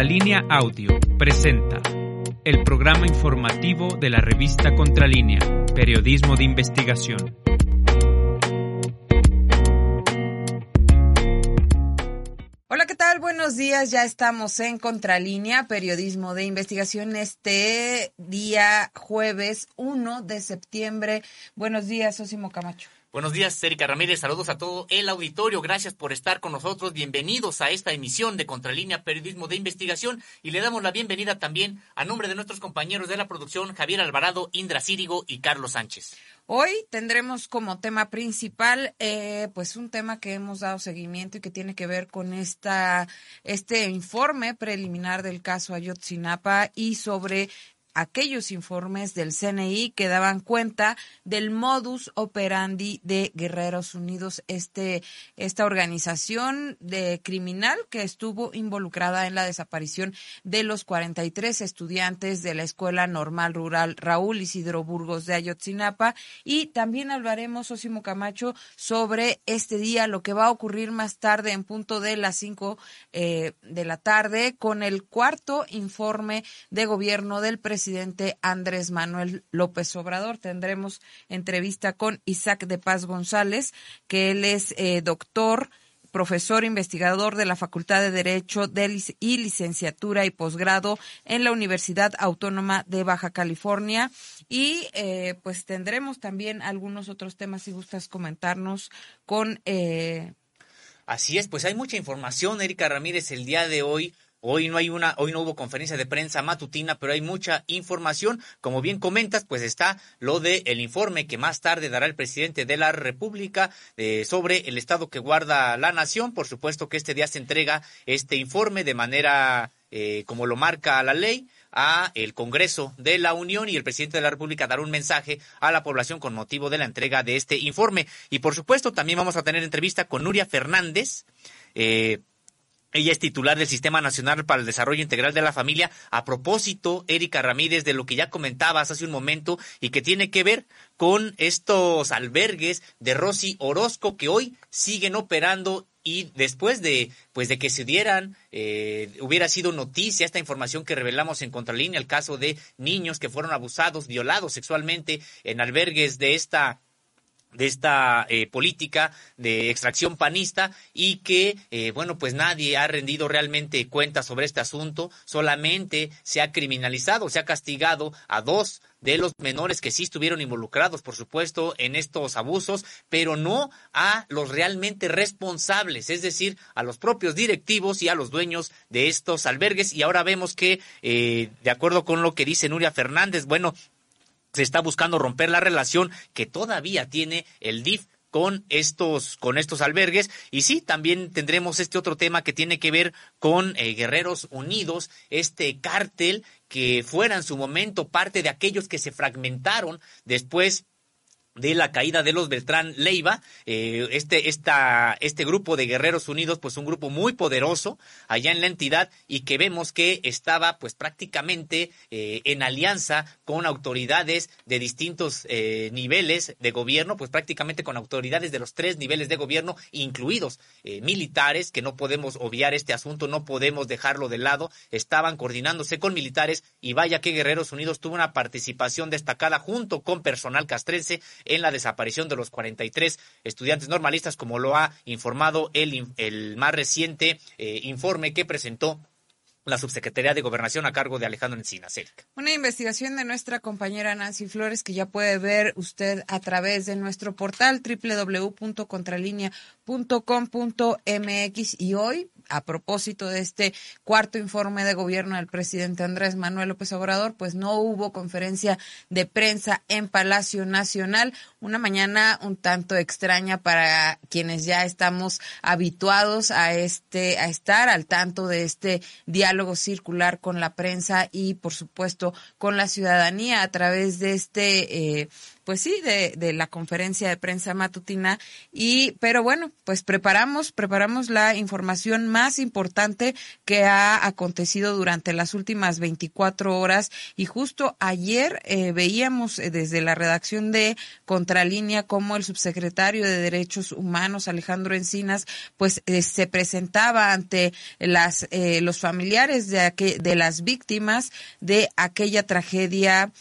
Contralínea Audio presenta el programa informativo de la revista Contralínea, Periodismo de Investigación. Hola, ¿qué tal? Buenos días. Ya estamos en Contralínea, Periodismo de Investigación, este día jueves 1 de septiembre. Buenos días, Osimo Camacho. Buenos días, Erika Ramírez. Saludos a todo el auditorio. Gracias por estar con nosotros. Bienvenidos a esta emisión de Contralínea Periodismo de Investigación. Y le damos la bienvenida también a nombre de nuestros compañeros de la producción, Javier Alvarado, Indra Círigo y Carlos Sánchez. Hoy tendremos como tema principal, eh, pues un tema que hemos dado seguimiento y que tiene que ver con esta, este informe preliminar del caso Ayotzinapa y sobre aquellos informes del CNI que daban cuenta del modus operandi de Guerreros Unidos, este, esta organización de criminal que estuvo involucrada en la desaparición de los 43 estudiantes de la Escuela Normal Rural Raúl Isidro Burgos de Ayotzinapa. Y también hablaremos, Osimo Camacho, sobre este día, lo que va a ocurrir más tarde en punto de las 5 eh, de la tarde con el cuarto informe de gobierno del presidente presidente Andrés Manuel López Obrador. Tendremos entrevista con Isaac de Paz González, que él es eh, doctor profesor investigador de la Facultad de Derecho de, y licenciatura y posgrado en la Universidad Autónoma de Baja California. Y eh, pues tendremos también algunos otros temas si gustas comentarnos con... Eh... Así es, pues hay mucha información, Erika Ramírez, el día de hoy Hoy no hay una, hoy no hubo conferencia de prensa matutina, pero hay mucha información. Como bien comentas, pues está lo de el informe que más tarde dará el presidente de la República eh, sobre el estado que guarda la nación. Por supuesto que este día se entrega este informe de manera eh, como lo marca la ley a el Congreso de la Unión y el presidente de la República dará un mensaje a la población con motivo de la entrega de este informe. Y por supuesto también vamos a tener entrevista con Nuria Fernández. Eh, ella es titular del Sistema Nacional para el Desarrollo Integral de la Familia. A propósito, Erika Ramírez, de lo que ya comentabas hace un momento y que tiene que ver con estos albergues de Rosy Orozco que hoy siguen operando y después de pues de que se dieran eh, hubiera sido noticia esta información que revelamos en Contralínea el caso de niños que fueron abusados violados sexualmente en albergues de esta de esta eh, política de extracción panista y que, eh, bueno, pues nadie ha rendido realmente cuenta sobre este asunto, solamente se ha criminalizado, se ha castigado a dos de los menores que sí estuvieron involucrados, por supuesto, en estos abusos, pero no a los realmente responsables, es decir, a los propios directivos y a los dueños de estos albergues. Y ahora vemos que, eh, de acuerdo con lo que dice Nuria Fernández, bueno, se está buscando romper la relación que todavía tiene el DIF con estos con estos albergues. Y sí también tendremos este otro tema que tiene que ver con eh, Guerreros Unidos este cártel que fuera en su momento parte de aquellos que se fragmentaron después de la caída de los Beltrán Leiva, eh, este, esta, este grupo de Guerreros Unidos, pues un grupo muy poderoso allá en la entidad y que vemos que estaba pues prácticamente eh, en alianza con autoridades de distintos eh, niveles de gobierno, pues prácticamente con autoridades de los tres niveles de gobierno, incluidos militares, que no podemos obviar este asunto, no podemos dejarlo de lado, estaban coordinándose con militares y vaya que Guerreros Unidos tuvo una participación destacada junto con personal castrense en la desaparición de los 43 estudiantes normalistas, como lo ha informado el, más reciente eh, informe que presentó la Subsecretaría de Gobernación a cargo de Alejandro Encinas. Una investigación de nuestra compañera Nancy Flores que ya puede ver usted a través de nuestro portal www.contralinea.com.mx y hoy a propósito de este cuarto informe de gobierno del presidente Andrés Manuel López Obrador, pues no hubo conferencia de prensa en Palacio Nacional. Una mañana un tanto extraña para quienes ya estamos habituados a este, a estar al tanto de este diálogo circular con la prensa y por supuesto con la ciudadanía a través de este, eh, pues sí, de, de la conferencia de prensa matutina. Y, pero bueno, pues preparamos, preparamos la información más importante que ha acontecido durante las últimas 24 horas. Y justo ayer eh, veíamos eh, desde la redacción de Contralínea como el subsecretario de Derechos Humanos, Alejandro Encinas, pues eh, se presentaba ante las, los familiares de, de las víctimas de aquella tragedia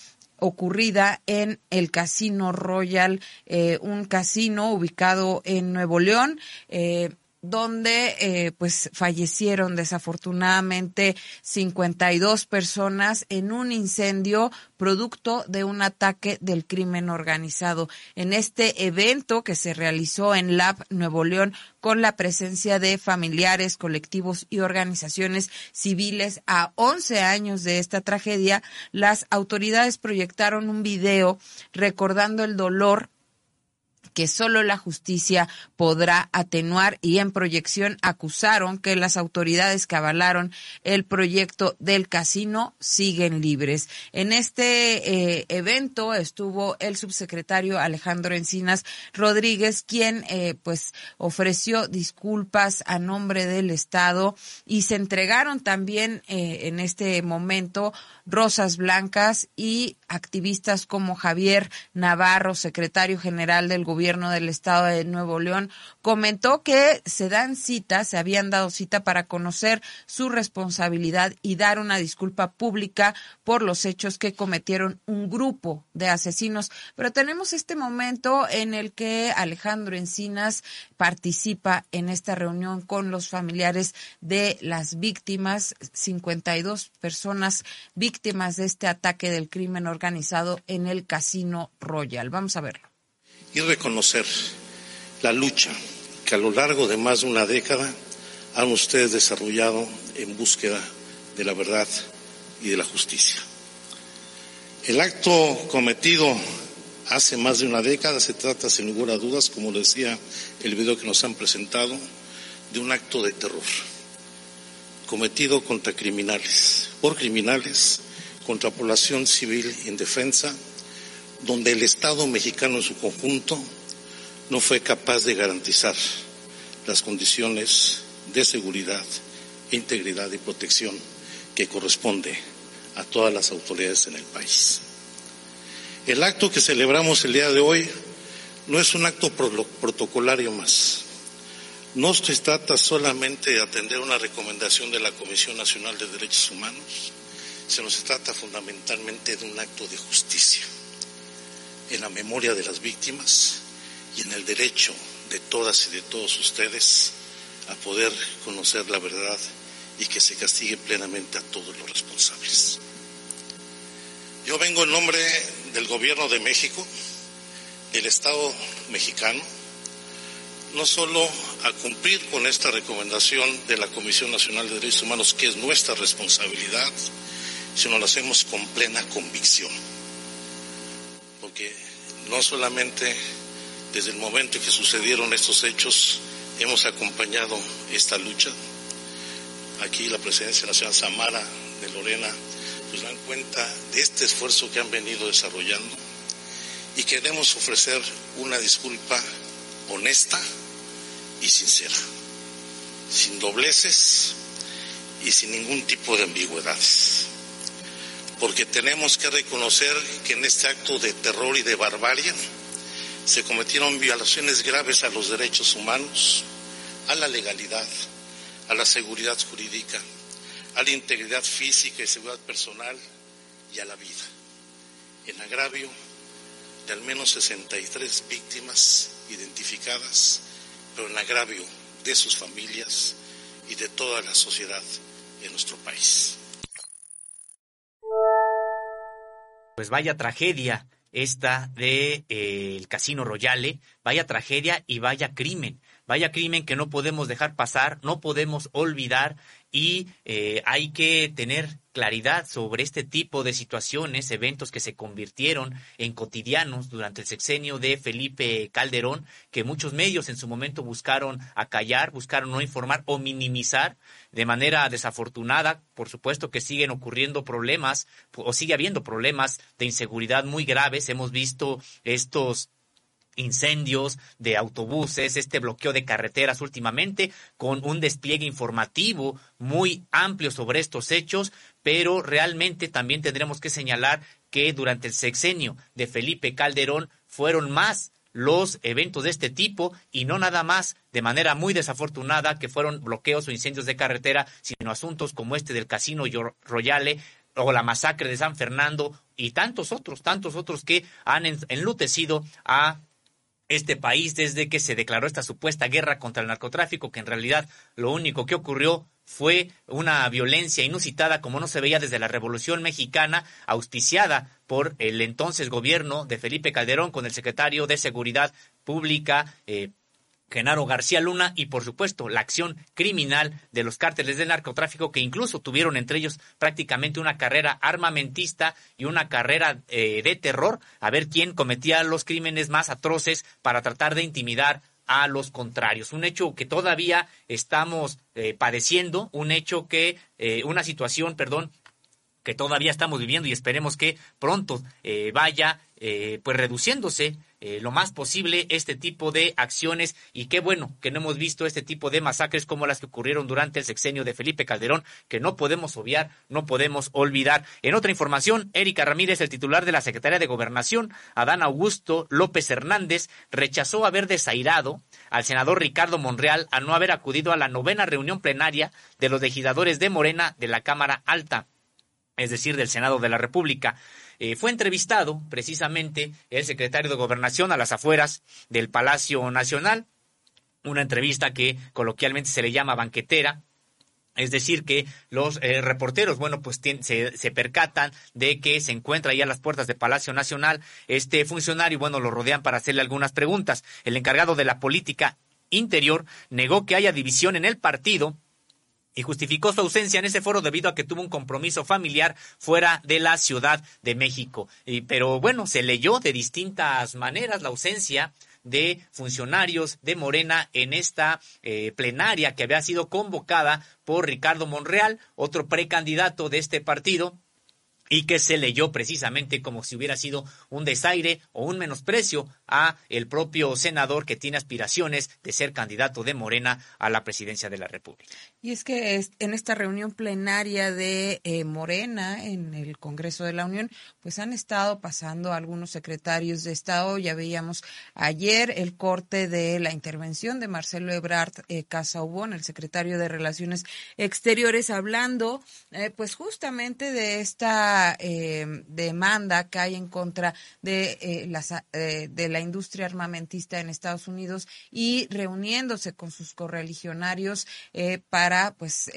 ocurrida en el Casino Royal, eh, un casino ubicado en Nuevo León. Eh, donde eh, pues fallecieron desafortunadamente 52 personas en un incendio producto de un ataque del crimen organizado. En este evento que se realizó en Lab Nuevo León con la presencia de familiares, colectivos y organizaciones civiles a 11 años de esta tragedia, las autoridades proyectaron un video recordando el dolor que solo la justicia podrá atenuar y en proyección acusaron que las autoridades que avalaron el proyecto del casino siguen libres. En este eh, evento estuvo el subsecretario Alejandro Encinas Rodríguez, quien eh, pues ofreció disculpas a nombre del Estado y se entregaron también eh, en este momento rosas blancas y activistas como Javier Navarro, secretario general del gobierno del estado de Nuevo León, comentó que se dan cita, se habían dado cita para conocer su responsabilidad y dar una disculpa pública por los hechos que cometieron un grupo de asesinos. Pero tenemos este momento en el que Alejandro Encinas participa en esta reunión con los familiares de las víctimas, 52 personas víctimas de este ataque del crimen organizado en el Casino Royal. Vamos a verlo. Y reconocer la lucha que a lo largo de más de una década han ustedes desarrollado en búsqueda de la verdad y de la justicia. El acto cometido hace más de una década se trata, sin lugar a dudas, como decía el video que nos han presentado, de un acto de terror cometido contra criminales, por criminales, contra población civil indefensa, donde el Estado mexicano en su conjunto no fue capaz de garantizar las condiciones de seguridad, integridad y protección que corresponde a todas las autoridades en el país. El acto que celebramos el día de hoy no es un acto protocolario más. No se trata solamente de atender una recomendación de la Comisión Nacional de Derechos Humanos, sino se trata fundamentalmente de un acto de justicia en la memoria de las víctimas y en el derecho de todas y de todos ustedes a poder conocer la verdad y que se castigue plenamente a todos los responsables. Yo vengo en nombre del Gobierno de México, del Estado mexicano, no solo a cumplir con esta recomendación de la Comisión Nacional de Derechos Humanos, que es nuestra responsabilidad, sino lo hacemos con plena convicción. Porque no solamente desde el momento en que sucedieron estos hechos hemos acompañado esta lucha, aquí la Presidencia Nacional Samara de Lorena pues dan cuenta de este esfuerzo que han venido desarrollando y queremos ofrecer una disculpa honesta y sincera, sin dobleces y sin ningún tipo de ambigüedades. Porque tenemos que reconocer que en este acto de terror y de barbarie se cometieron violaciones graves a los derechos humanos, a la legalidad, a la seguridad jurídica, a la integridad física y seguridad personal y a la vida, en agravio de al menos 63 víctimas identificadas, pero en agravio de sus familias y de toda la sociedad en nuestro país. Pues vaya tragedia esta de eh, el Casino Royale, vaya tragedia y vaya crimen, vaya crimen que no podemos dejar pasar, no podemos olvidar y eh, hay que tener claridad sobre este tipo de situaciones, eventos que se convirtieron en cotidianos durante el sexenio de Felipe Calderón, que muchos medios en su momento buscaron acallar, buscaron no informar o minimizar de manera desafortunada. Por supuesto que siguen ocurriendo problemas o sigue habiendo problemas de inseguridad muy graves. Hemos visto estos incendios de autobuses, este bloqueo de carreteras últimamente, con un despliegue informativo muy amplio sobre estos hechos, pero realmente también tendremos que señalar que durante el sexenio de Felipe Calderón fueron más los eventos de este tipo y no nada más de manera muy desafortunada que fueron bloqueos o incendios de carretera, sino asuntos como este del Casino Royale o la masacre de San Fernando y tantos otros, tantos otros que han enlutecido a este país desde que se declaró esta supuesta guerra contra el narcotráfico, que en realidad lo único que ocurrió fue una violencia inusitada como no se veía desde la Revolución Mexicana, auspiciada por el entonces gobierno de Felipe Calderón con el secretario de Seguridad Pública, eh, Genaro García Luna y por supuesto la acción criminal de los cárteles del narcotráfico que incluso tuvieron entre ellos prácticamente una carrera armamentista y una carrera eh, de terror a ver quién cometía los crímenes más atroces para tratar de intimidar a los contrarios. Un hecho que todavía estamos eh, padeciendo, un hecho que, eh, una situación, perdón, que todavía estamos viviendo y esperemos que pronto vaya pues reduciéndose eh, lo más posible este tipo de acciones y qué bueno que no hemos visto este tipo de masacres como las que ocurrieron durante el sexenio de Felipe Calderón, que no podemos obviar, no podemos olvidar. En otra información, Erika Ramírez, el titular de la Secretaría de Gobernación, Adán Augusto López Hernández, rechazó haber desairado al senador Ricardo Monreal a no haber acudido a la novena reunión plenaria de los legisladores de Morena de la Cámara Alta, es decir, del Senado de la República. Eh, fue entrevistado precisamente el secretario de Gobernación a las afueras del Palacio Nacional, una entrevista que coloquialmente se le llama banquetera, es decir, que los eh, reporteros, bueno, pues se, se, percatan de que se encuentra ahí a las puertas del Palacio Nacional este funcionario, bueno, lo rodean para hacerle algunas preguntas. El encargado de la política interior negó que haya división en el partido y justificó su ausencia en ese foro debido a que tuvo un compromiso familiar fuera de la Ciudad de México. Pero bueno, se leyó de distintas maneras la ausencia de funcionarios de Morena en esta eh, plenaria que había sido convocada por Ricardo Monreal, otro precandidato de este partido, y que se leyó precisamente como si hubiera sido un desaire o un menosprecio a el propio senador que tiene aspiraciones de ser candidato de Morena a la presidencia de la República. Y es que en esta reunión plenaria de eh, Morena en el Congreso de la Unión, pues han estado pasando algunos secretarios de Estado. Ya veíamos ayer el corte de la intervención de Marcelo Ebrard eh, Casaubón, el secretario de Relaciones Exteriores, hablando eh, pues justamente de esta eh, demanda que hay en contra de, eh, eh, de la industria armamentista en Estados Unidos y reuniéndose con sus correligionarios para pues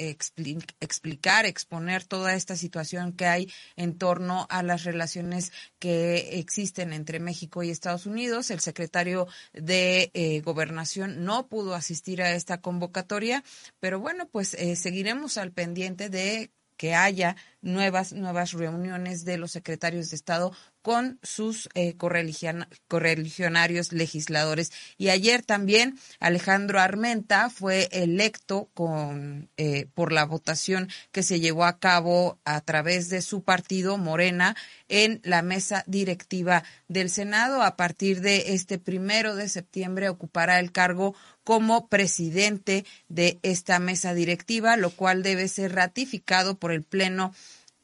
explicar, exponer toda esta situación que hay en torno a las relaciones que existen entre México y Estados Unidos. El secretario de Gobernación no pudo asistir a esta convocatoria, pero bueno, pues seguiremos al pendiente de que haya nuevas, nuevas reuniones de los secretarios de Estado con sus eh, correligionarios legisladores. Y ayer también Alejandro Armenta fue electo con, eh, por la votación que se llevó a cabo a través de su partido Morena en la mesa directiva del Senado. A partir de este primero de septiembre ocupará el cargo como presidente de esta mesa directiva, lo cual debe ser ratificado por el Pleno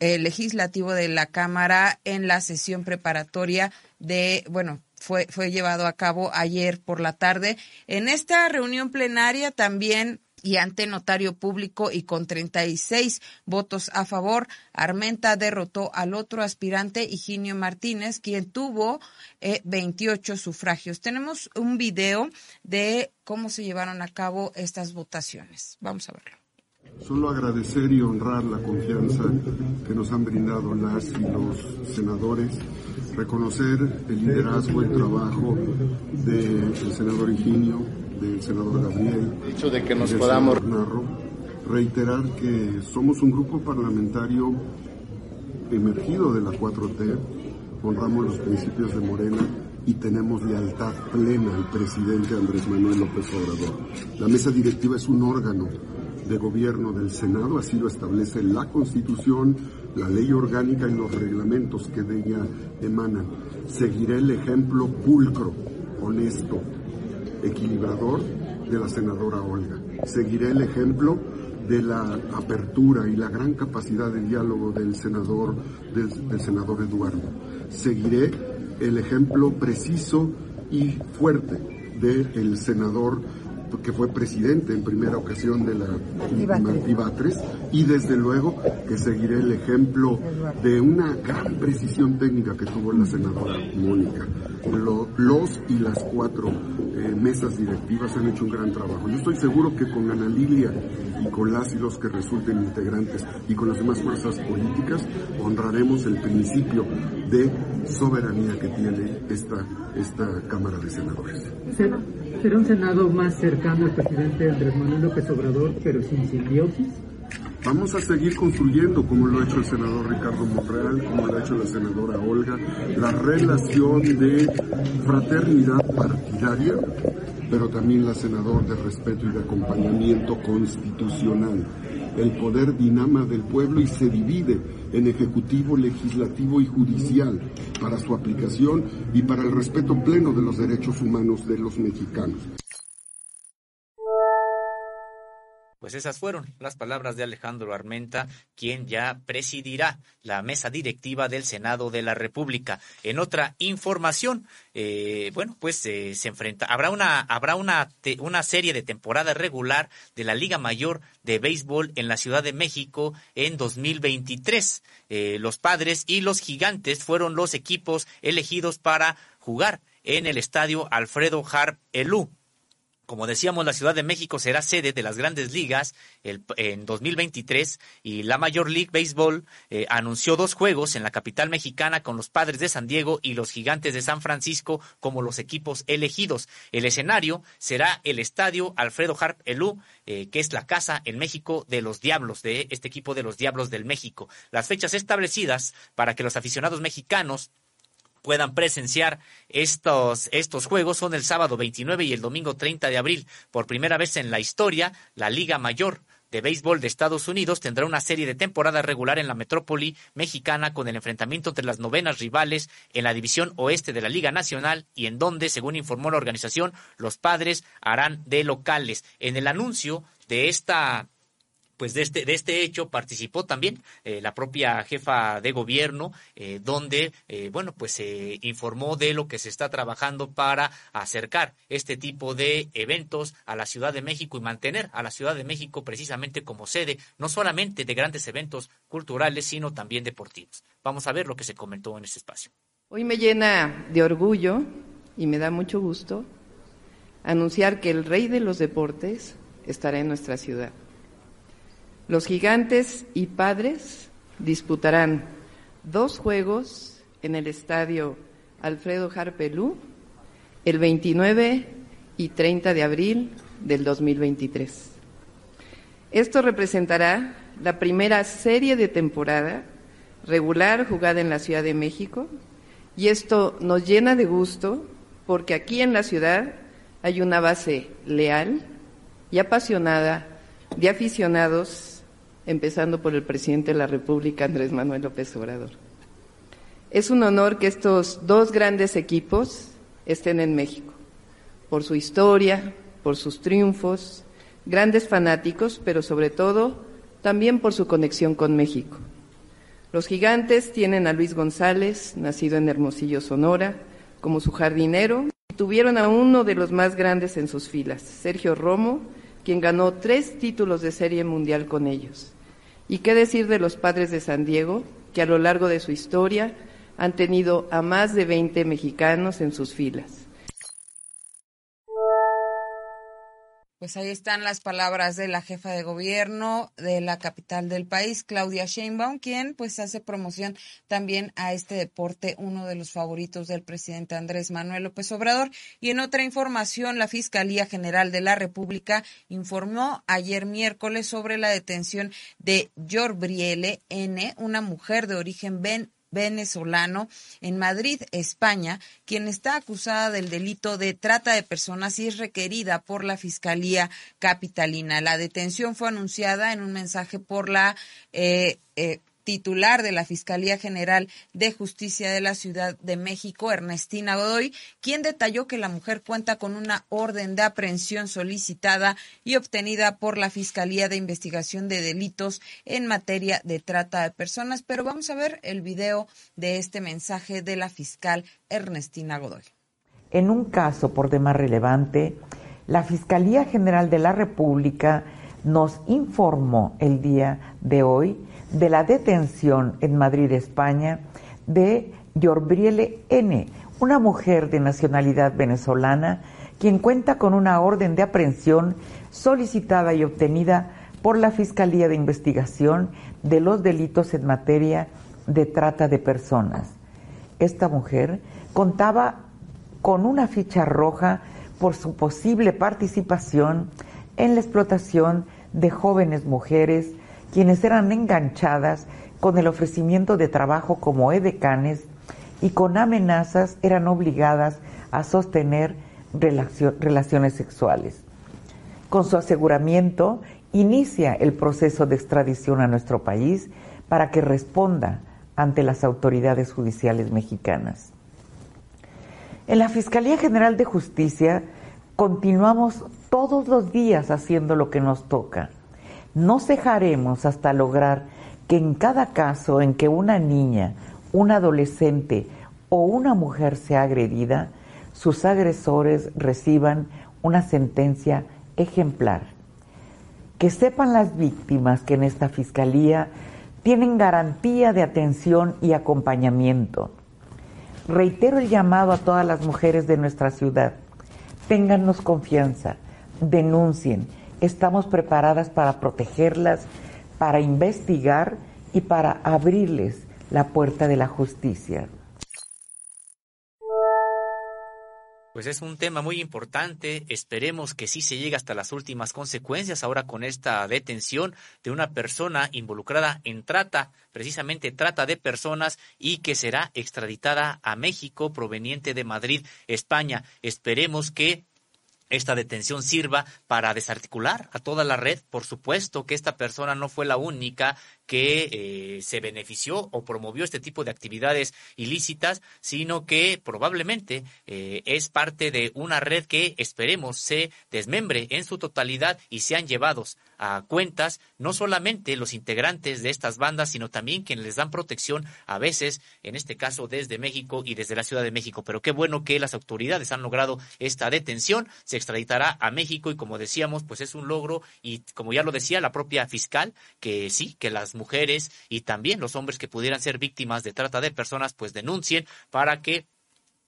eh, Legislativo de la Cámara en la sesión preparatoria de, bueno, fue, fue llevado a cabo ayer por la tarde. En esta reunión plenaria también y ante notario público y con 36 votos a favor, Armenta derrotó al otro aspirante, Higinio Martínez, quien tuvo 28 eh, sufragios. Tenemos un video de cómo se llevaron a cabo estas votaciones. Vamos a verlo. Solo agradecer y honrar la confianza que nos han brindado las y los senadores, reconocer el liderazgo, el trabajo del senador Higinio, del senador Gabriel, hecho de que nos podamos reiterar que somos un grupo parlamentario emergido de la 4T, honramos los principios de Morena y tenemos lealtad plena al presidente Andrés Manuel López Obrador. La mesa directiva es un órgano de gobierno del Senado, así lo establece la Constitución, la ley orgánica y los reglamentos que de ella emanan. Seguiré el ejemplo pulcro, honesto, equilibrador de la senadora Olga. Seguiré el ejemplo de la apertura y la gran capacidad de diálogo del senador, del, senador Eduardo. Seguiré el ejemplo preciso y fuerte del senador que fue presidente en primera ocasión de la Martí y desde luego que seguiré el ejemplo de una gran precisión técnica que tuvo la senadora Mónica. Los y las cuatro eh, mesas directivas han hecho un gran trabajo. Yo estoy seguro que con Ana Lilia y con las que resulten integrantes y con las demás fuerzas políticas honraremos el principio de soberanía que tiene esta, esta Cámara de Senadores. ¿Será un Senado más cercano al presidente Andrés Manuel López Obrador, pero sin simbiosis? Vamos a seguir construyendo, como lo ha hecho el senador Ricardo Monreal, como lo ha hecho la senadora Olga, la relación de fraternidad partidaria, pero también la senadora de respeto y de acompañamiento constitucional. El poder dinama del pueblo y se divide en ejecutivo, legislativo y judicial para su aplicación y para el respeto pleno de los derechos humanos de los mexicanos. Pues esas fueron las palabras de Alejandro Armenta, quien ya presidirá la mesa directiva del Senado de la República. En otra información, eh, bueno, pues eh, se enfrenta, habrá una, habrá una, una serie de temporada regular de la Liga Mayor de Béisbol en la Ciudad de México en 2023. Eh, los padres y los gigantes fueron los equipos elegidos para jugar en el estadio Alfredo Harp Elú. Como decíamos, la Ciudad de México será sede de las grandes ligas en 2023 y la Major League Baseball eh, anunció dos juegos en la capital mexicana con los Padres de San Diego y los Gigantes de San Francisco como los equipos elegidos. El escenario será el estadio Alfredo Harp Elú, eh, que es la casa en México de los Diablos, de este equipo de los Diablos del México. Las fechas establecidas para que los aficionados mexicanos puedan presenciar estos, estos juegos son el sábado 29 y el domingo 30 de abril. Por primera vez en la historia, la Liga Mayor de Béisbol de Estados Unidos tendrá una serie de temporada regular en la metrópoli mexicana con el enfrentamiento entre las novenas rivales en la división oeste de la Liga Nacional y en donde, según informó la organización, los padres harán de locales. En el anuncio de esta pues de este, de este hecho participó también eh, la propia jefa de gobierno, eh, donde, eh, bueno, pues se informó de lo que se está trabajando para acercar este tipo de eventos a la Ciudad de México y mantener a la Ciudad de México precisamente como sede, no solamente de grandes eventos culturales, sino también deportivos. Vamos a ver lo que se comentó en este espacio. Hoy me llena de orgullo y me da mucho gusto anunciar que el rey de los deportes estará en nuestra ciudad. Los gigantes y padres disputarán dos juegos en el estadio Alfredo Harpelú el 29 y 30 de abril del 2023. Esto representará la primera serie de temporada regular jugada en la Ciudad de México y esto nos llena de gusto porque aquí en la ciudad hay una base leal y apasionada de aficionados empezando por el presidente de la República, Andrés Manuel López Obrador. Es un honor que estos dos grandes equipos estén en México, por su historia, por sus triunfos, grandes fanáticos, pero sobre todo también por su conexión con México. Los gigantes tienen a Luis González, nacido en Hermosillo, Sonora, como su jardinero, y tuvieron a uno de los más grandes en sus filas, Sergio Romo, quien ganó tres títulos de serie mundial con ellos. ¿Y qué decir de los padres de San Diego, que a lo largo de su historia han tenido a más de 20 mexicanos en sus filas? Pues ahí están las palabras de la jefa de gobierno de la capital del país, Claudia Sheinbaum, quien pues hace promoción también a este deporte, uno de los favoritos del presidente Andrés Manuel López Obrador. Y en otra información, la Fiscalía General de la República informó ayer miércoles sobre la detención de Jorbriele N., una mujer de origen ben venezolano en Madrid, España, quien está acusada del delito de trata de personas y es requerida por la Fiscalía Capitalina. La detención fue anunciada en un mensaje por la eh, eh, titular de la Fiscalía General de Justicia de la Ciudad de México, Ernestina Godoy, quien detalló que la mujer cuenta con una orden de aprehensión solicitada y obtenida por la Fiscalía de Investigación de Delitos en materia de trata de personas. Pero vamos a ver el video de este mensaje de la fiscal Ernestina Godoy. En un caso por demás relevante, la Fiscalía General de la República nos informó el día de hoy de la detención en Madrid, España, de Yorbriele N., una mujer de nacionalidad venezolana, quien cuenta con una orden de aprehensión solicitada y obtenida por la Fiscalía de Investigación de los Delitos en materia de trata de personas. Esta mujer contaba con una ficha roja por su posible participación en la explotación de jóvenes mujeres quienes eran enganchadas con el ofrecimiento de trabajo como edecanes y con amenazas eran obligadas a sostener relaciones sexuales. Con su aseguramiento, inicia el proceso de extradición a nuestro país para que responda ante las autoridades judiciales mexicanas. En la Fiscalía General de Justicia continuamos todos los días haciendo lo que nos toca no cejaremos hasta lograr que en cada caso en que una niña, un adolescente o una mujer sea agredida, sus agresores reciban una sentencia ejemplar. Que sepan las víctimas que en esta Fiscalía tienen garantía de atención y acompañamiento. Reitero el llamado a todas las mujeres de nuestra ciudad. Téngannos confianza, denuncien, estamos preparadas para protegerlas, para investigar y para abrirles la puerta de la justicia. Pues es un tema muy importante. Esperemos que sí se llegue hasta las últimas consecuencias ahora con esta detención de una persona involucrada en trata, precisamente trata de personas y que será extraditada a México proveniente de Madrid, España. Esperemos que esta detención sirva para desarticular a toda la red. Por supuesto que esta persona no fue la única que eh, se benefició o promovió este tipo de actividades ilícitas, sino que probablemente eh, es parte de una red que esperemos se desmembre en su totalidad y sean llevados a cuentas no solamente los integrantes de estas bandas, sino también quienes les dan protección a veces, en este caso desde México y desde la Ciudad de México. Pero qué bueno que las autoridades han logrado esta detención, se extraditará a México y como decíamos, pues es un logro y como ya lo decía la propia fiscal, que sí, que las mujeres y también los hombres que pudieran ser víctimas de trata de personas, pues denuncien para que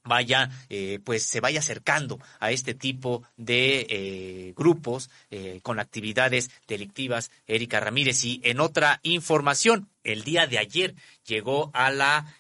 vaya, eh, pues se vaya acercando a este tipo de eh, grupos eh, con actividades delictivas, Erika Ramírez. Y en otra información, el día de ayer llegó a la,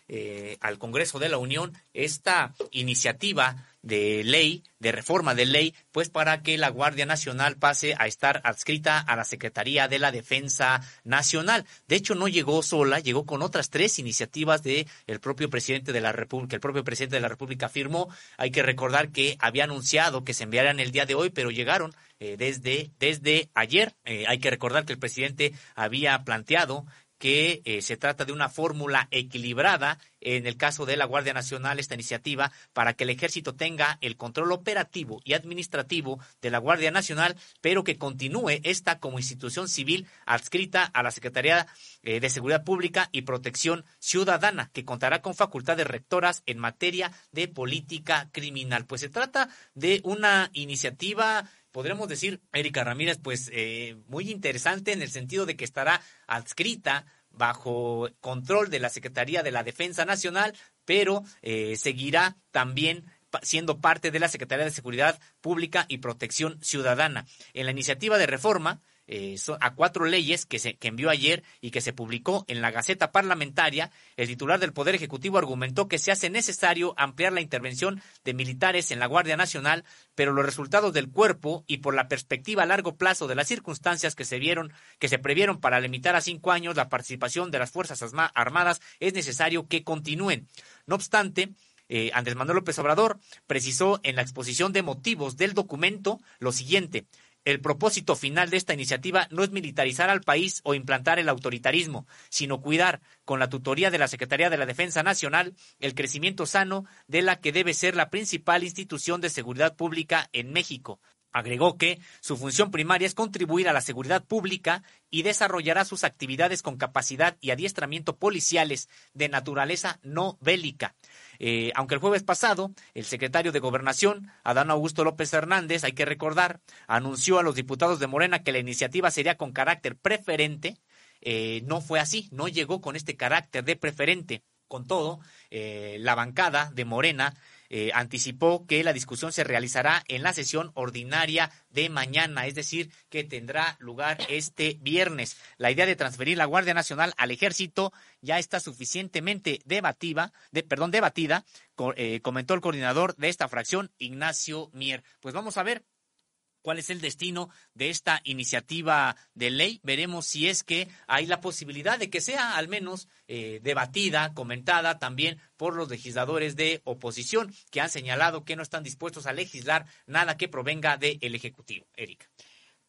al Congreso de la Unión esta iniciativa de ley, de reforma de ley, pues para que la Guardia Nacional pase a estar adscrita a la Secretaría de la Defensa Nacional. De hecho, no llegó sola, llegó con otras tres iniciativas de el propio presidente de la República. El propio presidente de la República firmó. Hay que recordar que había anunciado que se enviaran el día de hoy, pero llegaron eh, desde, desde ayer. Eh, hay que recordar que el presidente había planteado que eh, se trata de una fórmula equilibrada en el caso de la Guardia Nacional, esta iniciativa, para que el ejército tenga el control operativo y administrativo de la Guardia Nacional, pero que continúe esta como institución civil adscrita a la Secretaría eh, de Seguridad Pública y Protección Ciudadana, que contará con facultades rectoras en materia de política criminal. Pues se trata de una iniciativa podremos decir, Erika Ramírez, pues eh, muy interesante en el sentido de que estará adscrita bajo control de la Secretaría de la Defensa Nacional, pero eh, seguirá también siendo parte de la Secretaría de Seguridad Pública y Protección Ciudadana. En la iniciativa de reforma, eh, a cuatro leyes que, se, que envió ayer y que se publicó en la Gaceta Parlamentaria, el titular del Poder Ejecutivo argumentó que se hace necesario ampliar la intervención de militares en la Guardia Nacional, pero los resultados del cuerpo y por la perspectiva a largo plazo de las circunstancias que se vieron, que se previeron para limitar a cinco años la participación de las Fuerzas Armadas, es necesario que continúen. No obstante, eh, Andrés Manuel López Obrador precisó en la exposición de motivos del documento lo siguiente. El propósito final de esta iniciativa no es militarizar al país o implantar el autoritarismo, sino cuidar, con la tutoría de la Secretaría de la Defensa Nacional, el crecimiento sano de la que debe ser la principal institución de seguridad pública en México. Agregó que su función primaria es contribuir a la seguridad pública y desarrollará sus actividades con capacidad y adiestramiento policiales de naturaleza no bélica. Eh, aunque el jueves pasado el secretario de Gobernación, Adán Augusto López Hernández, hay que recordar, anunció a los diputados de Morena que la iniciativa sería con carácter preferente, eh, no fue así, no llegó con este carácter de preferente. Con todo, eh, la bancada de Morena eh, anticipó que la discusión se realizará en la sesión ordinaria de mañana, es decir, que tendrá lugar este viernes. La idea de transferir la Guardia Nacional al Ejército ya está suficientemente debativa, de, perdón, debatida, eh, comentó el coordinador de esta fracción, Ignacio Mier. Pues vamos a ver cuál es el destino de esta iniciativa de ley. Veremos si es que hay la posibilidad de que sea al menos eh, debatida, comentada también por los legisladores de oposición que han señalado que no están dispuestos a legislar nada que provenga del Ejecutivo. Erika.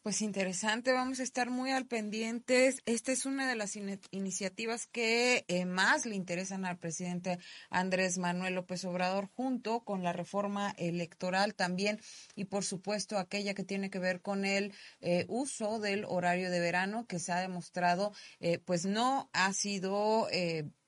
Pues interesante, vamos a estar muy al pendientes. Esta es una de las iniciativas que eh, más le interesan al presidente Andrés Manuel López Obrador, junto con la reforma electoral también y por supuesto aquella que tiene que ver con el eh, uso del horario de verano que se ha demostrado eh, pues no ha sido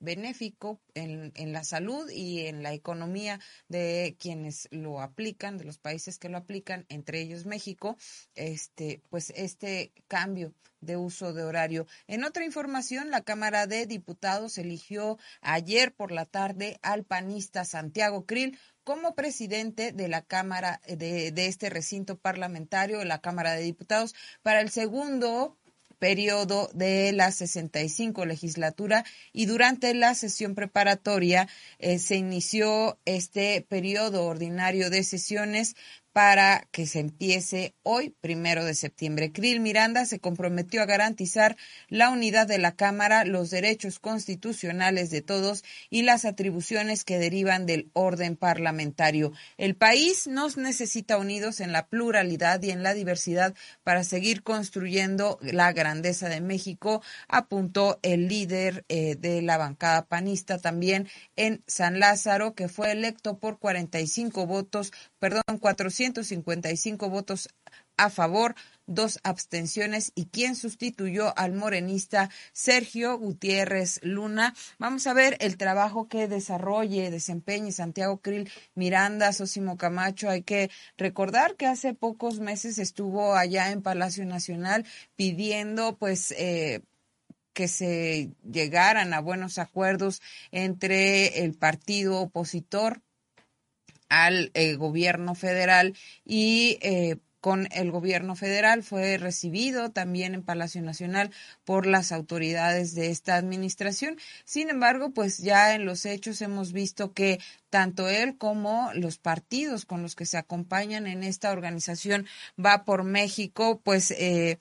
benéfico en, en, la salud y en la economía de quienes lo aplican, de los países que lo aplican, entre ellos México, este, pues este cambio de uso de horario. En otra información, la Cámara de Diputados eligió ayer por la tarde al panista Santiago Krill como presidente de la Cámara de, de este recinto parlamentario, de la Cámara de Diputados, para el segundo periodo de la 65 legislatura y durante la sesión preparatoria eh, se inició este periodo ordinario de sesiones para que se empiece hoy, primero de septiembre. Krill Miranda se comprometió a garantizar la unidad de la Cámara, los derechos constitucionales de todos y las atribuciones que derivan del orden parlamentario. El país nos necesita unidos en la pluralidad y en la diversidad para seguir construyendo la grandeza de México, apuntó el líder eh, de la bancada panista también en San Lázaro, que fue electo por 45 votos, perdón, 400 155 votos a favor, dos abstenciones y quien sustituyó al morenista Sergio Gutiérrez Luna. Vamos a ver el trabajo que desarrolle, desempeñe Santiago Krill Miranda, Sosimo Camacho. Hay que recordar que hace pocos meses estuvo allá en Palacio Nacional pidiendo pues eh, que se llegaran a buenos acuerdos entre el partido opositor al eh, gobierno federal y eh, con el gobierno federal fue recibido también en Palacio Nacional por las autoridades de esta administración. Sin embargo, pues ya en los hechos hemos visto que tanto él como los partidos con los que se acompañan en esta organización va por México, pues eh,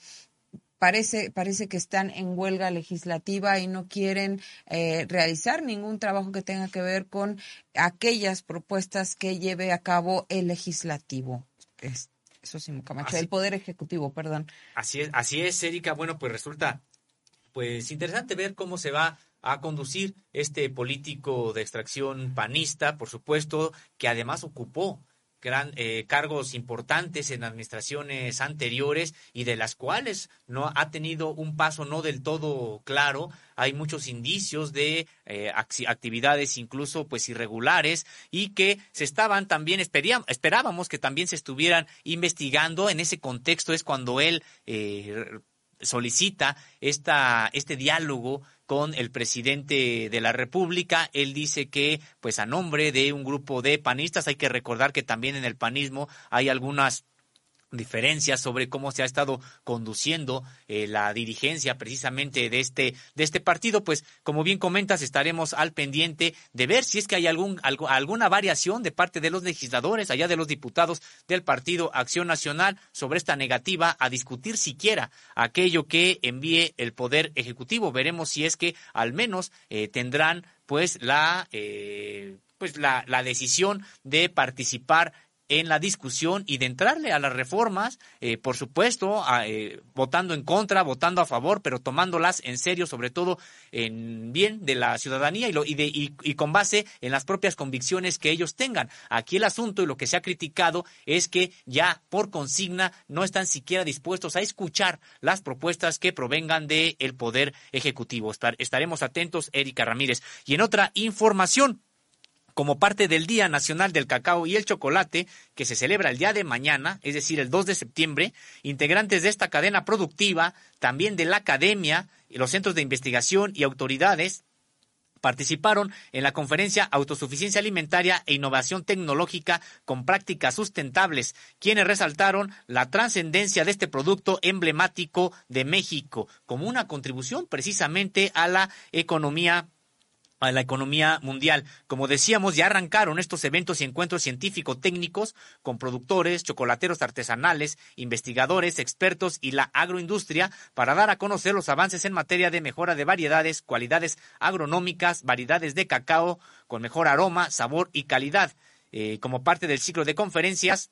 parece, parece que están en huelga legislativa y no quieren eh, realizar ningún trabajo que tenga que ver con aquellas propuestas que lleve a cabo el legislativo. eso sí, Camacho, el Poder Ejecutivo, perdón. Así es, así es, Erika. Bueno, pues resulta pues interesante ver cómo se va a conducir este político de extracción panista, por supuesto, que además ocupó gran, eh, cargos importantes en administraciones anteriores y de las cuales no ha tenido un paso no del todo claro. Hay muchos indicios de eh, actividades incluso pues irregulares y que se estaban también esperábamos que también se estuvieran investigando. En ese contexto es cuando él eh, solicita esta, este diálogo con el presidente de la República. Él dice que, pues a nombre de un grupo de panistas, hay que recordar que también en el panismo hay algunas diferencias sobre cómo se ha estado conduciendo eh, la dirigencia precisamente de este de este partido pues como bien comentas estaremos al pendiente de ver si es que hay algún alguna variación de parte de los legisladores allá de los diputados del partido Acción Nacional sobre esta negativa a discutir siquiera aquello que envíe el poder ejecutivo. Veremos si es que al menos eh, tendrán pues la eh, pues la, la decisión de participar en la discusión y de entrarle a las reformas, eh, por supuesto, eh, votando en contra, votando a favor, pero tomándolas en serio, sobre todo en bien de la ciudadanía y, lo, y, de, y, con base en las propias convicciones que ellos tengan. Aquí el asunto y lo que se ha criticado es que ya por consigna no están siquiera dispuestos a escuchar las propuestas que provengan del Poder Ejecutivo. estaremos atentos, Erika Ramírez. Y en otra información, como parte del Día Nacional del Cacao y el Chocolate, que se celebra el día de mañana, es decir, el 2 de septiembre, integrantes de esta cadena productiva, también de la academia, los centros de investigación y autoridades, participaron en la conferencia Autosuficiencia Alimentaria e Innovación Tecnológica con Prácticas Sustentables, quienes resaltaron la trascendencia de este producto emblemático de México como una contribución precisamente a la economía a la economía mundial. Como decíamos, ya arrancaron estos eventos y encuentros científico-técnicos con productores, chocolateros artesanales, investigadores, expertos y la agroindustria para dar a conocer los avances en materia de mejora de variedades, cualidades agronómicas, variedades de cacao con mejor aroma, sabor y calidad. Eh, como parte del ciclo de conferencias,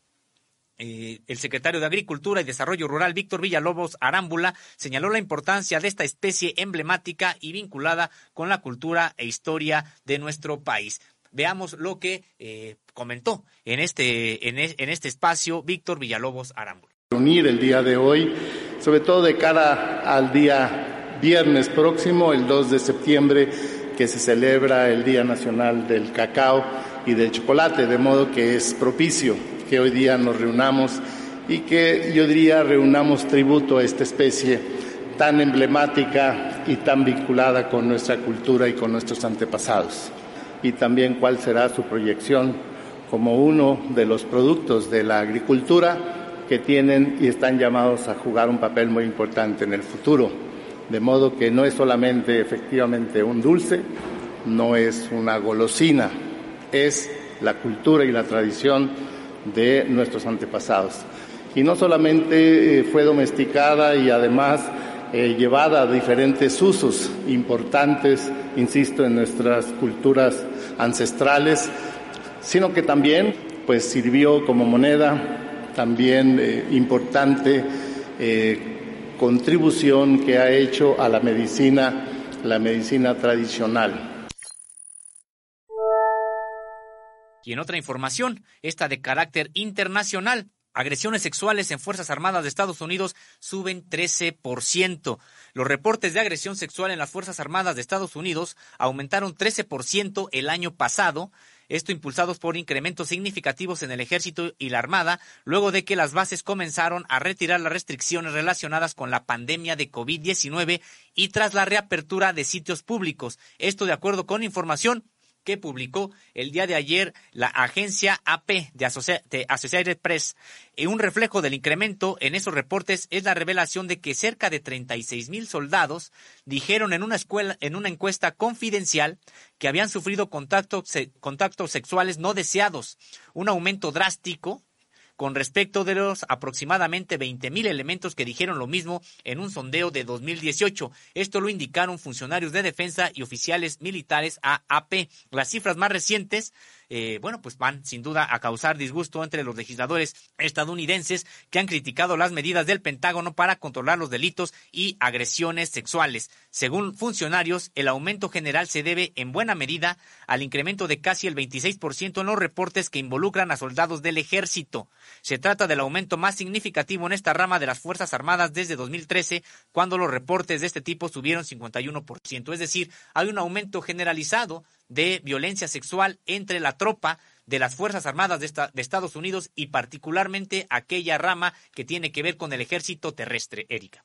eh, el secretario de Agricultura y Desarrollo Rural, Víctor Villalobos Arámbula, señaló la importancia de esta especie emblemática y vinculada con la cultura e historia de nuestro país. Veamos lo que eh, comentó en este, en, en este espacio Víctor Villalobos Arámbula. Unir el día de hoy, sobre todo de cara al día viernes próximo, el 2 de septiembre, que se celebra el Día Nacional del Cacao y del Chocolate, de modo que es propicio que hoy día nos reunamos y que yo diría reunamos tributo a esta especie tan emblemática y tan vinculada con nuestra cultura y con nuestros antepasados. Y también cuál será su proyección como uno de los productos de la agricultura que tienen y están llamados a jugar un papel muy importante en el futuro. De modo que no es solamente efectivamente un dulce, no es una golosina, es la cultura y la tradición de nuestros antepasados. Y no solamente eh, fue domesticada y además eh, llevada a diferentes usos importantes, insisto, en nuestras culturas ancestrales, sino que también pues sirvió como moneda, también eh, importante contribución que ha hecho a la medicina, la medicina tradicional. Y en otra información, esta de carácter internacional, agresiones sexuales en Fuerzas Armadas de Estados Unidos suben 13%. Los reportes de agresión sexual en las Fuerzas Armadas de Estados Unidos aumentaron 13% el año pasado, esto impulsados por incrementos significativos en el ejército y la armada, luego de que las bases comenzaron a retirar las restricciones relacionadas con la pandemia de COVID-19 y tras la reapertura de sitios públicos. Esto de acuerdo con información que publicó el día de ayer la agencia AP de, Associated Press. Y un reflejo del incremento en esos reportes es la revelación de que cerca de 36 mil soldados dijeron en una, escuela, en una encuesta confidencial que habían sufrido contactos, contactos sexuales no deseados, un aumento drástico con respecto de los aproximadamente 20.000 elementos que dijeron lo mismo en un sondeo de 2018. Esto lo indicaron funcionarios de defensa y oficiales militares a AP. Las cifras más recientes eh, bueno, pues van sin duda a causar disgusto entre los legisladores estadounidenses que han criticado las medidas del Pentágono para controlar los delitos y agresiones sexuales. Según funcionarios, el aumento general se debe en buena medida al incremento de casi el 26% en los reportes que involucran a soldados del ejército. Se trata del aumento más significativo en esta rama de las Fuerzas Armadas desde 2013, cuando los reportes de este tipo subieron 51%. Es decir, hay un aumento generalizado de violencia sexual entre la tropa de las Fuerzas Armadas de, Estados Unidos y particularmente aquella rama que tiene que ver con el ejército terrestre, Erika.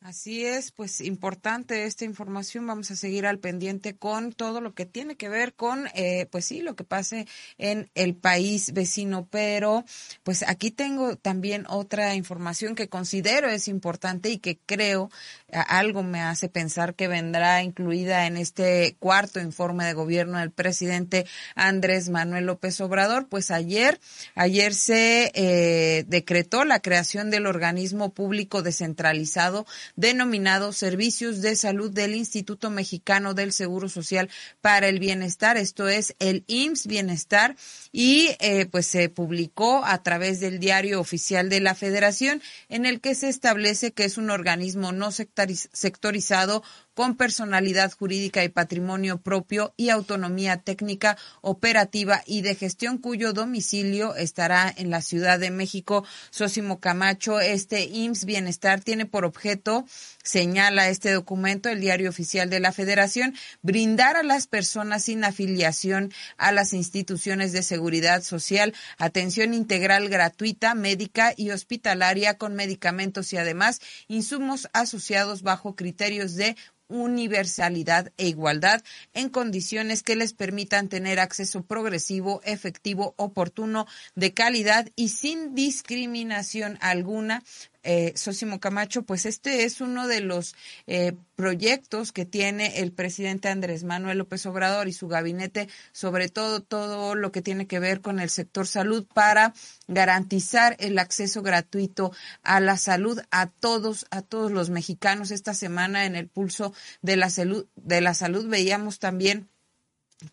Así es, pues importante esta información. Vamos a seguir al pendiente con todo lo que tiene que ver con, eh, pues sí, lo que pase en el país vecino. Pero, pues aquí tengo también otra información que considero es importante y que creo algo me hace pensar que vendrá incluida en este cuarto informe de gobierno del presidente Andrés Manuel López Obrador. Pues ayer, ayer se eh, decretó la creación del organismo público descentralizado denominado Servicios de Salud del Instituto Mexicano del Seguro Social para el Bienestar. Esto es el IMSS Bienestar y eh, pues se publicó a través del diario oficial de la Federación en el que se establece que es un organismo no sectorizado con personalidad jurídica y patrimonio propio y autonomía técnica, operativa y de gestión cuyo domicilio estará en la Ciudad de México. Sósimo Camacho, este IMSS Bienestar tiene por objeto, señala este documento, el diario oficial de la Federación, brindar a las personas sin afiliación a las instituciones de seguridad social atención integral gratuita, médica y hospitalaria con medicamentos y además insumos asociados bajo criterios de universalidad e igualdad en condiciones que les permitan tener acceso progresivo, efectivo, oportuno, de calidad y sin discriminación alguna eh, Sosimo Camacho, pues este es uno de los eh, proyectos que tiene el presidente Andrés Manuel López Obrador y su gabinete, sobre todo todo lo que tiene que ver con el sector salud para garantizar el acceso gratuito a la salud a todos a todos los mexicanos. Esta semana en el pulso de la salud de la salud veíamos también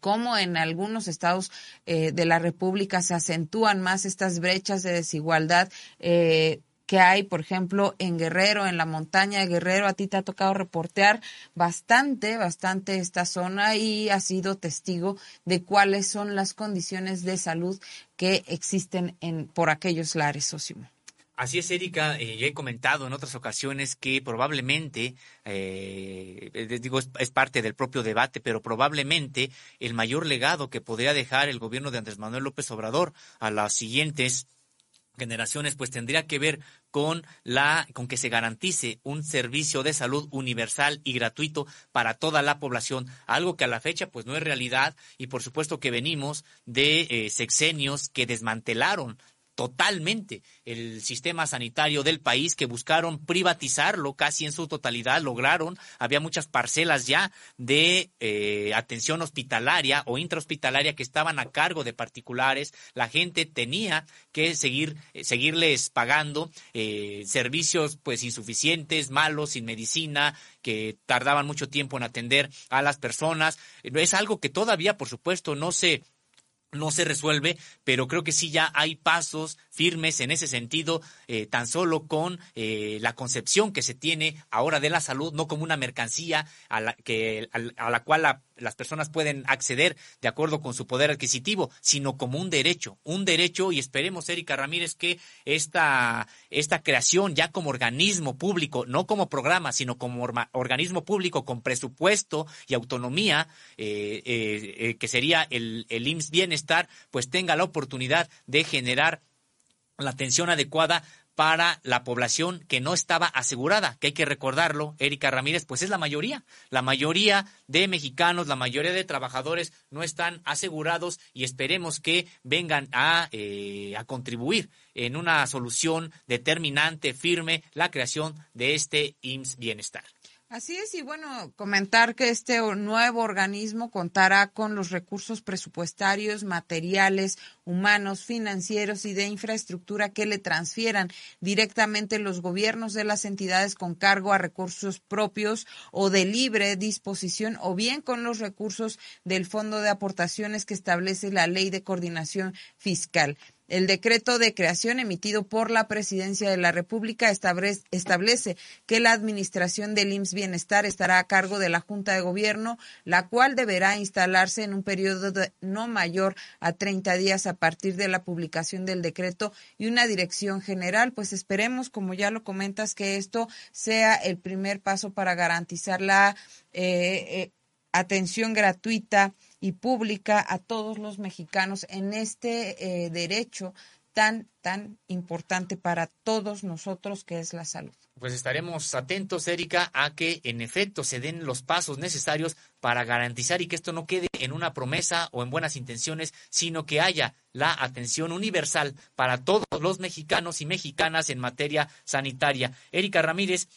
cómo en algunos estados eh, de la República se acentúan más estas brechas de desigualdad eh, que hay, por ejemplo, en Guerrero, en la montaña de Guerrero. A ti te ha tocado reportear bastante, bastante esta zona y has sido testigo de cuáles son las condiciones de salud que existen en, por aquellos lares, Sosimo. Así es, Erika. Eh, yo he comentado en otras ocasiones que probablemente, eh, digo, es, parte del propio debate, pero probablemente el mayor legado que podría dejar el gobierno de Andrés Manuel López Obrador a las siguientes generaciones pues tendría que ver con la con que se garantice un servicio de salud universal y gratuito para toda la población algo que a la fecha pues no es realidad. Y por supuesto que venimos de eh, sexenios que desmantelaron totalmente el sistema sanitario del país que buscaron privatizarlo casi en su totalidad, lograron, había muchas parcelas ya de eh, atención hospitalaria o intrahospitalaria que estaban a cargo de particulares, la gente tenía que seguir, eh, seguirles pagando eh, servicios pues insuficientes, malos, sin medicina, que tardaban mucho tiempo en atender a las personas. Es algo que todavía, por supuesto, no se no se resuelve, pero creo que sí ya hay pasos firmes en ese sentido, eh, tan solo con eh, la concepción que se tiene ahora de la salud, no como una mercancía a la, que, a, la cual las personas pueden acceder de acuerdo con su poder adquisitivo, sino como un derecho, un derecho y esperemos, Erika Ramírez, que esta, esta creación ya como organismo público, no como programa, sino como organismo público con presupuesto y autonomía, eh, que sería el, el IMSS Bienestar, pues tenga la oportunidad de generar la atención adecuada para la población que no estaba asegurada, que hay que recordarlo, Erika Ramírez, pues es la mayoría. La mayoría de mexicanos, la mayoría de trabajadores no están asegurados y esperemos que vengan a, eh, a contribuir en una solución determinante, firme, la creación de este IMSS Bienestar. Así es, y bueno, comentar que este nuevo organismo contará con los recursos presupuestarios, materiales, humanos, financieros y de infraestructura que le transfieran directamente los gobiernos de las entidades con cargo a recursos propios o de libre disposición o bien con los recursos del Fondo de Aportaciones que establece la Ley de Coordinación Fiscal. El decreto de creación emitido por la Presidencia de la República establece que la administración del IMSS Bienestar estará a cargo de la Junta de Gobierno, la cual deberá instalarse en un periodo de no mayor a 30 días a partir de la publicación del decreto y una dirección general. Pues esperemos, como ya lo comentas, que esto sea el primer paso para garantizar la eh, eh, atención gratuita y pública a todos los mexicanos en este eh, derecho tan, tan importante para todos nosotros que es la salud. Pues estaremos atentos, Erika, a que en efecto se den los pasos necesarios para garantizar y que esto no quede en una promesa o en buenas intenciones, sino que haya la atención universal para todos los mexicanos y mexicanas en materia sanitaria. Erika Ramírez,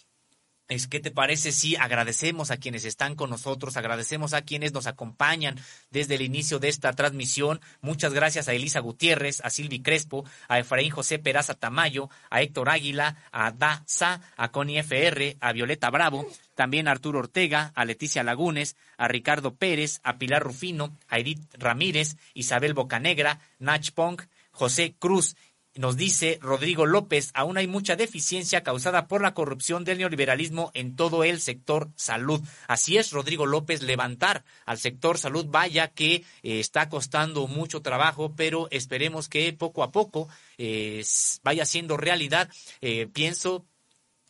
es qué te parece si agradecemos a quienes están con nosotros, agradecemos a quienes nos acompañan desde el inicio de esta transmisión. Muchas gracias a Elisa Gutiérrez, a Silvi Crespo, a Efraín José Peraza Tamayo, a Héctor Águila, a Sa, a Connie FR, a Violeta Bravo, también a Arturo Ortega, a Leticia Lagunes, a Ricardo Pérez, a Pilar Rufino, a Edith Ramírez, Isabel Bocanegra, Nach Pong, José Cruz nos dice Rodrigo López, aún hay mucha deficiencia causada por la corrupción del neoliberalismo en todo el sector salud. Así es, Rodrigo López, levantar al sector salud, vaya que eh, está costando mucho trabajo, pero esperemos que poco a poco eh, vaya siendo realidad. Eh, pienso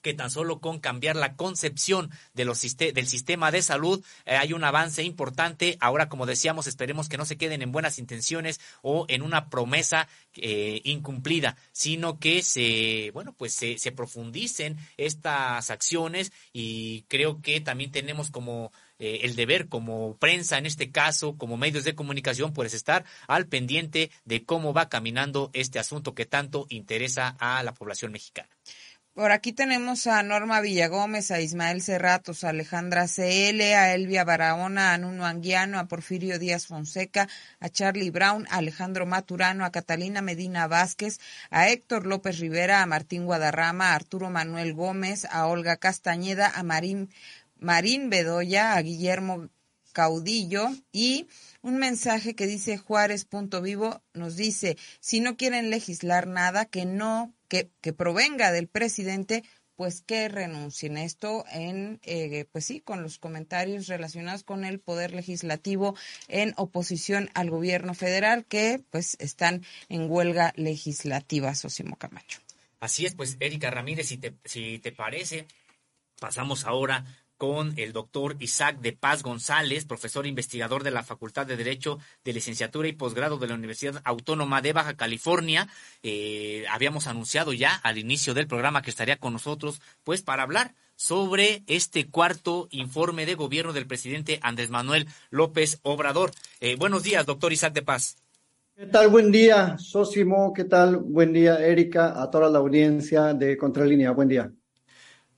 que tan solo con cambiar la concepción de los, del sistema de salud eh, hay un avance importante. Ahora, como decíamos, esperemos que no se queden en buenas intenciones o en una promesa eh, incumplida, sino que se, bueno, pues se, profundicen estas acciones y creo que también tenemos como eh, el deber como prensa en este caso, como medios de comunicación, pues estar al pendiente de cómo va caminando este asunto que tanto interesa a la población mexicana. Por aquí tenemos a Norma Villagómez, a Ismael Cerratos, a Alejandra CL, a Elvia Barahona, a Nuno Anguiano, a Porfirio Díaz Fonseca, a Charlie Brown, a Alejandro Maturano, a Catalina Medina Vázquez, a Héctor López Rivera, a Martín Guadarrama, a Arturo Manuel Gómez, a Olga Castañeda, a Marín, Marín Bedoya, a Guillermo Caudillo y un mensaje que dice Juárez punto vivo nos dice si no quieren legislar nada que no que, provenga del presidente, pues que renuncien. Esto en, eh, pues sí, con los comentarios relacionados con el poder legislativo en oposición al gobierno federal, que pues están en huelga legislativa, Sosimo Camacho. Así es, pues Erika Ramírez, si te, si te parece, pasamos ahora con el doctor Isaac de Paz González, profesor investigador de la Facultad de Derecho de Licenciatura y Posgrado de la Universidad Autónoma de Baja California. Eh, habíamos anunciado ya al inicio del programa que estaría con nosotros, pues para hablar sobre este cuarto informe de gobierno del presidente Andrés Manuel López Obrador. Eh, buenos días, doctor Isaac de Paz. ¿Qué tal? Buen día, Sosimo. ¿Qué tal? Buen día, Erika, a toda la audiencia de Contralínea. Buen día.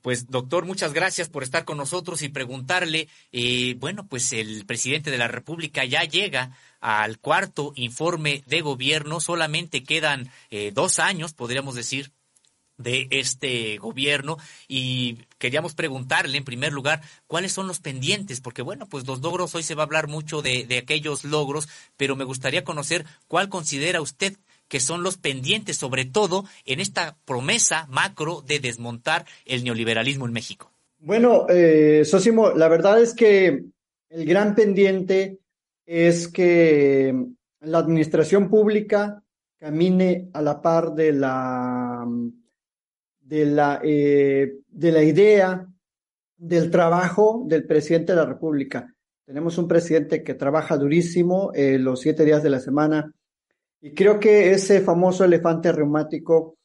Pues doctor, muchas gracias por estar con nosotros y preguntarle, eh, bueno, pues el presidente de la República ya llega al cuarto informe de gobierno, solamente quedan eh, dos años, podríamos decir, de este gobierno y queríamos preguntarle en primer lugar cuáles son los pendientes, porque bueno, pues los logros, hoy se va a hablar mucho de, de aquellos logros, pero me gustaría conocer cuál considera usted que son los pendientes, sobre todo en esta promesa macro de desmontar el neoliberalismo en México? Bueno, eh, Sosimo, la verdad es que el gran pendiente es que la administración pública camine a la par de la, de la, eh, de la idea del trabajo del presidente de la República. Tenemos un presidente que trabaja durísimo eh, los siete días de la semana, y creo que ese famoso elefante reumático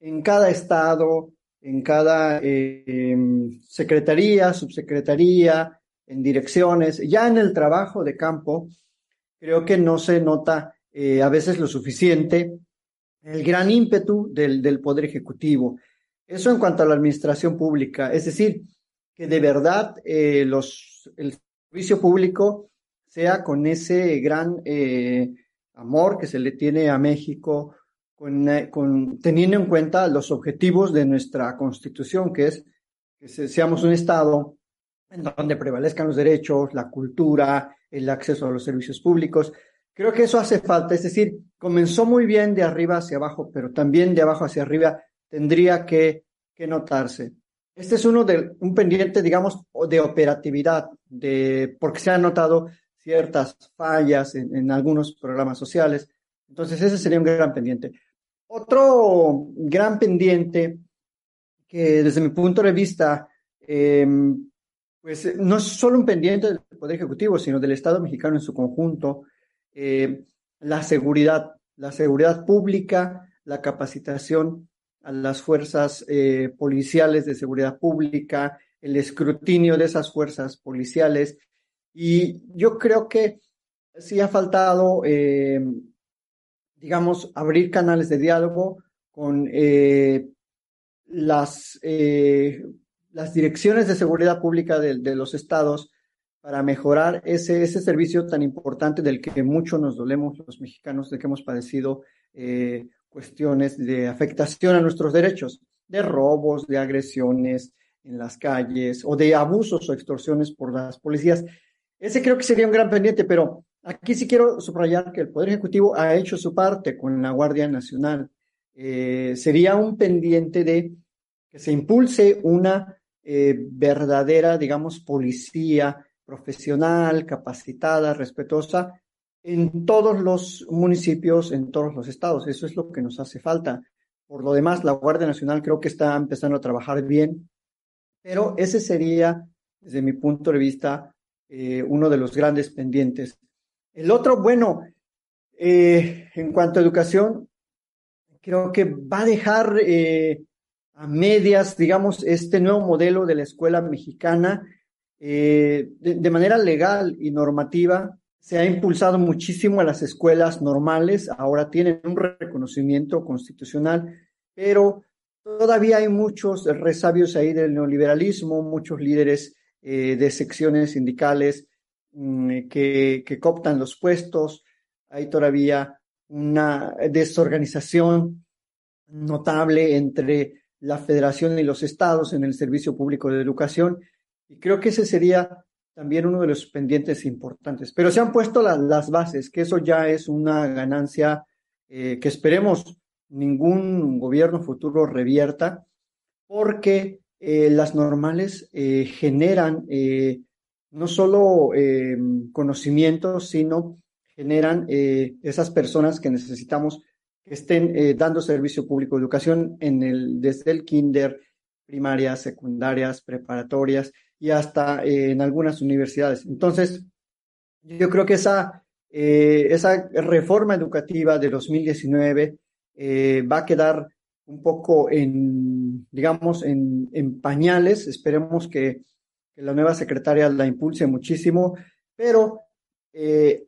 en cada estado, en cada eh, secretaría, subsecretaría, en direcciones, ya en el trabajo de campo, creo que no se nota eh, a veces lo suficiente el gran ímpetu del, del Poder Ejecutivo. Eso en cuanto a la administración pública, es decir, que de verdad eh, los, el servicio público sea con ese gran amor que se le tiene a México, eh, con, teniendo en cuenta los objetivos de nuestra Constitución, que es que seamos un Estado en donde prevalezcan los derechos, la cultura, el acceso a los servicios públicos. Creo que eso hace falta, es decir, comenzó muy bien de arriba hacia abajo, pero también de abajo hacia arriba tendría que, que notarse. Este es uno de un pendiente, digamos, de operatividad, de, porque se ha notado ciertas fallas en, algunos programas sociales. Entonces, ese sería un gran pendiente. Otro gran pendiente que desde mi punto de vista, em, pues no es solo un pendiente del Poder Ejecutivo, sino del Estado mexicano en su conjunto, eh, la seguridad, la seguridad pública la capacitación a las fuerzas eh, policiales de seguridad pública, el escrutinio de esas fuerzas policiales. Y yo creo que sí ha faltado, eh, digamos, abrir canales de diálogo con eh, las, las direcciones de seguridad pública de, los estados para mejorar ese, ese servicio tan importante del que mucho nos dolemos los mexicanos, de que hemos padecido cuestiones de afectación a nuestros derechos, de robos, de agresiones en las calles o de abusos o extorsiones por las policías. Ese creo que sería un gran pendiente, pero aquí sí quiero subrayar que el Poder Ejecutivo ha hecho su parte con la Guardia Nacional. Eh, sería un pendiente de que se impulse una eh, verdadera, digamos, policía profesional, capacitada, respetuosa, en todos los municipios, en todos los estados. Eso es lo que nos hace falta. Por lo demás, la Guardia Nacional creo que está empezando a trabajar bien, pero ese sería, desde mi punto de vista, eh, uno de los grandes pendientes. El otro, bueno, eh, en cuanto a educación, creo que va a dejar eh, a medias, digamos, este nuevo modelo de la escuela mexicana de manera legal y normativa se ha impulsado muchísimo a las escuelas normales, ahora tienen un reconocimiento constitucional, pero todavía hay muchos resabios ahí del neoliberalismo, muchos líderes eh, de secciones sindicales mm, que, que cooptan los puestos, hay todavía una desorganización notable entre la federación y los estados en el servicio público de educación, y creo que ese sería también uno de los pendientes importantes. Pero se han puesto las bases, que eso ya es una ganancia eh, que esperemos ningún gobierno futuro revierta, porque eh, las normales eh, generan no solo conocimientos, sino generan esas personas que necesitamos que estén dando servicio público de educación en el, desde el kinder, primarias, secundarias, preparatorias, y hasta eh, en algunas universidades. Entonces, yo creo que esa, eh, esa reforma educativa de 2019 eh, va a quedar un poco en, digamos, en, en pañales. Esperemos que, la nueva secretaria la impulse muchísimo, pero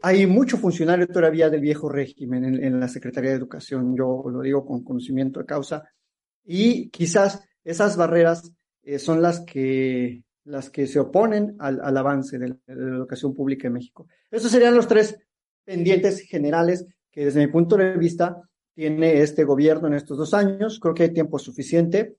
hay mucho funcionario todavía del viejo régimen en, la Secretaría de Educación, yo lo digo con conocimiento de causa, y quizás esas barreras son las que las que se oponen al, avance de la, educación pública en México. Esos serían los tres pendientes generales que desde mi punto de vista tiene este gobierno en estos dos años. Creo que hay tiempo suficiente,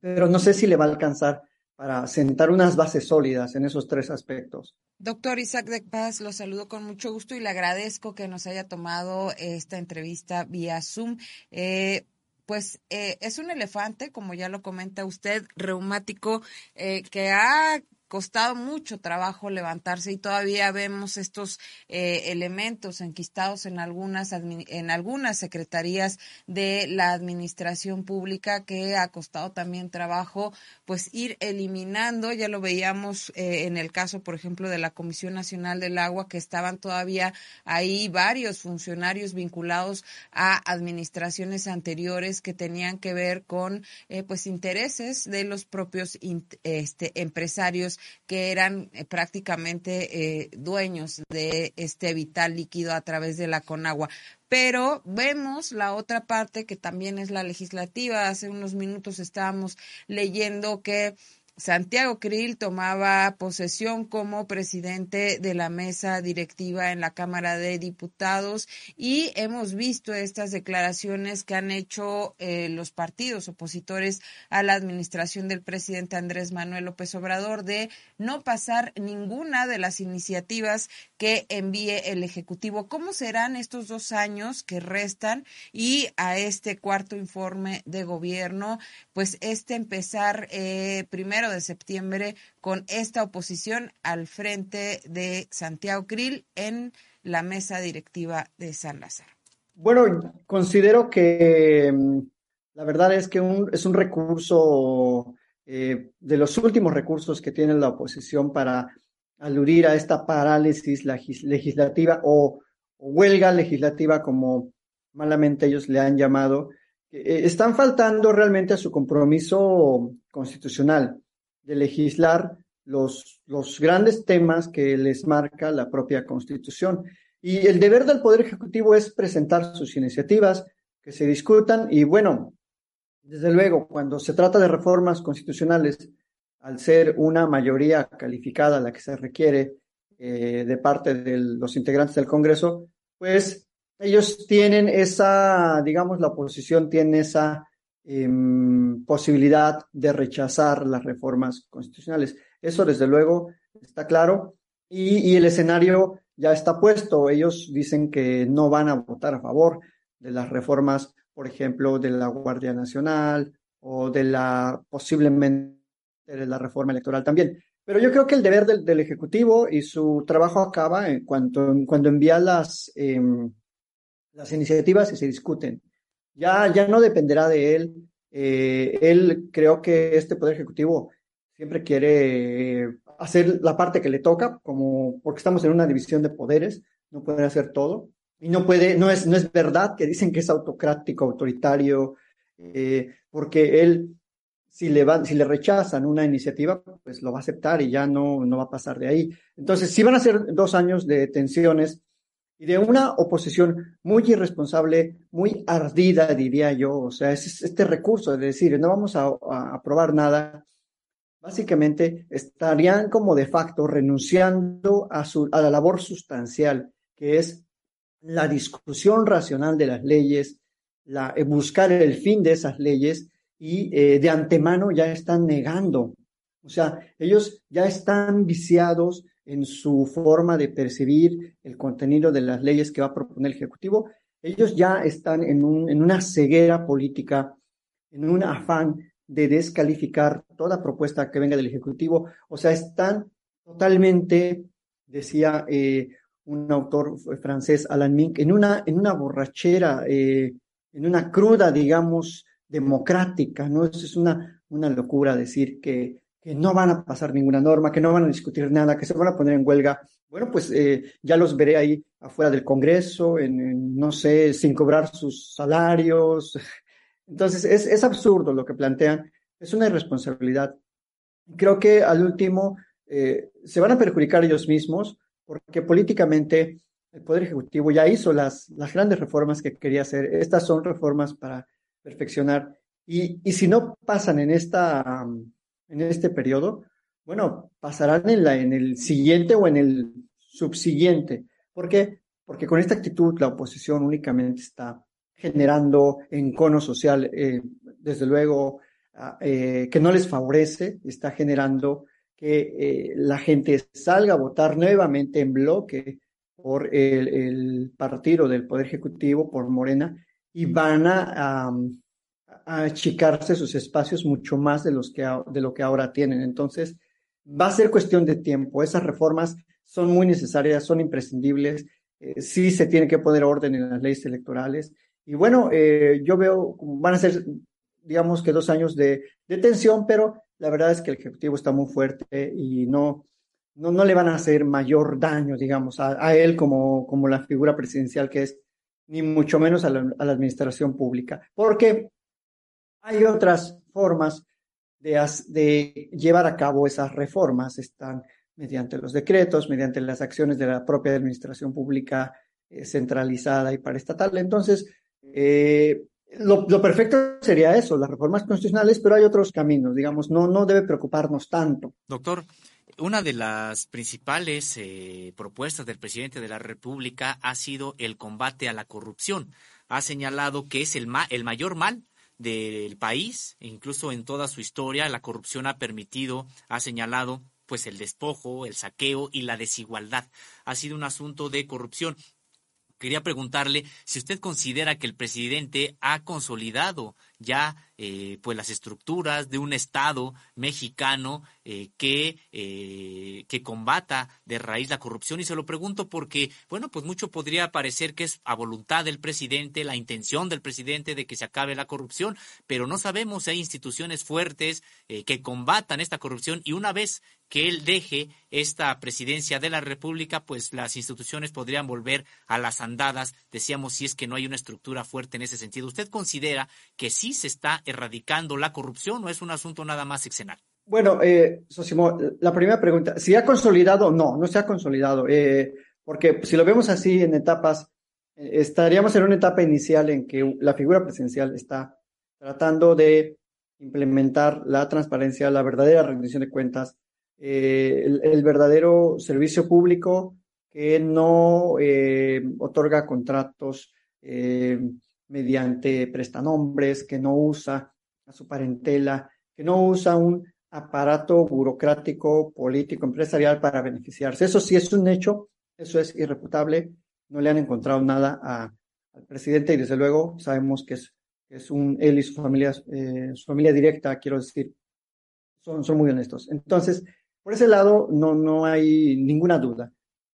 pero no sé si le va a alcanzar para sentar unas bases sólidas en esos tres aspectos. Doctor Isaac de Paz, lo saludo con mucho gusto y le agradezco que nos haya tomado esta entrevista vía Zoom. Eh, pues eh, es un elefante, como ya lo comenta usted, reumático, eh, que ha costado mucho trabajo levantarse y todavía vemos estos eh, elementos enquistados en algunas en algunas secretarías de la administración pública que ha costado también trabajo pues ir eliminando. Ya lo veíamos eh, en el caso por ejemplo de la Comisión Nacional del Agua que estaban todavía ahí varios funcionarios vinculados a administraciones anteriores que tenían que ver con eh, pues intereses de los propios este, empresarios que eran eh, prácticamente eh, dueños de este vital líquido a través de la Conagua. Pero vemos la otra parte que también es la legislativa. Hace unos minutos estábamos leyendo que Santiago Krill tomaba posesión como presidente de la mesa directiva en la Cámara de Diputados y hemos visto estas declaraciones que han hecho eh, los partidos opositores a la administración del presidente Andrés Manuel López Obrador de no pasar ninguna de las iniciativas que envíe el Ejecutivo. ¿Cómo serán estos dos años que restan y a este cuarto informe de gobierno? Pues este empezar eh, primero de septiembre con esta oposición al frente de Santiago Krill en la mesa directiva de San Lázaro. Bueno, considero que mm, la verdad es que es un recurso eh, de los últimos recursos que tiene la oposición para aludir a esta parálisis legislativa o, huelga legislativa como malamente ellos le han llamado, eh, están faltando realmente a su compromiso constitucional de legislar los, los grandes temas que les marca la propia Constitución. Y el deber del Poder Ejecutivo es presentar sus iniciativas, que se discutan y bueno, desde luego, cuando se trata de reformas constitucionales, al ser una mayoría calificada la que se requiere eh, de parte de los integrantes del Congreso, pues ellos tienen esa, digamos, la oposición tiene esa em, posibilidad de rechazar las reformas constitucionales. Eso, desde luego, está claro. Y, y, el escenario ya está puesto. Ellos dicen que no van a votar a favor de las reformas, por ejemplo, de la Guardia Nacional o de la posiblemente de la reforma electoral también. Pero yo creo que el deber del, Ejecutivo y su trabajo acaba en cuanto, cuando envía las, em, las iniciativas y se discuten. Ya, ya no dependerá de él. Eh, él creo que este Poder Ejecutivo siempre quiere eh, hacer la parte que le toca, como porque estamos en una división de poderes, no puede hacer todo. Y no puede, no es, no es verdad que dicen que es autocrático, autoritario, eh, porque él si le, van, si le rechazan una iniciativa, pues lo va a aceptar y ya no, no va a pasar de ahí. Entonces, sí van a ser dos años de tensiones y de una oposición muy irresponsable, muy ardida, diría yo. O sea, es este recurso de decir, no vamos a, aprobar nada. Básicamente estarían como de facto renunciando a, su, a la labor sustancial, que es la discusión racional de las leyes, la, eh, buscar el fin de esas leyes y eh, de antemano ya están negando. O sea, ellos ya están viciados en su forma de percibir el contenido de las leyes que va a proponer el Ejecutivo. Ellos ya están en, un, en una ceguera política, en un afán de descalificar toda propuesta que venga del Ejecutivo. O sea, están totalmente, decía eh, un autor francés, Alan Mink, en una, en una borrachera, eh, en una cruda, digamos, democrática, ¿no? Eso es una, una locura decir que, que no van a pasar ninguna norma, que no van a discutir nada, que se van a poner en huelga. Bueno, pues eh, ya los veré ahí afuera del Congreso, en, no sé, sin cobrar sus salarios. Entonces, es, es absurdo lo que plantean, es una irresponsabilidad. Creo que al último eh, se van a perjudicar ellos mismos, porque políticamente el Poder Ejecutivo ya hizo las, las grandes reformas que quería hacer. Estas son reformas para perfeccionar. Y, y si no pasan en, esta, en este periodo, bueno, pasarán en, la, en el siguiente o en el subsiguiente. ¿Por qué? Porque con esta actitud la oposición únicamente está generando encono social, eh, desde luego, ah, eh, que no les favorece, está generando que eh, la gente salga a votar nuevamente en bloque por el, el, partido del Poder Ejecutivo, por Morena, y van a, achicarse sus espacios mucho más de, los que, de lo que ahora tienen. Entonces, va a ser cuestión de tiempo. Esas reformas son muy necesarias, son imprescindibles. Eh, sí se tiene que poner orden en las leyes electorales. Y bueno, eh, yo veo, van a ser, digamos que dos años de, de, tensión, pero la verdad es que el Ejecutivo está muy fuerte y no, no, no le van a hacer mayor daño, digamos, a, a él como, como la figura presidencial que es ni mucho menos a la, administración pública, porque hay otras formas de, llevar a cabo esas reformas, están mediante los decretos, mediante las acciones de la propia administración pública eh, centralizada y paraestatal. Entonces, eh, lo, lo, perfecto sería eso, las reformas constitucionales, pero hay otros caminos, digamos, no, no debe preocuparnos tanto. Doctor, una de las principales eh, propuestas del presidente de la República ha sido el combate a la corrupción. Ha señalado que es el, ma el mayor mal del país, e incluso en toda su historia, la corrupción ha permitido, ha señalado pues el despojo, el saqueo y la desigualdad. Ha sido un asunto de corrupción. Quería preguntarle si usted considera que el presidente ha consolidado ya eh, pues las estructuras de un Estado mexicano eh, que, eh, que combata de raíz la corrupción. Y se lo pregunto porque, bueno, pues mucho podría parecer que es a voluntad del presidente, la intención del presidente de que se acabe la corrupción, pero no sabemos si hay instituciones fuertes que combatan esta corrupción y una vez que él deje esta presidencia de la República, pues las instituciones podrían volver a las andadas, decíamos, si es que no hay una estructura fuerte en ese sentido. ¿Usted considera que sí se está erradicando la corrupción o es un asunto nada más exenal? Bueno, eh, Sosimo, la primera pregunta, ¿si ha consolidado? No, no se ha consolidado, eh, porque si lo vemos así en etapas, eh, estaríamos en una etapa inicial en que la figura presidencial está tratando de implementar la transparencia, la verdadera rendición de cuentas, eh, el, verdadero servicio público que no eh, otorga contratos eh, mediante prestanombres, que no usa a su parentela, que no usa un aparato burocrático, político, empresarial para beneficiarse. Eso sí es un hecho, eso es irrefutable. No le han encontrado nada al presidente y desde luego sabemos que es, es un, él y su familia, su familia directa, quiero decir, son, son muy honestos. Entonces, por ese lado, no, no hay ninguna duda.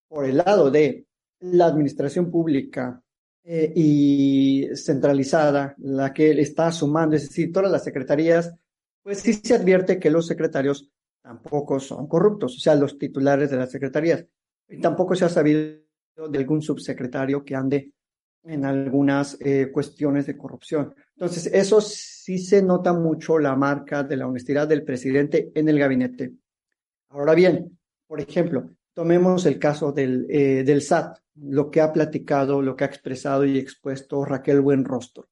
Por el lado de la administración pública eh, y centralizada, la que está sumando, es decir, todas las secretarías, pues sí se advierte que los secretarios tampoco son corruptos, o sea, los titulares de las secretarías. Y tampoco se ha sabido de algún subsecretario que ande en algunas eh, cuestiones de corrupción. Entonces, eso sí se nota mucho la marca de la honestidad del presidente en el gabinete. Ahora bien, por ejemplo, tomemos el caso del, eh, del SAT, lo que ha platicado, lo que ha expresado y expuesto Raquel Buenrostro,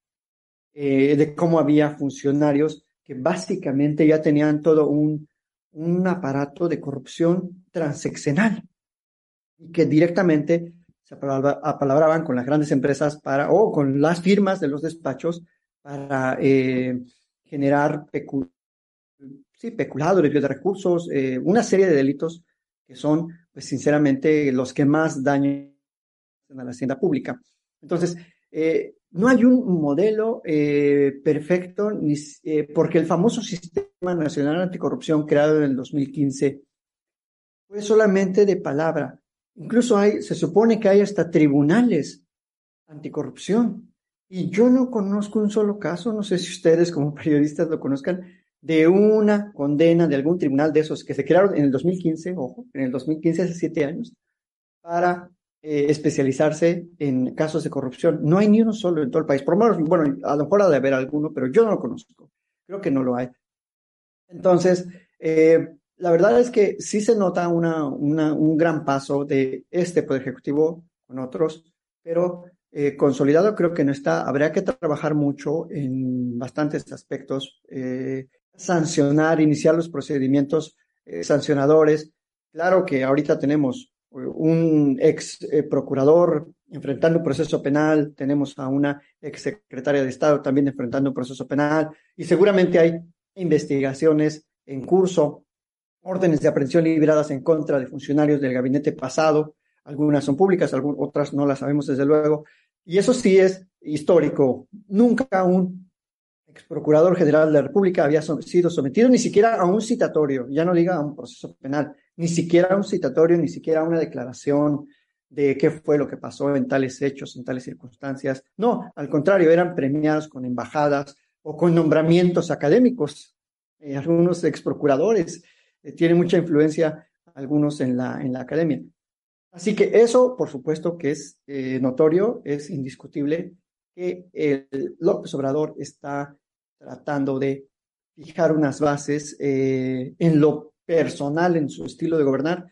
eh, de cómo había funcionarios que básicamente ya tenían todo un, un aparato de corrupción transeccional y que directamente se apalabraban con las grandes empresas para, o con las firmas de los despachos para eh, generar sí, peculado, desvío de recursos, eh, una serie de delitos que son, pues sinceramente, los que más dañan a la hacienda pública. Entonces, eh, no hay un modelo eh, perfecto, ni, porque el famoso Sistema Nacional Anticorrupción creado en el 2015 fue solamente de palabra. Incluso hay, se supone que hay hasta tribunales anticorrupción. Y yo no conozco un solo caso, no sé si ustedes como periodistas lo conozcan, de una condena de algún tribunal de esos que se crearon en el 2015, ojo, en el 2015, hace siete años, para eh, especializarse en casos de corrupción. No hay ni uno solo en todo el país. Por lo menos, bueno, a lo mejor ha de haber alguno, pero yo no lo conozco. Creo que no lo hay. Entonces, eh, la verdad es que sí se nota una, un gran paso de este Poder Ejecutivo con otros, pero eh, consolidado creo que no está. Habría que trabajar mucho en bastantes aspectos. Eh, sancionar, iniciar los procedimientos eh, sancionadores. Claro que ahorita tenemos eh, un ex eh, procurador enfrentando un proceso penal, tenemos a una ex secretaria de Estado también enfrentando un proceso penal y seguramente hay investigaciones en curso, órdenes de aprehensión liberadas en contra de funcionarios del gabinete pasado, algunas son públicas, otras no las sabemos desde luego, y eso sí es histórico. Nunca un ex procurador general de la República había sido sometido ni siquiera a un citatorio, ya no diga a un proceso penal, ni siquiera a un citatorio, ni siquiera a una declaración de qué fue lo que pasó en tales hechos, en tales circunstancias. No, al contrario, eran premiados con embajadas o con nombramientos académicos. Eh, algunos ex procuradores eh, tienen mucha influencia, algunos en la, en la academia. Así que eso, por supuesto, que es eh, notorio, es indiscutible que el López Obrador está tratando de fijar unas bases eh, en lo personal, en su estilo de gobernar,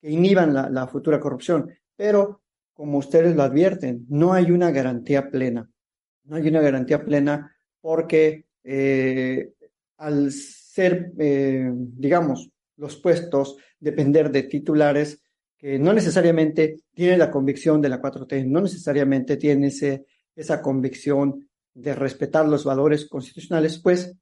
que inhiban la, futura corrupción. Pero, como ustedes lo advierten, no hay una garantía plena. No hay una garantía plena porque eh, al ser, eh, digamos, los puestos depender de titulares que no necesariamente tienen la convicción de la 4T, no necesariamente tienen ese, esa convicción de respetar los valores constitucionales, pues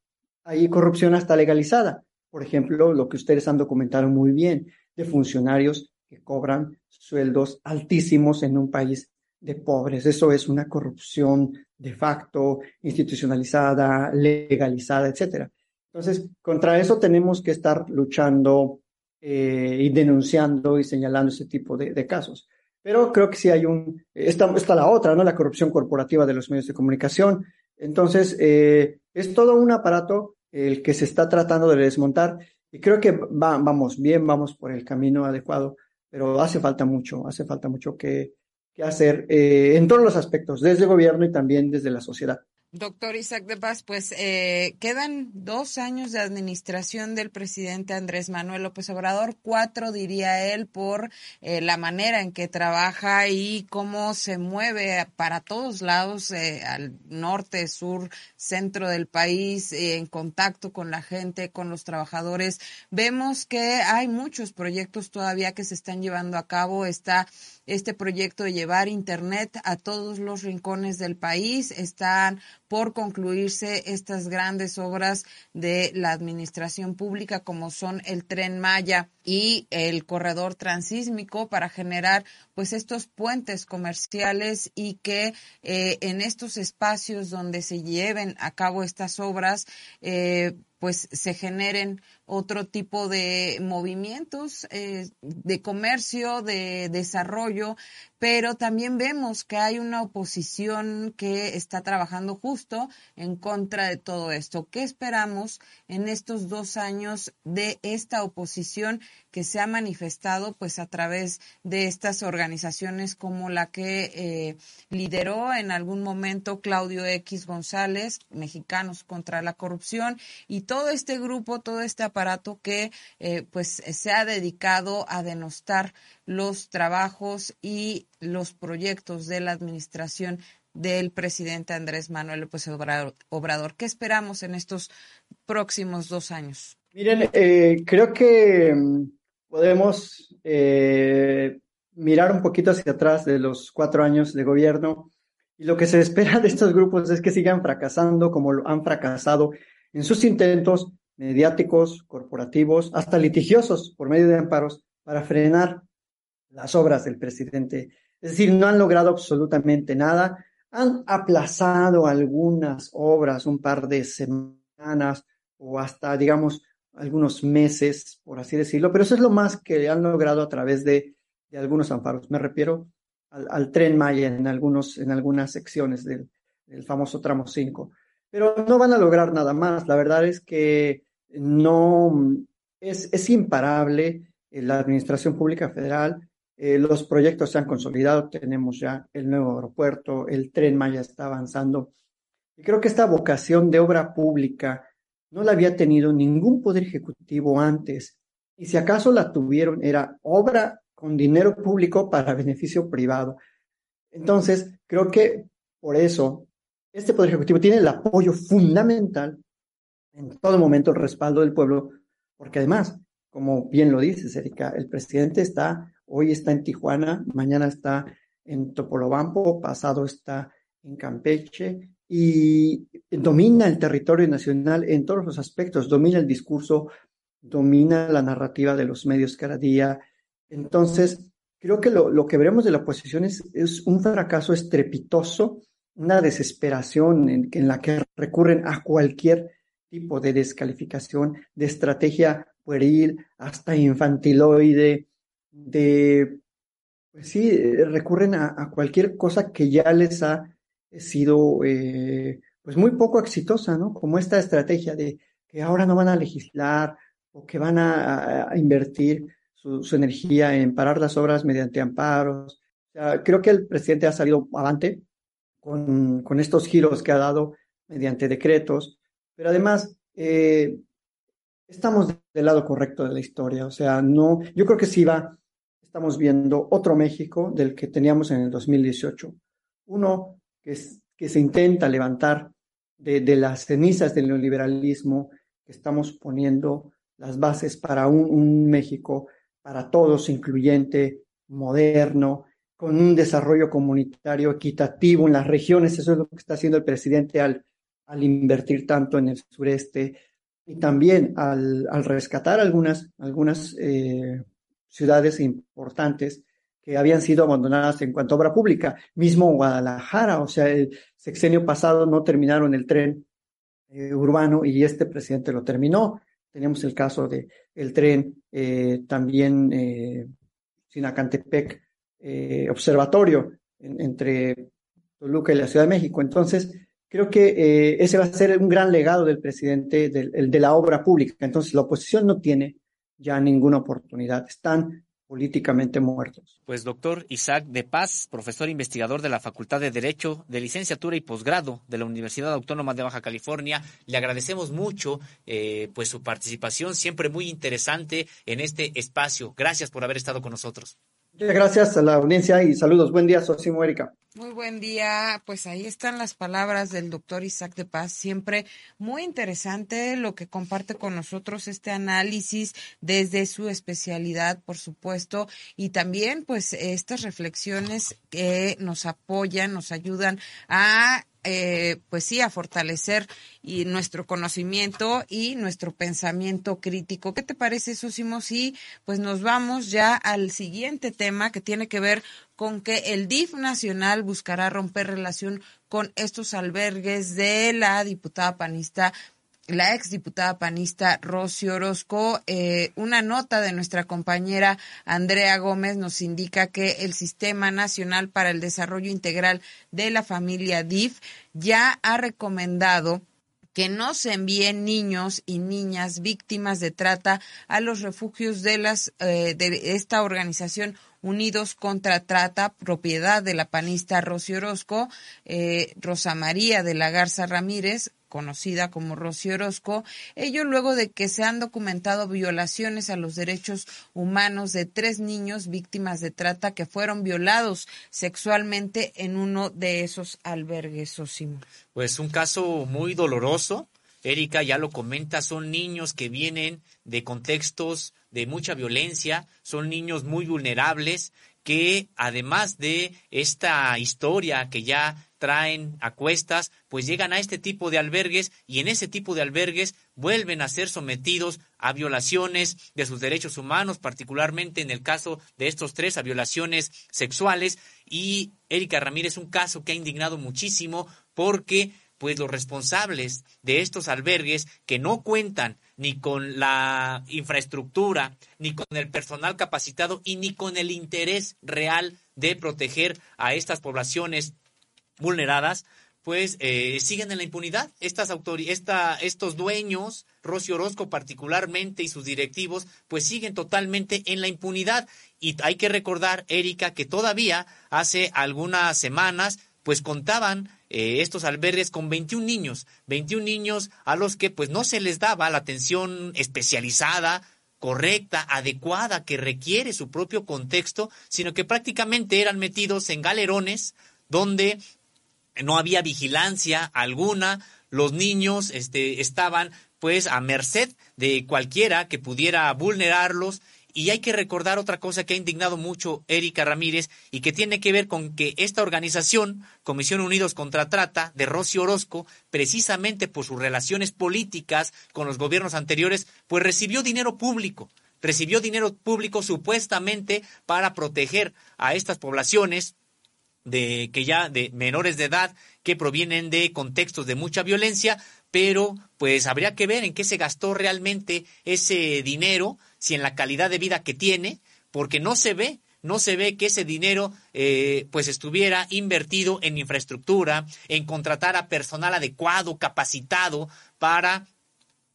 hay corrupción hasta legalizada. Por ejemplo, lo que ustedes han documentado muy bien, de funcionarios que cobran sueldos altísimos en un país de pobres. Eso es una corrupción de facto, institucionalizada, legalizada, etcétera. Entonces, contra eso tenemos que estar luchando eh, y denunciando y señalando ese tipo de, casos. Pero creo que sí hay un, está, está, la otra, ¿no? La corrupción corporativa de los medios de comunicación. Entonces, eh, es todo un aparato el que se está tratando de desmontar y creo que vamos bien, vamos por el camino adecuado, pero hace falta mucho, hace falta mucho que, hacer eh, en todos los aspectos, desde el gobierno y también desde la sociedad. Doctor Isaac de Paz, pues eh, quedan dos años de administración del presidente Andrés Manuel López Obrador, cuatro diría él por eh, la manera en que trabaja y cómo se mueve para todos lados, eh, al norte, sur, centro del país, en contacto con la gente, con los trabajadores. Vemos que hay muchos proyectos todavía que se están llevando a cabo. Está este proyecto de llevar Internet a todos los rincones del país. Están por concluirse estas grandes obras de la administración pública como son el tren Maya y el corredor transísmico para generar pues estos puentes comerciales y que eh, en estos espacios donde se lleven a cabo estas obras eh, pues se generen otro tipo de movimientos eh, de comercio, de desarrollo, pero también vemos que hay una oposición que está trabajando justo en contra de todo esto. ¿Qué esperamos en estos dos años de esta oposición que se ha manifestado pues a través de estas organizaciones como la que eh, lideró en algún momento Claudio X González, Mexicanos contra la Corrupción, y todo este grupo, todo este que eh, pues se ha dedicado a denostar los trabajos y los proyectos de la administración del presidente Andrés Manuel López Obrador. ¿Qué esperamos en estos próximos dos años? Miren, eh, creo que mm, podemos eh, mirar un poquito hacia atrás de los cuatro años de gobierno y lo que se espera de estos grupos es que sigan fracasando como han fracasado en sus intentos mediáticos, corporativos, hasta litigiosos por medio de amparos para frenar las obras del presidente. Es decir, no han logrado absolutamente nada, han aplazado algunas obras un par de semanas o hasta, digamos, algunos meses, por así decirlo, pero eso es lo más que han logrado a través de, algunos amparos. Me refiero al, tren Maya en, algunos, en algunas secciones del, famoso tramo 5. Pero no van a lograr nada más. La verdad es que no es, es imparable la administración pública federal. Eh, los proyectos se han consolidado. Tenemos ya el nuevo aeropuerto, el tren Maya está avanzando. Y creo que esta vocación de obra pública no la había tenido ningún poder ejecutivo antes, y si acaso la tuvieron era obra con dinero público para beneficio privado. Entonces, creo que por eso este poder ejecutivo tiene el apoyo fundamental en todo momento, el respaldo del pueblo, porque además, como bien lo dices, Erika, el presidente está, hoy está en Tijuana, mañana está en Topolobampo, pasado está en Campeche, y domina el territorio nacional en todos los aspectos, domina el discurso, domina la narrativa de los medios cada día. Entonces, creo que lo, que veremos de la oposición es, un fracaso estrepitoso, una desesperación en, la que recurren a cualquier tipo de descalificación, de estrategia pueril, hasta infantiloide, de, pues sí, recurren a cualquier cosa que ya les ha sido eh, pues muy poco exitosa, ¿no? Como esta estrategia de que ahora no van a legislar o que van a, invertir su, energía en parar las obras mediante amparos. creo que el presidente ha salido adelante con, con, estos giros que ha dado mediante decretos, pero además eh, estamos del lado correcto de la historia. O sea, no, yo creo que sí va, estamos viendo otro México del que teníamos en el 2018. Uno que, que se intenta levantar de, las cenizas del neoliberalismo, que estamos poniendo las bases para un, México para todos, incluyente, moderno, con un desarrollo comunitario equitativo en las regiones. Eso es lo que está haciendo el presidente al, al invertir tanto en el sureste y también al, al rescatar algunas, algunas eh, ciudades importantes que habían sido abandonadas en cuanto a obra pública. Mismo Guadalajara, o sea, el sexenio pasado no terminaron el tren eh, urbano y este presidente lo terminó. Tenemos el caso de el tren eh, también eh, Sinacantepec eh, Observatorio entre Toluca y la Ciudad de México. Entonces, creo que eh, ese va a ser un gran legado del presidente del, de la obra pública. Entonces, la oposición no tiene ya ninguna oportunidad. Están políticamente muertos. Pues doctor Isaac de Paz, profesor investigador de la Facultad de Derecho de licenciatura y posgrado de la Universidad Autónoma de Baja California, le agradecemos mucho eh, pues su participación, siempre muy interesante en este espacio. Gracias por haber estado con nosotros. Gracias a la audiencia y saludos. Buen día, Sosimo Erika. Muy buen día. Pues ahí están las palabras del doctor Isaac de Paz. Siempre muy interesante lo que comparte con nosotros este análisis desde su especialidad, por supuesto, y también pues estas reflexiones que nos apoyan, nos ayudan a eh, pues sí, a fortalecer y nuestro conocimiento y nuestro pensamiento crítico. ¿Qué te parece, Sosimo? Sí, pues nos vamos ya al siguiente tema que tiene que ver con que el DIF nacional buscará romper relación con estos albergues de la diputada panista la exdiputada panista Rosy Orozco. Eh, una nota de nuestra compañera Andrea Gómez nos indica que el Sistema Nacional para el Desarrollo Integral de la Familia DIF ya ha recomendado que no se envíen niños y niñas víctimas de trata a los refugios de las eh, de esta organización Unidos contra Trata, propiedad de la panista Rosy Orozco, eh, Rosa María de la Garza Ramírez, conocida como Rocío Orozco, ello luego de que se han documentado violaciones a los derechos humanos de tres niños víctimas de trata que fueron violados sexualmente en uno de esos albergues. Pues un caso muy doloroso. Erika ya lo comenta, son niños que vienen de contextos de mucha violencia, son niños muy vulnerables que además de esta historia que ya traen a cuestas, pues llegan a este tipo de albergues y en ese tipo de albergues vuelven a ser sometidos a violaciones de sus derechos humanos, particularmente en el caso de estos tres, a violaciones sexuales. Y Erika Ramírez, un caso que ha indignado muchísimo porque pues los responsables de estos albergues que no cuentan ni con la infraestructura, ni con el personal capacitado y ni con el interés real de proteger a estas poblaciones vulneradas, pues eh, siguen en la impunidad. Estas esta, estos dueños, Rocío Orozco particularmente y sus directivos, pues siguen totalmente en la impunidad. Y hay que recordar, Erika, que todavía hace algunas semanas, pues contaban eh, estos albergues con 21 niños, 21 niños a los que pues no se les daba la atención especializada, correcta, adecuada, que requiere su propio contexto, sino que prácticamente eran metidos en galerones donde no había vigilancia alguna, los niños este, estaban pues a merced de cualquiera que pudiera vulnerarlos. Y hay que recordar otra cosa que ha indignado mucho Erika Ramírez y que tiene que ver con que esta organización, Comisión Unidos contra Trata, de Rosy Orozco, precisamente por sus relaciones políticas con los gobiernos anteriores, pues recibió dinero público recibió dinero público supuestamente para proteger a estas poblaciones de que ya de menores de edad que provienen de contextos de mucha violencia, pero pues habría que ver en qué se gastó realmente ese dinero, si en la calidad de vida que tiene, porque no se ve, no se ve que ese dinero eh, pues estuviera invertido en infraestructura, en contratar a personal adecuado, capacitado para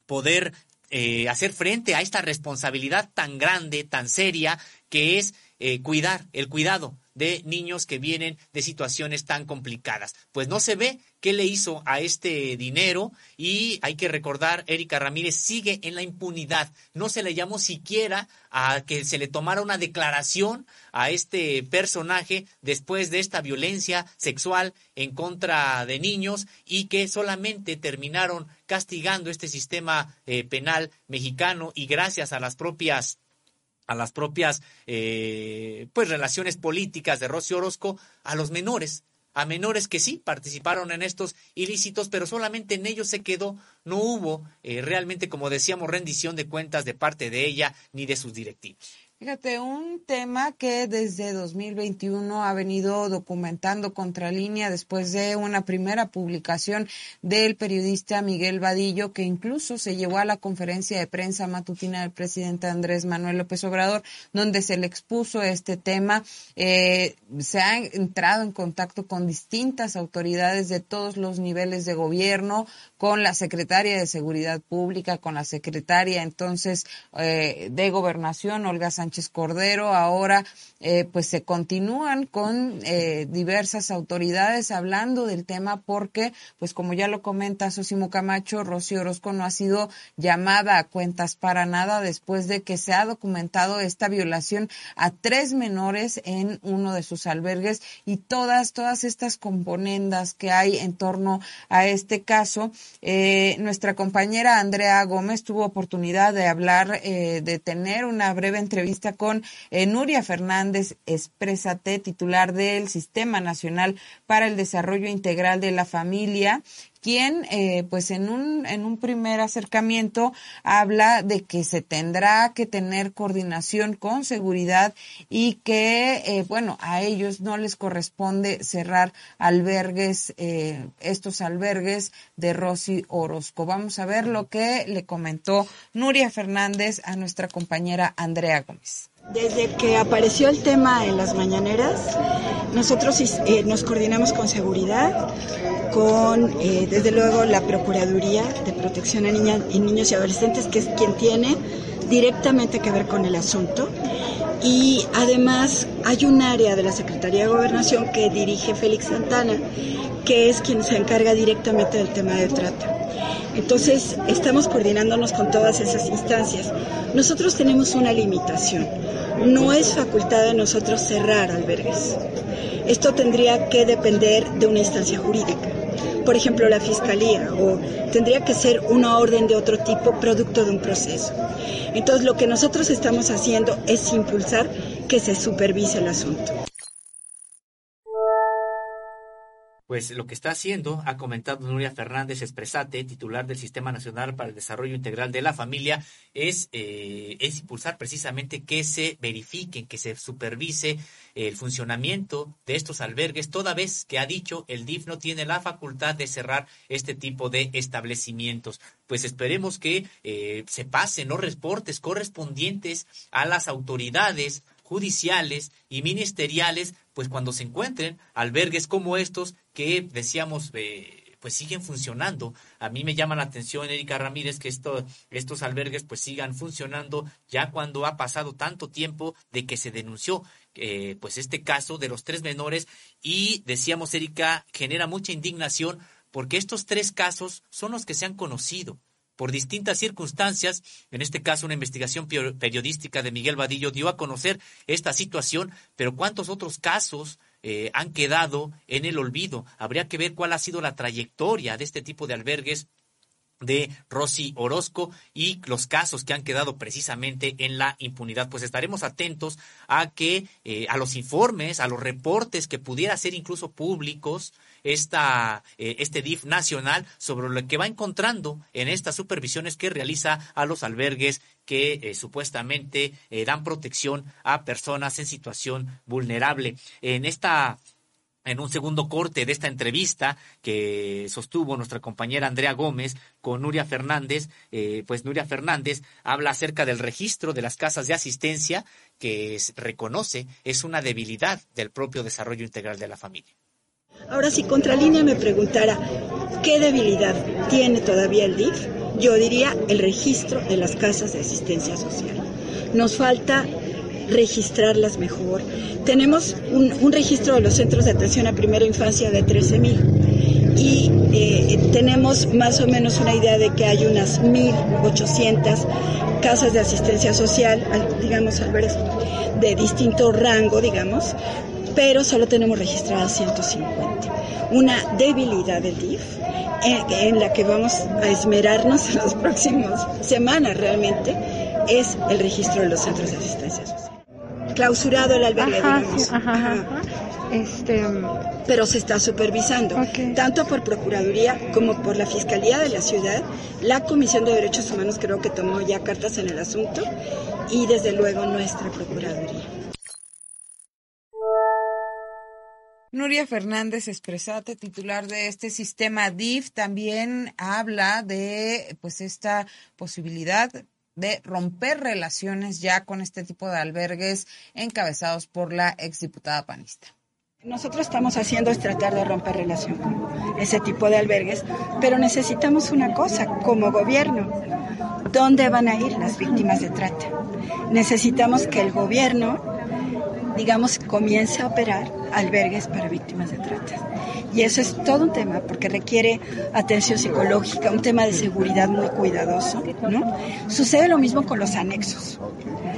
poder eh, hacer frente a esta responsabilidad tan grande, tan seria, que es eh, cuidar, el cuidado de niños que vienen de situaciones tan complicadas. Pues no se ve qué le hizo a este dinero y hay que recordar, Erika Ramírez sigue en la impunidad. No se le llamó siquiera a que se le tomara una declaración a este personaje después de esta violencia sexual en contra de niños y que solamente terminaron castigando este sistema eh, penal mexicano y gracias a las propias a las propias eh, pues relaciones políticas de Rocío Orozco a los menores, a menores que sí participaron en estos ilícitos, pero solamente en ellos se quedó, no hubo eh, realmente, como decíamos, rendición de cuentas de parte de ella ni de sus directivos. Fíjate, un tema que desde 2021 ha venido documentando Contralínea después de una primera publicación del periodista Miguel Vadillo, que incluso se llevó a la conferencia de prensa matutina del presidente Andrés Manuel López Obrador, donde se le expuso este tema. Eh, se ha entrado en contacto con distintas autoridades de todos los niveles de gobierno, con la secretaria de Seguridad Pública, con la secretaria entonces eh, de Gobernación, Olga Sánchez Cordero. Ahora, eh, pues se continúan con eh, diversas autoridades hablando del tema porque, pues como ya lo comenta Sosimo Camacho, Rocío Orozco no ha sido llamada a cuentas para nada después de que se ha documentado esta violación a tres menores en uno de sus albergues y todas, todas estas componendas que hay en torno a este caso. Eh, nuestra compañera Andrea Gómez tuvo oportunidad de hablar, de tener una breve entrevista con eh, Nuria Fernández Exprésate, titular del Sistema Nacional para el Desarrollo Integral de la Familia, quien, eh, pues en un, en un primer acercamiento, habla de que se tendrá que tener coordinación con seguridad y que, eh, bueno, a ellos no les corresponde cerrar albergues, estos albergues de Rosy Orozco. Vamos a ver lo que le comentó Nuria Fernández a nuestra compañera Andrea Gómez. Desde que apareció el tema en las mañaneras, nosotros eh, nos coordinamos con seguridad, con eh, desde luego la Procuraduría de Protección a Niñas y Niños y Adolescentes, que es quien tiene directamente que ver con el asunto. Y además hay un área de la Secretaría de Gobernación que dirige Félix Santana, que es quien se encarga directamente del tema de trata. Entonces, estamos coordinándonos con todas esas instancias. Nosotros tenemos una limitación. No es facultad de nosotros cerrar albergues. Esto tendría que depender de una instancia jurídica. Por ejemplo, la fiscalía, o tendría que ser una orden de otro tipo producto de un proceso. Entonces, lo que nosotros estamos haciendo es impulsar que se supervise el asunto. Pues lo que está haciendo, ha comentado Nuria Fernández Expresate, titular del Sistema Nacional para el Desarrollo Integral de la Familia, es, eh, es impulsar precisamente que se verifiquen, que se supervise el funcionamiento de estos albergues, toda vez que ha dicho el DIF no tiene la facultad de cerrar este tipo de establecimientos. Pues esperemos que eh, se pasen los reportes correspondientes a las autoridades judiciales y ministeriales, pues cuando se encuentren albergues como estos que decíamos eh, pues siguen funcionando. A mí me llama la atención, Erika Ramírez, que esto, estos albergues pues sigan funcionando ya cuando ha pasado tanto tiempo de que se denunció eh, pues este caso de los tres menores y decíamos, Erika, genera mucha indignación porque estos tres casos son los que se han conocido por distintas circunstancias, en este caso una investigación periodística de Miguel Vadillo dio a conocer esta situación, pero ¿cuántos otros casos eh, han quedado en el olvido? Habría que ver cuál ha sido la trayectoria de este tipo de albergues de Rosy Orozco y los casos que han quedado precisamente en la impunidad. Pues estaremos atentos a que eh, a los informes, a los reportes que pudiera ser incluso públicos esta, eh, este DIF nacional sobre lo que va encontrando en estas supervisiones que realiza a los albergues que eh, supuestamente dan protección a personas en situación vulnerable. En esta en un segundo corte de esta entrevista que sostuvo nuestra compañera Andrea Gómez con Nuria Fernández, eh, pues Nuria Fernández habla acerca del registro de las casas de asistencia que reconoce es una debilidad del propio desarrollo integral de la familia. Ahora, si Contralínea me preguntara qué debilidad tiene todavía el DIF, yo diría el registro de las casas de asistencia social. Nos falta registrarlas mejor. Tenemos un, registro de los centros de atención a primera infancia de 13.000 y eh, tenemos más o menos una idea de que hay unas 1.800 casas de asistencia social, digamos, de distinto rango, digamos, pero solo tenemos registradas 150. Una debilidad del DIF en, en la que vamos a esmerarnos en las próximas semanas realmente es el registro de los centros de asistencia social clausurado el albergue, Este, pero se está supervisando, tanto por Procuraduría como por la Fiscalía de la Ciudad. La Comisión de Derechos Humanos creo que tomó ya cartas en el asunto y desde luego nuestra Procuraduría. Nuria Fernández Expresate, titular de este sistema DIF, también habla de pues esta posibilidad de romper relaciones ya con este tipo de albergues encabezados por la exdiputada panista. Nosotros estamos haciendo es tratar de romper relación con ese tipo de albergues, pero necesitamos una cosa como gobierno. ¿Dónde van a ir las víctimas de trata? Necesitamos que el gobierno, digamos, comience a operar albergues para víctimas de trata. Y eso es todo un tema porque requiere atención psicológica, un tema de seguridad muy cuidadoso, ¿no? Sucede lo mismo con los anexos.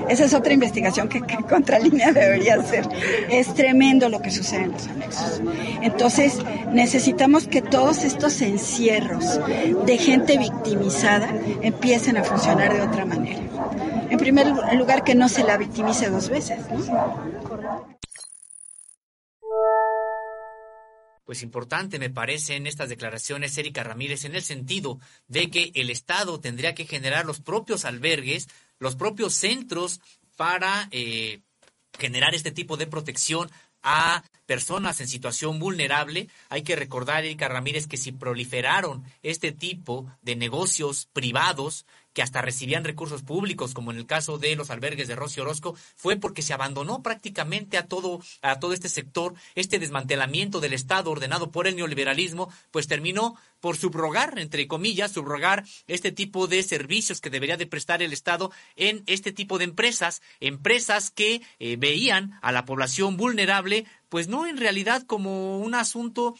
Esa es otra investigación que, que Contralínea debería hacer. Es tremendo lo que sucede en los anexos. Entonces, necesitamos que todos estos encierros de gente victimizada empiecen a funcionar de otra manera. En primer lugar, que no se la victimice dos veces. Pues importante me parece en estas declaraciones Erika Ramírez en el sentido de que el Estado tendría que generar los propios albergues, los propios centros para eh, generar este tipo de protección a personas en situación vulnerable. Hay que recordar, Erika Ramírez, que si proliferaron este tipo de negocios privados, que hasta recibían recursos públicos, como en el caso de los albergues de Rossi Orozco, fue porque se abandonó prácticamente a todo, a todo este sector, este desmantelamiento del Estado ordenado por el neoliberalismo, pues terminó por subrogar, entre comillas, subrogar este tipo de servicios que debería de prestar el Estado en este tipo de empresas, empresas que eh, veían a la población vulnerable, pues no en realidad como un asunto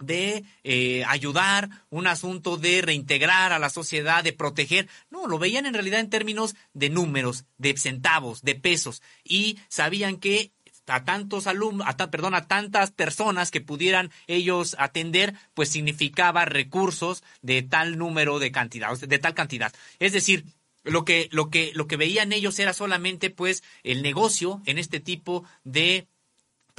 de eh, ayudar, un asunto de reintegrar a la sociedad, de proteger. No, lo veían en realidad en términos de números, de centavos, de pesos, y sabían que a tantos alumnos, a perdón, a tantas personas que pudieran ellos atender, pues significaba recursos de tal número de cantidad, de tal cantidad. Es decir, lo que, lo que, lo que veían ellos era solamente pues el negocio en este tipo de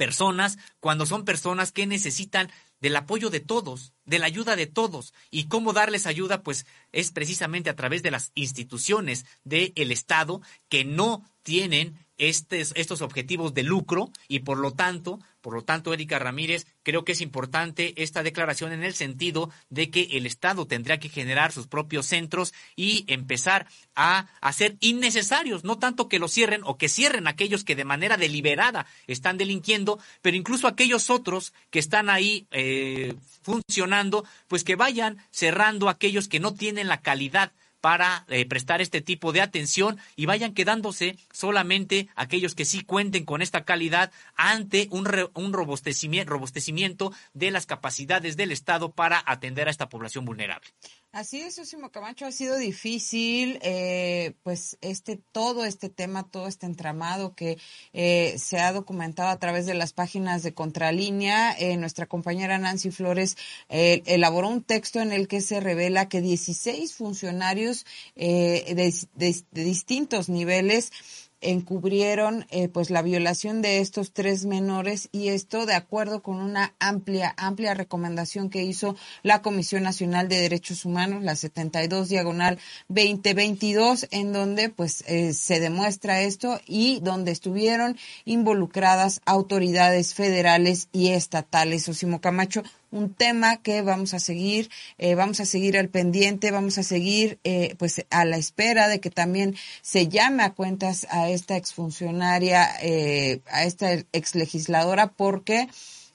personas, cuando son personas que necesitan del apoyo de todos, de la ayuda de todos. ¿Y cómo darles ayuda? Pues es precisamente a través de las instituciones del Estado que no tienen estos objetivos de lucro y por lo tanto, por lo tanto, Erika Ramírez, creo que es importante esta declaración en el sentido de que el Estado tendría que generar sus propios centros y empezar a hacer innecesarios, no tanto que los cierren o que cierren aquellos que de manera deliberada están delinquiendo, pero incluso aquellos otros que están ahí eh, funcionando, pues que vayan cerrando aquellos que no tienen la calidad para eh, prestar este tipo de atención y vayan quedándose solamente aquellos que sí cuenten con esta calidad ante un, un robustecimiento, robustecimiento de las capacidades del Estado para atender a esta población vulnerable. Así es, Osimo Camacho, ha sido difícil, eh, pues este todo este tema, todo este entramado que eh, se ha documentado a través de las páginas de Contralínea. Eh, nuestra compañera Nancy Flores eh, elaboró un texto en el que se revela que 16 funcionarios eh, de, de, de distintos niveles encubrieron eh, pues la violación de estos tres menores y esto de acuerdo con una amplia amplia recomendación que hizo la Comisión Nacional de Derechos Humanos la 72 diagonal 2022 en donde pues eh, se demuestra esto y donde estuvieron involucradas autoridades federales y estatales. Osimo Camacho un tema que vamos a seguir, eh, vamos a seguir al pendiente, vamos a seguir eh, pues a la espera de que también se llame a cuentas a esta exfuncionaria, eh, a esta exlegisladora, porque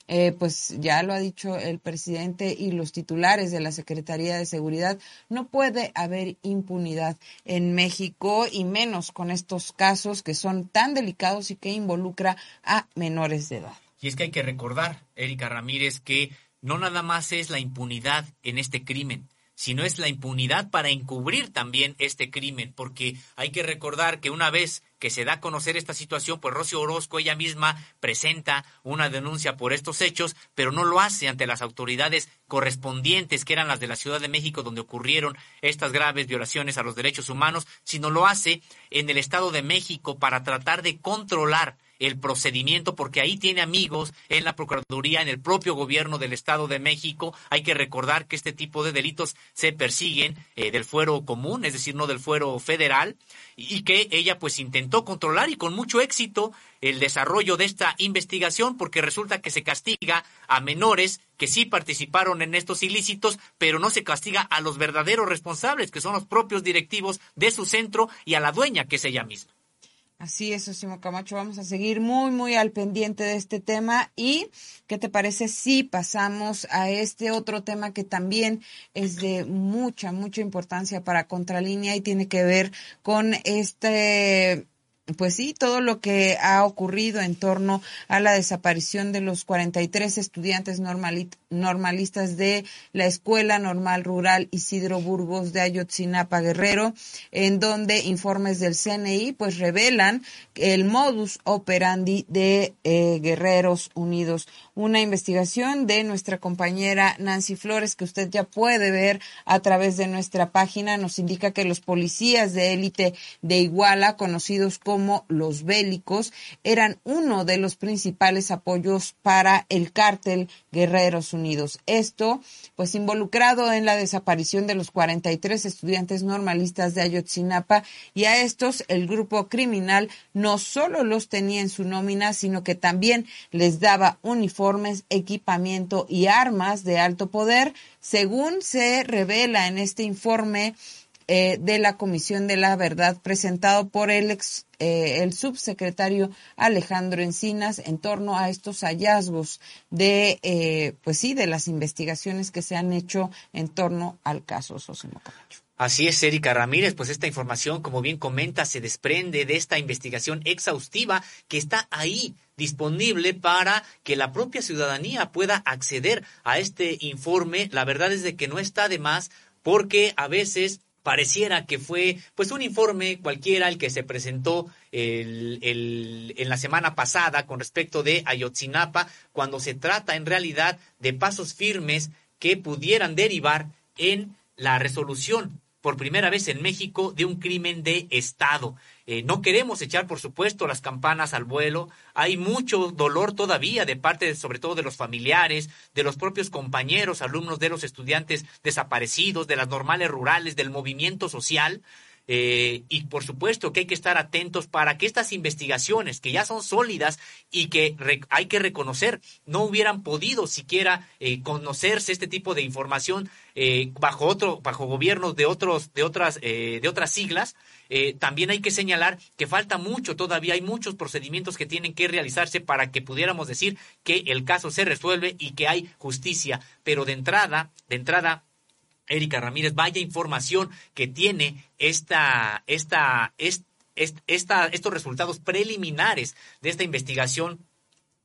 eh, pues ya lo ha dicho el presidente y los titulares de la Secretaría de Seguridad, no puede haber impunidad en México y menos con estos casos que son tan delicados y que involucra a menores de edad. Y es que hay que recordar, Erika Ramírez, que no nada más es la impunidad en este crimen, sino es la impunidad para encubrir también este crimen, porque hay que recordar que una vez que se da a conocer esta situación, pues Rocío Orozco ella misma presenta una denuncia por estos hechos, pero no lo hace ante las autoridades correspondientes, que eran las de la Ciudad de México, donde ocurrieron estas graves violaciones a los derechos humanos, sino lo hace en el Estado de México para tratar de controlar el procedimiento, porque ahí tiene amigos en la Procuraduría, en el propio gobierno del Estado de México. Hay que recordar que este tipo de delitos se persiguen eh, del fuero común, es decir, no del fuero federal, y que ella pues intentó controlar y con mucho éxito el desarrollo de esta investigación, porque resulta que se castiga a menores que sí participaron en estos ilícitos, pero no se castiga a los verdaderos responsables, que son los propios directivos de su centro y a la dueña, que es ella misma. Así es, Osimo Camacho. Vamos a seguir muy, muy al pendiente de este tema. ¿Y qué te parece si pasamos a este otro tema que también es de mucha, mucha importancia para Contralínea y tiene que ver con este pues sí, todo lo que ha ocurrido en torno a la desaparición de los 43 estudiantes normalistas de la Escuela Normal Rural Isidro Burgos de Ayotzinapa Guerrero, en donde informes del CNI pues revelan el modus operandi de eh, Guerreros Unidos. Una investigación de nuestra compañera Nancy Flores que usted ya puede ver a través de nuestra página nos indica que los policías de élite de Iguala, conocidos como los bélicos eran uno de los principales apoyos para el cártel Guerreros Unidos. Esto, pues involucrado en la desaparición de los 43 estudiantes normalistas de Ayotzinapa y a estos el grupo criminal no solo los tenía en su nómina, sino que también les daba uniformes, equipamiento y armas de alto poder, según se revela en este informe eh, de la Comisión de la Verdad presentado por el, ex, eh, el subsecretario Alejandro Encinas en torno a estos hallazgos de, eh, pues sí, de las investigaciones que se han hecho en torno al caso Sosimo Camacho. Así es, Erika Ramírez, pues esta información, como bien comenta, se desprende de esta investigación exhaustiva que está ahí disponible para que la propia ciudadanía pueda acceder a este informe. La verdad es de que no está de más porque a veces pareciera que fue pues un informe cualquiera el que se presentó el, el, en la semana pasada con respecto de Ayotzinapa, cuando se trata en realidad de pasos firmes que pudieran derivar en la resolución por primera vez en México de un crimen de Estado. Eh, no queremos echar, por supuesto, las campanas al vuelo. Hay mucho dolor todavía de parte, sobre todo, de los familiares, de los propios compañeros, alumnos de los estudiantes desaparecidos, de las normales rurales, del movimiento social. Eh, y por supuesto que hay que estar atentos para que estas investigaciones, que ya son sólidas y que hay que reconocer, no hubieran podido siquiera eh, conocerse este tipo de información eh, bajo otro, bajo gobiernos de otros, de otras, de otras siglas. también hay que señalar que falta mucho todavía, hay muchos procedimientos que tienen que realizarse para que pudiéramos decir que el caso se resuelve y que hay justicia. Pero de entrada, de entrada, Erika Ramírez, vaya información que tiene esta, esta, esta, estos resultados preliminares de esta investigación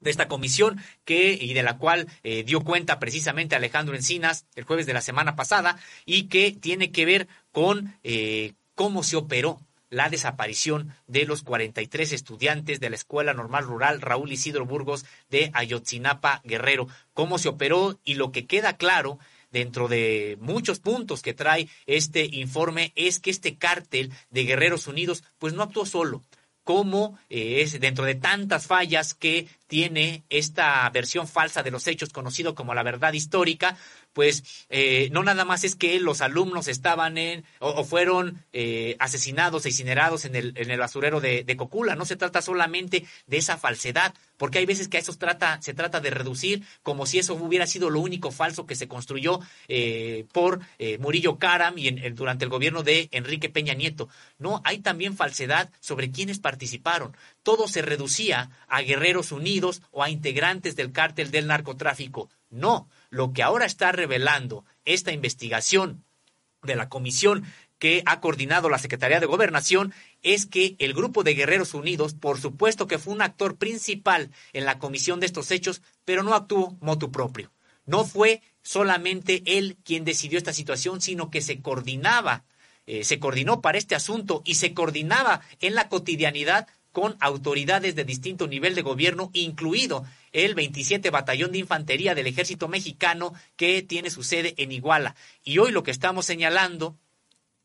de esta comisión que y de la cual eh, dio cuenta precisamente Alejandro Encinas el jueves de la semana pasada y que tiene que ver con eh, cómo se operó la desaparición de los 43 estudiantes de la Escuela Normal Rural Raúl Isidro Burgos de Ayotzinapa Guerrero, cómo se operó y lo que queda claro dentro de muchos puntos que trae este informe es que este cártel de Guerreros Unidos pues no actuó solo, como eh, es dentro de tantas fallas que tiene esta versión falsa de los hechos conocido como la verdad histórica, pues eh, no nada más es que los alumnos estaban en o, fueron eh, asesinados e incinerados en el, en el basurero de, Cocula. No se trata solamente de esa falsedad, porque hay veces que a eso trata, se trata de reducir como si eso hubiera sido lo único falso que se construyó eh, por Murillo Karam y en, durante el gobierno de Enrique Peña Nieto. No, hay también falsedad sobre quienes participaron. Todo se reducía a guerreros unidos o a integrantes del cártel del narcotráfico. No, lo que ahora está revelando esta investigación de la comisión que ha coordinado la Secretaría de Gobernación es que el grupo de Guerreros Unidos, por supuesto que fue un actor principal en la comisión de estos hechos, pero no actuó motu propio. No fue solamente él quien decidió esta situación, sino que se coordinaba, eh, se coordinó para este asunto y se coordinaba en la cotidianidad con autoridades de distinto nivel de gobierno, incluido el 27 Batallón de Infantería del Ejército Mexicano que tiene su sede en Iguala. Y hoy lo que estamos señalando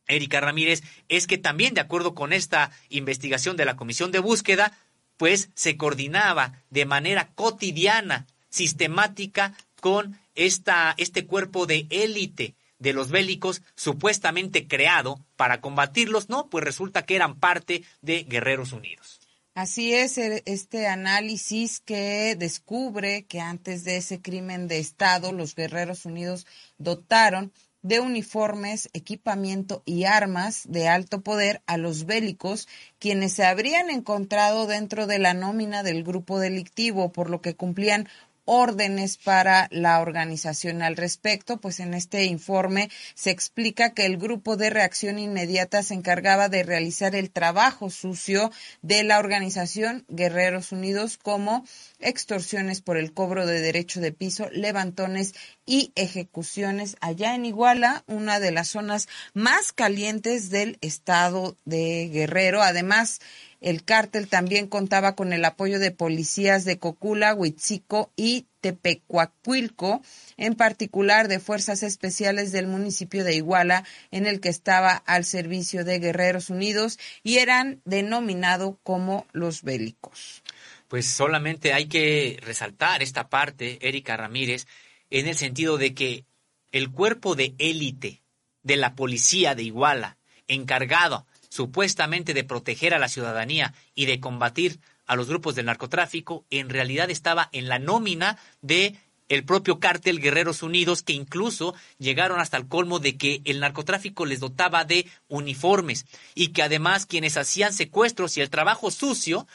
Erika Ramírez, es que también de acuerdo con esta investigación de la Comisión de Búsqueda, pues se coordinaba de manera cotidiana, sistemática, con esta, este cuerpo de élite de los bélicos supuestamente creado para combatirlos, no, pues resulta que eran parte de Guerreros Unidos. Así es, e, este análisis que descubre que antes de ese crimen de Estado, los Guerreros Unidos dotaron de uniformes, equipamiento y armas de alto poder a los bélicos, quienes se habrían encontrado dentro de la nómina del grupo delictivo, por lo que cumplían órdenes para la organización al respecto, pues en este informe se explica que el grupo de reacción inmediata se encargaba de realizar el trabajo sucio de la organización Guerreros Unidos como extorsiones por el cobro de derecho de piso, levantones y ejecuciones allá en Iguala, una de las zonas más calientes del estado de Guerrero. Además, el cártel también contaba con el apoyo de policías de Cocula, Huitzico y Tepecuacuilco, en particular de fuerzas especiales del municipio de Iguala, en el que estaba al servicio de Guerreros Unidos y eran denominados como los bélicos. Pues solamente hay que resaltar esta parte, Erika Ramírez, en el sentido de que el cuerpo de élite de la policía de Iguala, encargado supuestamente de proteger a la ciudadanía y de combatir a los grupos del narcotráfico, en realidad estaba en la nómina de el propio cártel Guerreros Unidos, que incluso llegaron hasta el colmo de que el narcotráfico les dotaba de uniformes y que además quienes hacían secuestros y el trabajo sucio,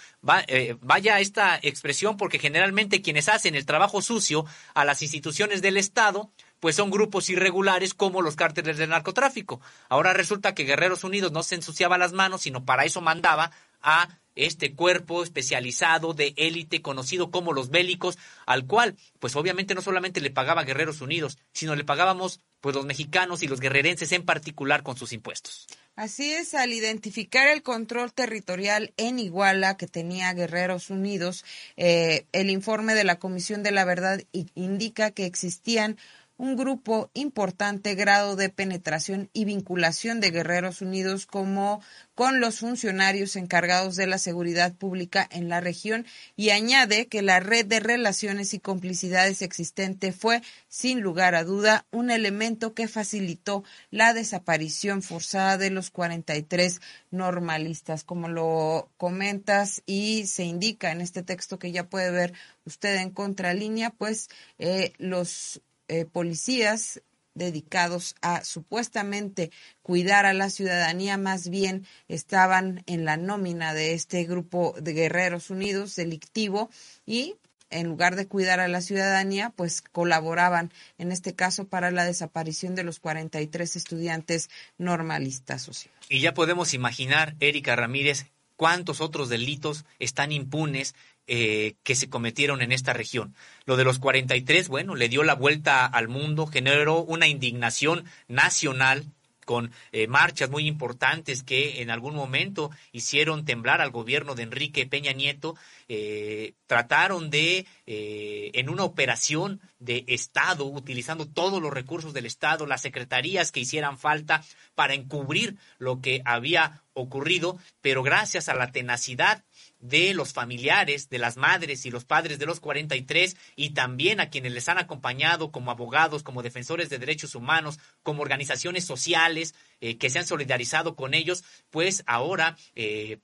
eh, vaya esta expresión porque generalmente quienes hacen el trabajo sucio a las instituciones del Estado, pues son grupos irregulares como los cárteles del narcotráfico. Ahora resulta que Guerreros Unidos no se ensuciaba las manos, sino para eso mandaba a este cuerpo especializado de élite conocido como los bélicos, al cual, pues obviamente no solamente le pagaba Guerreros Unidos, sino le pagábamos pues los mexicanos y los guerrerenses en particular con sus impuestos. Así es, al identificar el control territorial en Iguala que tenía Guerreros Unidos, eh, el informe de la Comisión de la Verdad indica que existían un grupo importante grado de penetración y vinculación de Guerreros Unidos como con los funcionarios encargados de la seguridad pública en la región y añade que la red de relaciones y complicidades existente fue, sin lugar a duda, un elemento que facilitó la desaparición forzada de los 43 normalistas, como lo comentas y se indica en este texto que ya puede ver usted en contralínea, pues eh, los eh, policías dedicados a supuestamente cuidar a la ciudadanía, más bien estaban en la nómina de este grupo de Guerreros Unidos delictivo y en lugar de cuidar a la ciudadanía, pues colaboraban en este caso para la desaparición de los 43 estudiantes normalistas. Y ya podemos imaginar, Erika Ramírez, cuántos otros delitos están impunes eh, que se cometieron en esta región. Lo de los 43, bueno, le dio la vuelta al mundo, generó una indignación nacional con eh, marchas muy importantes que en algún momento hicieron temblar al gobierno de Enrique Peña Nieto, eh, trataron de, en una operación de Estado, utilizando todos los recursos del Estado, las secretarías que hicieran falta para encubrir lo que había ocurrido, pero gracias a la tenacidad de los familiares, de las madres y los padres de los 43 y también a quienes les han acompañado como abogados, como defensores de derechos humanos, como organizaciones sociales eh, que se han solidarizado con ellos, pues ahora eh,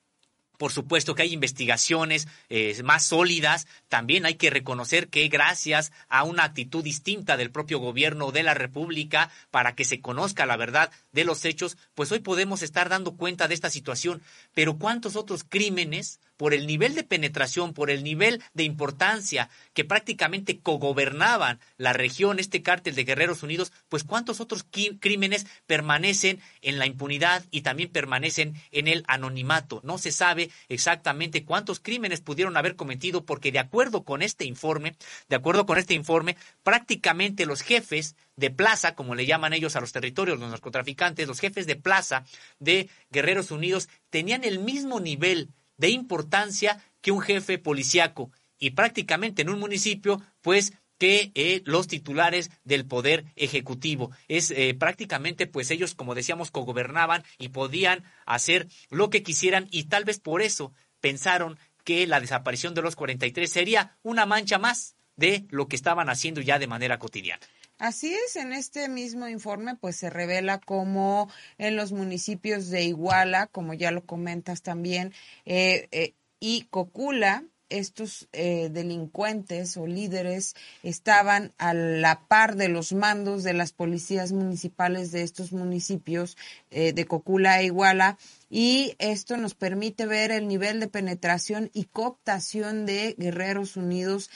por supuesto que hay investigaciones eh, más sólidas. También hay que reconocer que gracias a una actitud distinta del propio gobierno de la República para que se conozca la verdad de los hechos, pues hoy podemos estar dando cuenta de esta situación. Pero ¿cuántos otros crímenes por el nivel de penetración, por el nivel de importancia que prácticamente cogobernaban la región, este cártel de Guerreros Unidos, pues cuántos otros crímenes permanecen en la impunidad y también permanecen en el anonimato. No se sabe exactamente cuántos crímenes pudieron haber cometido porque de acuerdo con este informe, de acuerdo con este informe, prácticamente los jefes de plaza, como le llaman ellos a los territorios, los narcotraficantes, los jefes de plaza de Guerreros Unidos tenían el mismo nivel de importancia que un jefe policiaco y prácticamente en un municipio, pues que eh, los titulares del poder ejecutivo. Es eh, prácticamente, pues ellos, como decíamos, cogobernaban y podían hacer lo que quisieran y tal vez por eso pensaron que la desaparición de los 43 sería una mancha más de lo que estaban haciendo ya de manera cotidiana. Así es, en este mismo informe pues se revela como en los municipios de Iguala, como ya lo comentas también, eh, eh, y Cocula, estos eh, delincuentes o líderes estaban a la par de los mandos de las policías municipales de estos municipios de Cocula e Iguala y esto nos permite ver el nivel de penetración y cooptación de Guerreros Unidos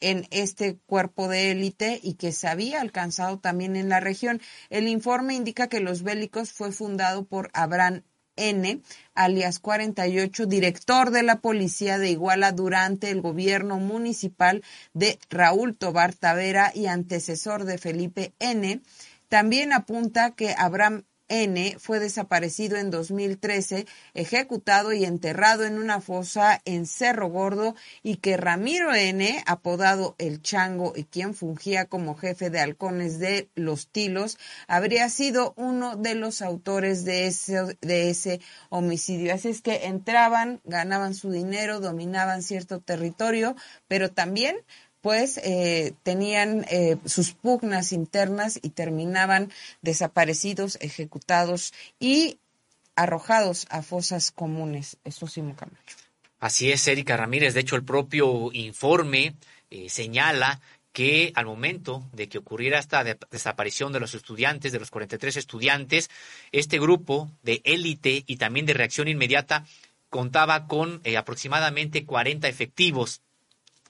en este cuerpo de élite y que se había alcanzado también en la región. El informe indica que los bélicos fue fundado por Abraham N., alias 48, director de la policía de Iguala durante el gobierno municipal de Raúl Tobar Tavera y antecesor de Felipe N. También apunta que Abraham N. fue desaparecido en 2013, ejecutado y enterrado en una fosa en Cerro Gordo y que Ramiro N., apodado El Chango y quien fungía como jefe de halcones de Los Tilos, habría sido uno de los autores de ese, de ese homicidio. Así es que entraban, ganaban su dinero, dominaban cierto territorio, pero también pues eh, tenían eh, sus pugnas internas y terminaban desaparecidos, ejecutados y arrojados a fosas comunes. Eso sí, Camacho. Así es, Erika Ramírez. De hecho, el propio informe eh, señala que al momento de que ocurriera esta desaparición de los estudiantes, de los 43 estudiantes, este grupo de élite y también de reacción inmediata contaba con aproximadamente 40 efectivos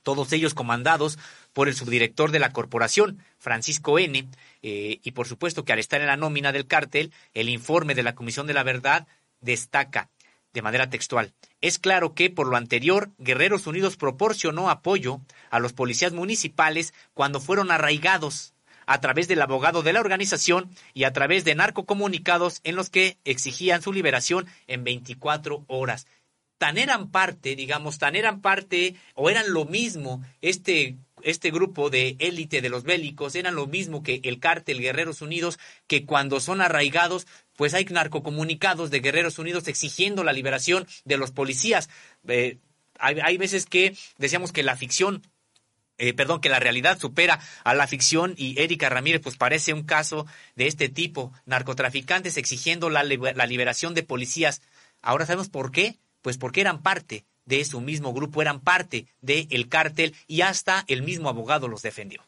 todos ellos comandados por el subdirector de la corporación, Francisco N., eh, y por supuesto que al estar en la nómina del cártel, el informe de la Comisión de la Verdad destaca de manera textual. Es claro que, por lo anterior, Guerreros Unidos proporcionó apoyo a los policías municipales cuando fueron arraigados a través del abogado de la organización y a través de narcocomunicados en los que exigían su liberación en 24 horas tan eran parte, digamos, tan eran parte o eran lo mismo este este grupo de élite de los bélicos eran lo mismo que el cártel Guerreros Unidos, que cuando son arraigados, pues hay narcocomunicados de Guerreros Unidos exigiendo la liberación de los policías. Eh, hay, veces que decíamos que la ficción eh, perdón, que la realidad supera a la ficción y Erika Ramírez pues parece un caso de este tipo, narcotraficantes exigiendo la, la liberación de policías. Ahora sabemos por qué, pues porque eran parte de su mismo grupo, eran parte del cártel y hasta el mismo abogado los defendió.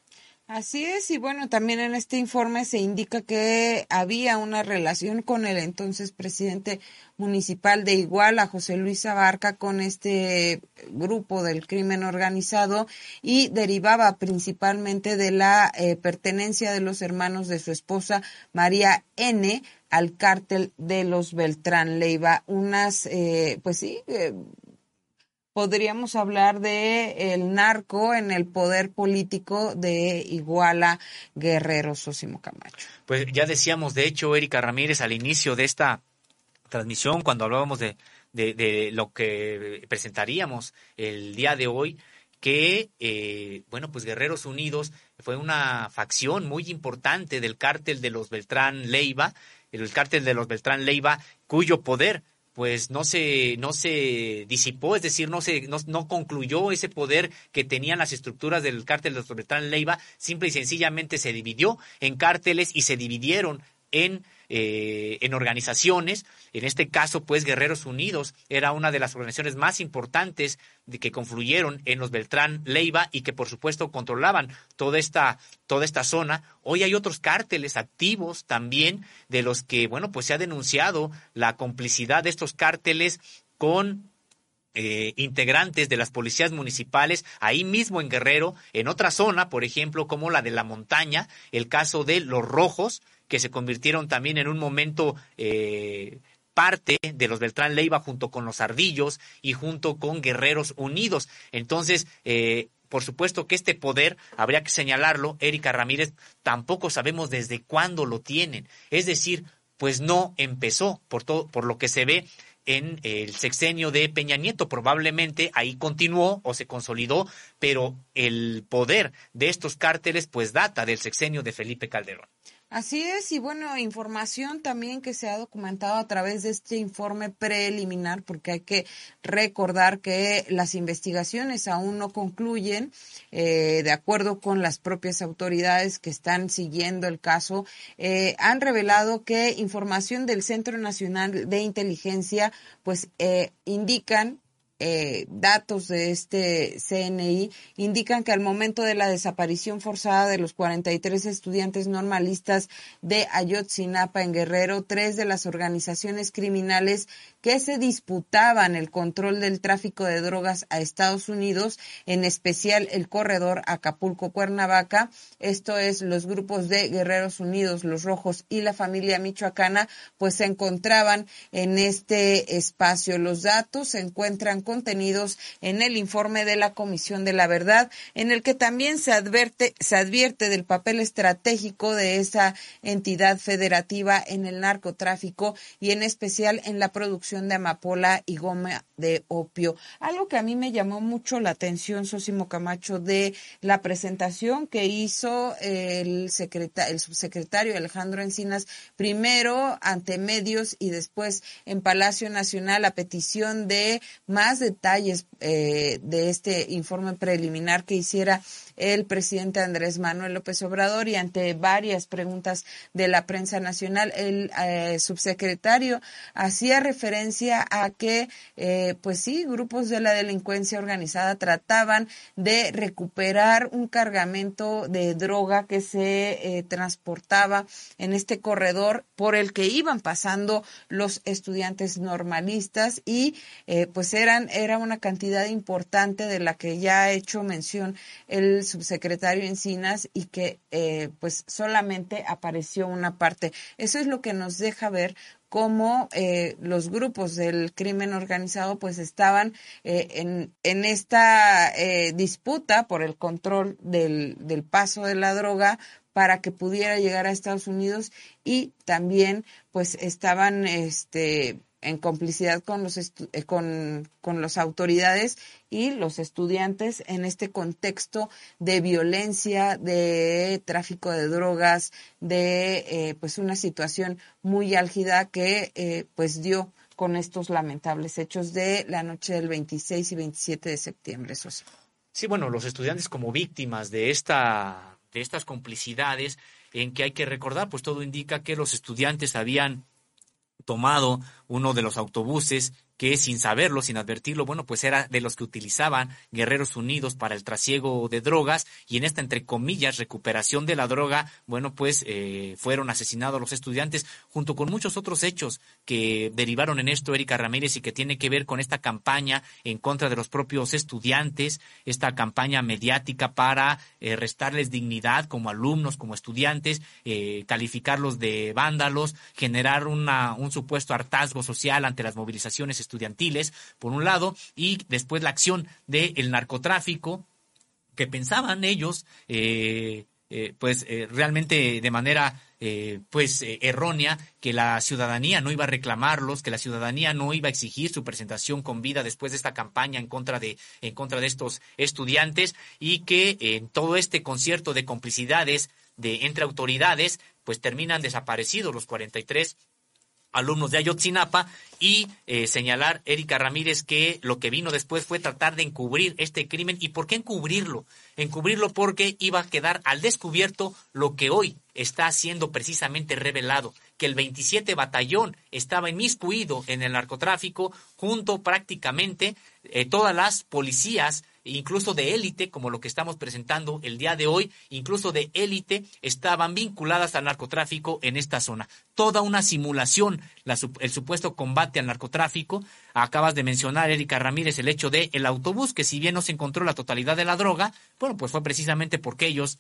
Así es, y bueno, también en este informe se indica que había una relación con el entonces presidente municipal de Iguala, José Luis Abarca, con este grupo del crimen organizado y derivaba principalmente de la eh, pertenencia de los hermanos de su esposa María N al cártel de los Beltrán Leiva. Unas, eh, pues sí, eh, podríamos hablar de el narco en el poder político de Iguala Guerrero Sosimo Camacho. Pues ya decíamos, de hecho, Erika Ramírez, al inicio de esta transmisión, cuando hablábamos de, de, lo que presentaríamos el día de hoy, que, eh, bueno, pues Guerreros Unidos fue una facción muy importante del cártel de los Beltrán Leiva, el cártel de los Beltrán Leiva, cuyo poder pues no se, no se disipó, es decir, no, se, no, concluyó ese poder que tenían las estructuras del cártel de Beltrán Leiva, simple y sencillamente se dividió en cárteles y se dividieron en eh, en organizaciones. En este caso, pues Guerreros Unidos era una de las organizaciones más importantes de que confluyeron en los Beltrán Leiva y que por supuesto controlaban toda esta, toda esta zona. Hoy hay otros cárteles activos también de los que, bueno, pues se ha denunciado la complicidad de estos cárteles con eh, integrantes de las policías municipales ahí mismo en Guerrero, en otra zona, por ejemplo, como la de la montaña, el caso de los rojos, que se convirtieron también en un momento eh, parte de los Beltrán Leiva junto con los Ardillos y junto con Guerreros Unidos. Entonces, eh, por supuesto que este poder, habría que señalarlo, Erika Ramírez, tampoco sabemos desde cuándo lo tienen. Es decir, pues no empezó, por, todo, por lo que se ve en el sexenio de Peña Nieto. Probablemente ahí continuó o se consolidó, pero el poder de estos cárteles pues data del sexenio de Felipe Calderón. Así es, y bueno, información también que se ha documentado a través de este informe preliminar, porque hay que recordar que las investigaciones aún no concluyen, eh, de acuerdo con las propias autoridades que están siguiendo el caso, eh, han revelado que información del Centro Nacional de Inteligencia, pues eh, indican eh, datos de este CNI indican que al momento de la desaparición forzada de los 43 estudiantes normalistas de Ayotzinapa en Guerrero, tres de las organizaciones criminales que se disputaban el control del tráfico de drogas a Estados Unidos, en especial el corredor Acapulco-Cuernavaca. Esto es los grupos de Guerreros Unidos, los Rojos y la familia michoacana, pues se encontraban en este espacio. Los datos se encuentran contenidos en el informe de la Comisión de la Verdad, en el que también se advierte, se advierte del papel estratégico de esa entidad federativa en el narcotráfico y en especial en la producción de amapola y goma de opio. Algo que a mí me llamó mucho la atención, Sosimo Camacho, de la presentación que hizo el, el subsecretario Alejandro Encinas, primero ante medios y después en Palacio Nacional a petición de más detalles eh, de este informe preliminar que hiciera el presidente Andrés Manuel López Obrador y ante varias preguntas de la prensa nacional, el eh, subsecretario hacía referencia a que, eh, pues sí, grupos de la delincuencia organizada trataban de recuperar un cargamento de droga que se eh, transportaba en este corredor por el que iban pasando los estudiantes normalistas y pues eran era una cantidad importante de la que ya ha hecho mención el subsecretario Encinas y que eh, pues solamente apareció una parte. Eso es lo que nos deja ver cómo eh, los grupos del crimen organizado pues estaban eh, en, en esta disputa por el control del, del paso de la droga para que pudiera llegar a Estados Unidos y también pues estaban este en complicidad con los eh, con, con las autoridades y los estudiantes en este contexto de violencia, de tráfico de drogas, de eh, pues una situación muy álgida que eh, pues dio con estos lamentables hechos de la noche del 26 y 27 de septiembre. Sí, bueno, los estudiantes como víctimas de esta de estas complicidades en que hay que recordar, pues todo indica que los estudiantes habían tomado uno de los autobuses que sin saberlo, sin advertirlo, bueno, pues era de los que utilizaban Guerreros Unidos para el trasiego de drogas y en esta, entre comillas, recuperación de la droga, bueno, pues eh, fueron asesinados los estudiantes junto con muchos otros hechos que derivaron en esto, Erika Ramírez, y que tiene que ver con esta campaña en contra de los propios estudiantes, esta campaña mediática para eh, restarles dignidad como alumnos, como estudiantes, eh, calificarlos de vándalos, generar una, un supuesto hartazgo social ante las movilizaciones estudiantiles, por un lado, y después la acción del narcotráfico, que pensaban ellos, eh, eh, pues eh, realmente de manera pues errónea que la ciudadanía no iba a reclamarlos, que la ciudadanía no iba a exigir su presentación con vida después de esta campaña en contra de en contra de estos estudiantes y que en todo este concierto de complicidades de entre autoridades pues terminan desaparecidos los 43 alumnos de Ayotzinapa y eh, señalar, Erika Ramírez, que lo que vino después fue tratar de encubrir este crimen. ¿Y por qué encubrirlo? Encubrirlo porque iba a quedar al descubierto lo que hoy está siendo precisamente revelado, que el 27 batallón estaba inmiscuido en el narcotráfico junto prácticamente eh, todas las policías incluso de élite, como lo que estamos presentando el día de hoy, incluso de élite, estaban vinculadas al narcotráfico en esta zona. Toda una simulación, el supuesto combate al narcotráfico. Acabas de mencionar, Erika Ramírez, el hecho de el autobús, que si bien no se encontró la totalidad de la droga, bueno, pues fue precisamente porque ellos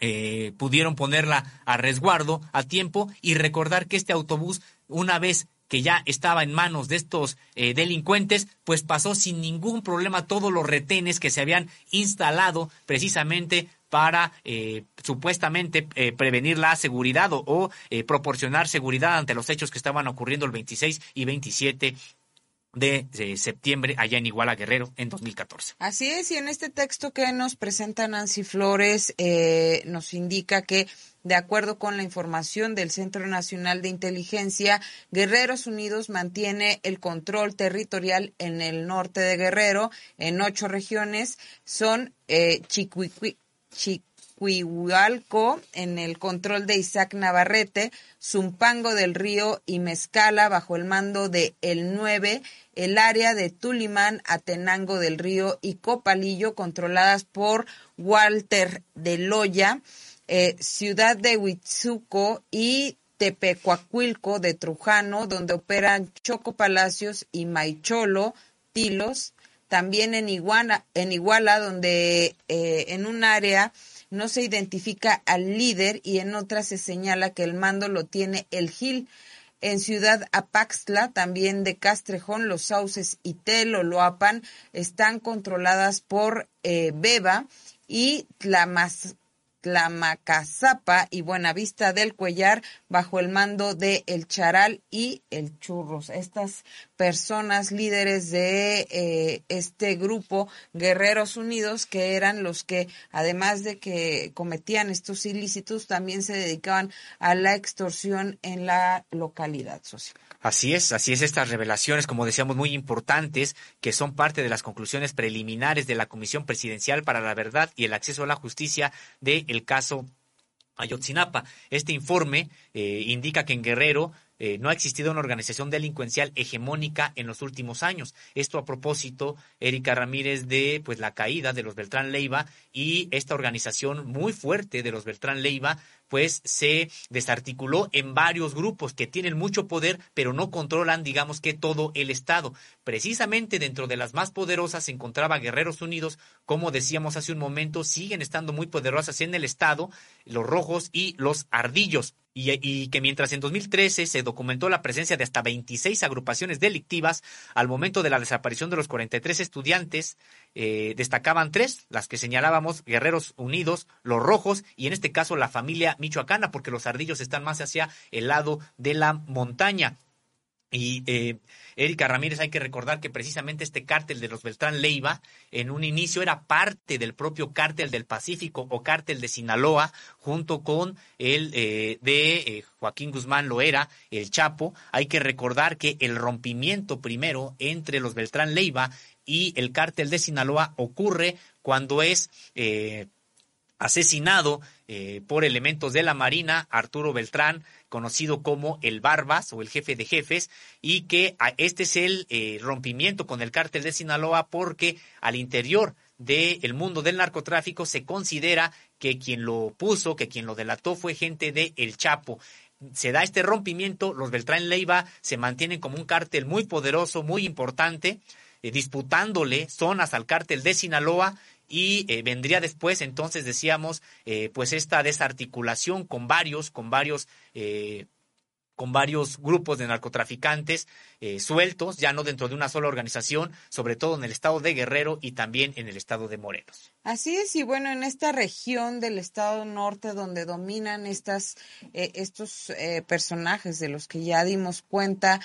eh, pudieron ponerla a resguardo a tiempo y recordar que este autobús, una vez que ya estaba en manos de estos eh, delincuentes, pues pasó sin ningún problema todos los retenes que se habían instalado precisamente para eh, supuestamente eh, prevenir la seguridad o, proporcionar seguridad ante los hechos que estaban ocurriendo el 26 y 27 de, septiembre allá en Iguala Guerrero en 2014. Así es, y en este texto que nos presenta Nancy Flores nos indica que De acuerdo con la información del Centro Nacional de Inteligencia, Guerreros Unidos mantiene el control territorial en el norte de Guerrero, en ocho regiones. Son eh, en el control de Isaac Navarrete, Zumpango del Río y Mezcala bajo el mando de El 9, el área de Tulimán, Atenango del Río y Copalillo controladas por Walter de Loya, eh, Ciudad de Huitzuco y Tepecuacuilco de Trujano, donde operan Choco Palacios y Maicholo, Tilos, también en Iguala, en Iguala donde eh, en un área no se identifica al líder y en otra se señala que el mando lo tiene el Gil. En Ciudad Apaxtla, también de Castrejón, Los Sauces y Teloloapan están controladas por eh, Beba y Tlamas, Tlamacazapa y Buenavista del Cuellar bajo el mando de El Charal y El Churros. Estas personas líderes de eh, este grupo Guerreros Unidos que eran los que además de que cometían estos ilícitos también se dedicaban a la extorsión en la localidad social. Así es, así es estas revelaciones, como decíamos, muy importantes, que son parte de las conclusiones preliminares de la Comisión Presidencial para la Verdad y el Acceso a la Justicia del caso Ayotzinapa. Este informe eh, indica que en Guerrero eh, no ha existido una organización delincuencial hegemónica en los últimos años. Esto a propósito, Erika Ramírez, de pues la caída de los Beltrán Leiva y esta organización muy fuerte de los Beltrán Leiva pues se desarticuló en varios grupos que tienen mucho poder, pero no controlan, digamos que todo el Estado. Precisamente dentro de las más poderosas se encontraba Guerreros Unidos, como decíamos hace un momento, siguen estando muy poderosas en el Estado, los rojos y los ardillos. Y, que mientras en 2013 se documentó la presencia de hasta 26 agrupaciones delictivas, al momento de la desaparición de los 43 estudiantes, eh, destacaban tres, las que señalábamos, Guerreros Unidos, los Rojos y en este caso la familia michoacana, porque los ardillos están más hacia el lado de la montaña. Y eh, Erika Ramírez, hay que recordar que precisamente este cártel de los Beltrán Leiva en un inicio era parte del propio cártel del Pacífico o cártel de Sinaloa, junto con el eh, de eh, Joaquín Guzmán Loera, el Chapo. Hay que recordar que el rompimiento primero entre los Beltrán Leiva y el cártel de Sinaloa ocurre cuando es asesinado por elementos de la Marina Arturo Beltrán conocido como el Barbas o el jefe de jefes, y que este es el eh, rompimiento con el cártel de Sinaloa porque al interior del mundo del narcotráfico se considera que quien lo puso, que quien lo delató fue gente de El Chapo. Se da este rompimiento, los Beltrán Leiva se mantienen como un cártel muy poderoso, muy importante, eh, disputándole zonas al cártel de Sinaloa y eh, vendría después entonces decíamos eh, pues esta desarticulación con varios con varios eh, con varios grupos de narcotraficantes sueltos, ya no dentro de una sola organización, sobre todo en el estado de Guerrero y también en el estado de Morelos. Así es, y bueno, en esta región del estado norte donde dominan estas, estos personajes de los que ya dimos cuenta,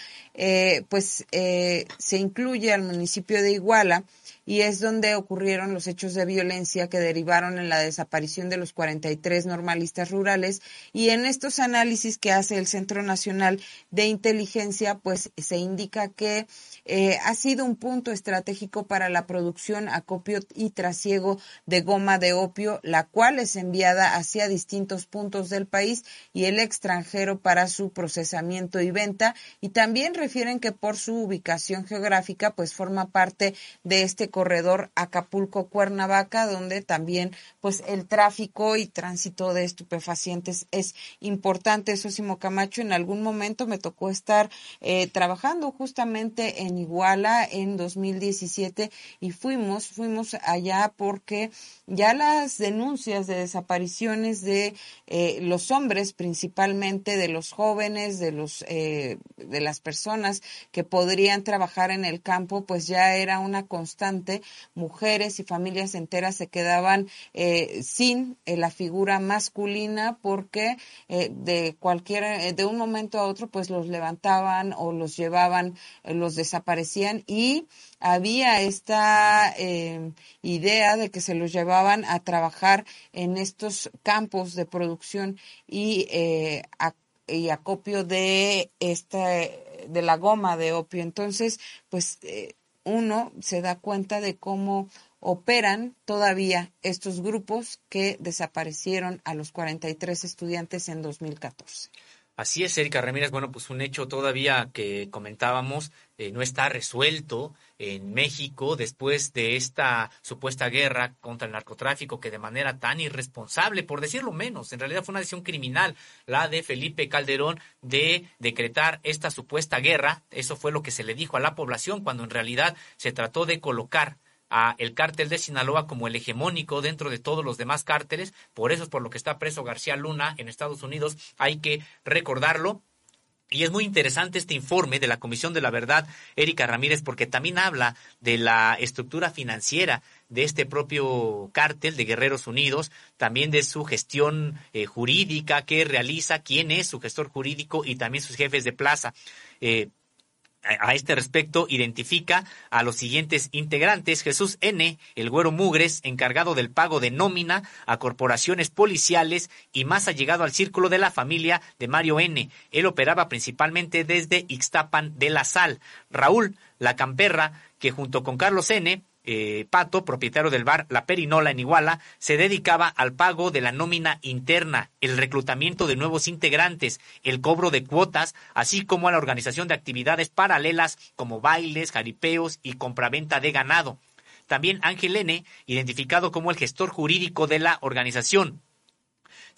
pues se incluye al municipio de Iguala, y es donde ocurrieron los hechos de violencia que derivaron en la desaparición de los 43 normalistas rurales. Y en estos análisis que hace el Centro Nacional de Inteligencia pues se indica que eh, ha sido un punto estratégico para la producción, acopio y trasiego de goma de opio, la cual es enviada hacia distintos puntos del país y el extranjero para su procesamiento y venta. Y también refieren que por su ubicación geográfica, pues forma parte de este corredor Acapulco-Cuernavaca, donde también pues el tráfico y tránsito de estupefacientes es importante. Sosimo Camacho, en algún momento me tocó estar eh, trabajando justamente en Iguala en 2017 y fuimos, fuimos allá porque ya las denuncias de desapariciones de eh, los hombres, principalmente de los jóvenes, de los eh, de las personas que podrían trabajar en el campo, pues ya era una constante. Mujeres y familias enteras se quedaban eh, sin la figura masculina porque de cualquier de un momento a otro, pues los levantaban o los llevaban llevaban, los desaparecían y había esta eh, idea de que se los llevaban a trabajar en estos campos de producción y, eh, y acopio de esta de la goma de opio. Entonces, pues eh, uno se da cuenta de cómo operan todavía estos grupos que desaparecieron a los 43 estudiantes en 2014. Así es, Erika Ramírez. Bueno, pues un hecho todavía que comentábamos eh, no está resuelto en México después de esta supuesta guerra contra el narcotráfico que de manera tan irresponsable, por decirlo menos, en realidad fue una decisión criminal la de Felipe Calderón de decretar esta supuesta guerra. Eso fue lo que se le dijo a la población cuando en realidad se trató de colocar a el cártel de Sinaloa como el hegemónico dentro de todos los demás cárteles. Por eso es por lo que está preso García Luna en Estados Unidos. Hay que recordarlo. Y es muy interesante este informe de la Comisión de la Verdad, Erika Ramírez, porque también habla de la estructura financiera de este propio cártel de Guerreros Unidos, también de su gestión eh, jurídica que realiza, quién es su gestor jurídico y también sus jefes de plaza. Eh, a este respecto, identifica a los siguientes integrantes. Jesús N., el güero Mugres, encargado del pago de nómina a corporaciones policiales y más allegado al círculo de la familia de Mario N. Él operaba principalmente desde Ixtapan de la Sal. Raúl, la camperra, que junto con Carlos N., eh, Pato, propietario del bar La Perinola en Iguala, se dedicaba al pago de la nómina interna, el reclutamiento de nuevos integrantes, el cobro de cuotas, así como a la organización de actividades paralelas como bailes, jaripeos y compraventa de ganado. También Ángel N., identificado como el gestor jurídico de la organización.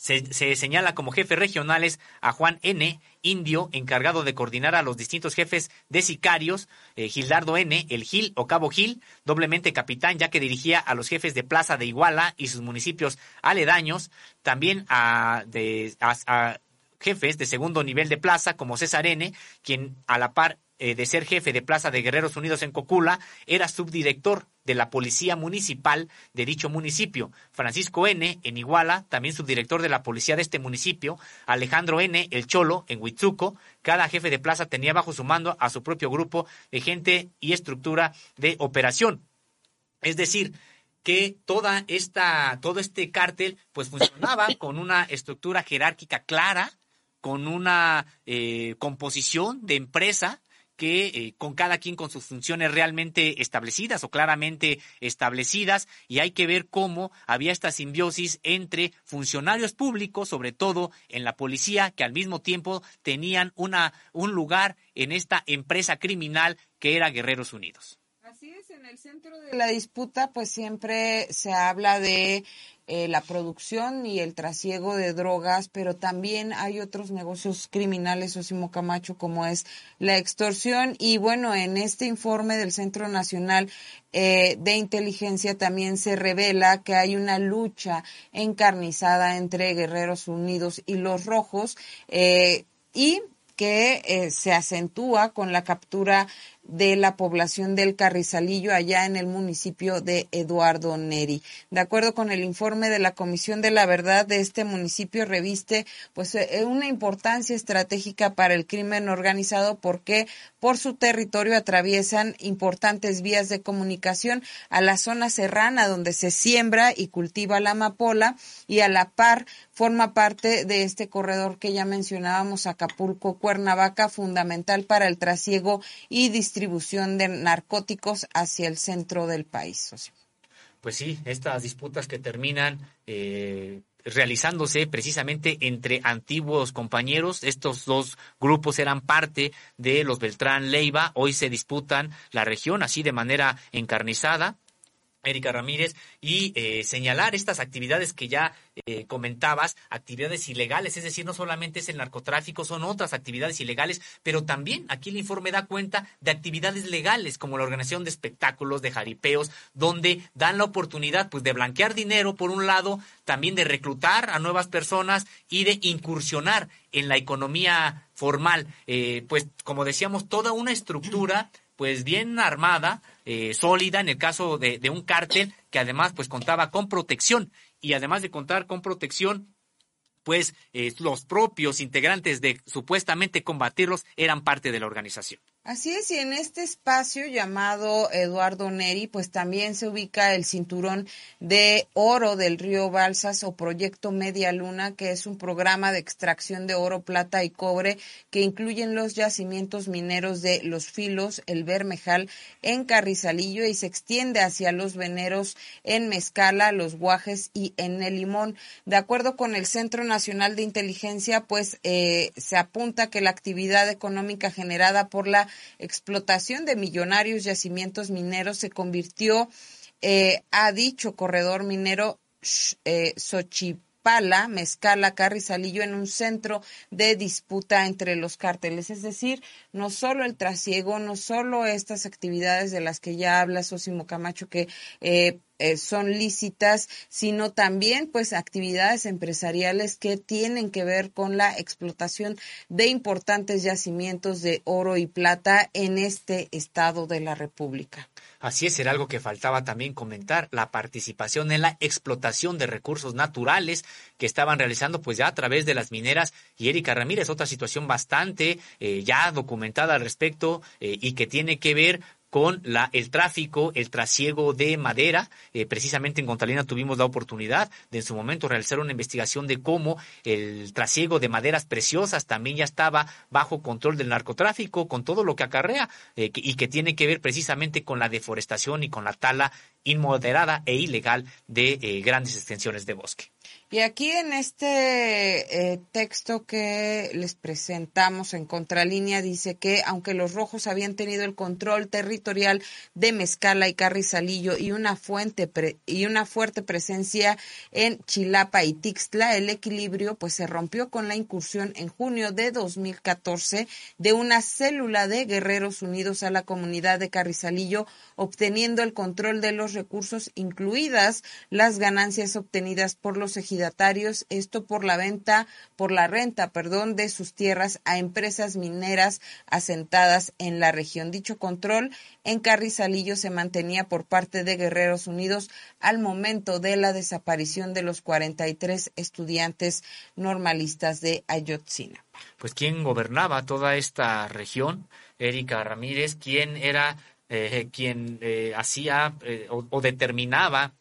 Se, señala como jefes regionales a Juan N., indio, encargado de coordinar a los distintos jefes de sicarios, eh, Gildardo N., el Gil o Cabo Gil, doblemente capitán, ya que dirigía a los jefes de Plaza de Iguala y sus municipios aledaños, también a, de, a jefes de segundo nivel de plaza, como César N., quien a la par eh, de ser jefe de Plaza de Guerreros Unidos en Cocula, era subdirector de la Policía Municipal de dicho municipio. Francisco N. en Iguala, también subdirector de la policía de este municipio. Alejandro N. el Cholo en Huitzuco. Cada jefe de plaza tenía bajo su mando a su propio grupo de gente y estructura de operación. Es decir, que toda esta, todo este cártel pues funcionaba con una estructura jerárquica clara, con una eh, composición de empresa que eh, con cada quien con sus funciones realmente establecidas o claramente establecidas y hay que ver cómo había esta simbiosis entre funcionarios públicos, sobre todo en la policía, que al mismo tiempo tenían una, un lugar en esta empresa criminal que era Guerreros Unidos. En el centro de la disputa pues siempre se habla de eh, la producción y el trasiego de drogas, pero también hay otros negocios criminales, Osimo Camacho, como es la extorsión. Y bueno, en este informe del Centro Nacional eh, de Inteligencia también se revela que hay una lucha encarnizada entre Guerreros Unidos y los Rojos. Eh, y que se acentúa con la captura de la población del Carrizalillo allá en el municipio de Eduardo Neri. De acuerdo con el informe de la Comisión de la Verdad de este municipio reviste pues eh, una importancia estratégica para el crimen organizado porque por su territorio atraviesan importantes vías de comunicación a la zona serrana donde se siembra y cultiva la amapola y a la par forma parte de este corredor que ya mencionábamos Acapulco Cuernavaca fundamental para el trasiego y distribución distribución de narcóticos hacia el centro del país. Pues sí, estas disputas que terminan eh, realizándose precisamente entre antiguos compañeros. Estos dos grupos eran parte de los Beltrán Leiva. Hoy se disputan la región así de manera encarnizada. Erika Ramírez, y eh, señalar estas actividades que ya eh, comentabas, actividades ilegales, es decir, no solamente es el narcotráfico, son otras actividades ilegales, pero también aquí el informe da cuenta de actividades legales, como la organización de espectáculos, de jaripeos, donde dan la oportunidad pues de blanquear dinero por un lado, también de reclutar a nuevas personas y de incursionar en la economía formal. Eh, pues como decíamos, toda una estructura pues bien armada, eh, sólida en el caso de, un cártel que además pues contaba con protección y además de contar con protección pues eh, los propios integrantes de supuestamente combatirlos eran parte de la organización. Así es, y en este espacio llamado Eduardo Neri, pues también se ubica el cinturón de oro del río Balsas o Proyecto Media Luna, que es un programa de extracción de oro, plata y cobre que incluyen los yacimientos mineros de Los Filos, el Bermejal, en Carrizalillo y se extiende hacia los veneros en Mezcala, Los Guajes y en el Limón. De acuerdo con el Centro Nacional de Inteligencia, pues eh, se apunta que la actividad económica generada por la explotación de millonarios yacimientos mineros se convirtió, eh, ha dicho corredor minero eh, Xochipala, Mezcala, Carrizalillo en un centro de disputa entre los cárteles. Es decir, no solo el trasiego, no solo estas actividades de las que ya habla Sosimo Camacho que eh, eh, son lícitas, sino también pues actividades empresariales que tienen que ver con la explotación de importantes yacimientos de oro y plata en este estado de la República. Así es, era algo que faltaba también comentar, la participación en la explotación de recursos naturales que estaban realizando pues ya a través de las mineras y Erika Ramírez, otra situación bastante eh, ya documentada al respecto eh, y que tiene que ver con la, el tráfico, el trasiego de madera. Eh, precisamente en Contalina tuvimos la oportunidad de en su momento realizar una investigación de cómo el trasiego de maderas preciosas también ya estaba bajo control del narcotráfico, con todo lo que acarrea eh, y que tiene que ver precisamente con la deforestación y con la tala inmoderada e ilegal de eh, grandes extensiones de bosque. Y aquí en este eh, texto que les presentamos en contralínea dice que aunque los rojos habían tenido el control territorial de Mezcala y Carrizalillo y una fuente y una fuerte presencia en Chilapa y Tixtla, el equilibrio pues se rompió con la incursión en junio de 2014 de una célula de Guerreros Unidos a la comunidad de Carrizalillo, obteniendo el control de los recursos, incluidas las ganancias obtenidas por los ejidatarios, esto por la venta, por la renta, perdón, de sus tierras a empresas mineras asentadas en la región. Dicho control en Carrizalillo se mantenía por parte de Guerreros Unidos al momento de la desaparición de los 43 estudiantes normalistas de Ayotzinapa. Pues quién gobernaba toda esta región, Erika Ramírez, quién era eh, quien eh, hacía eh, o, determinaba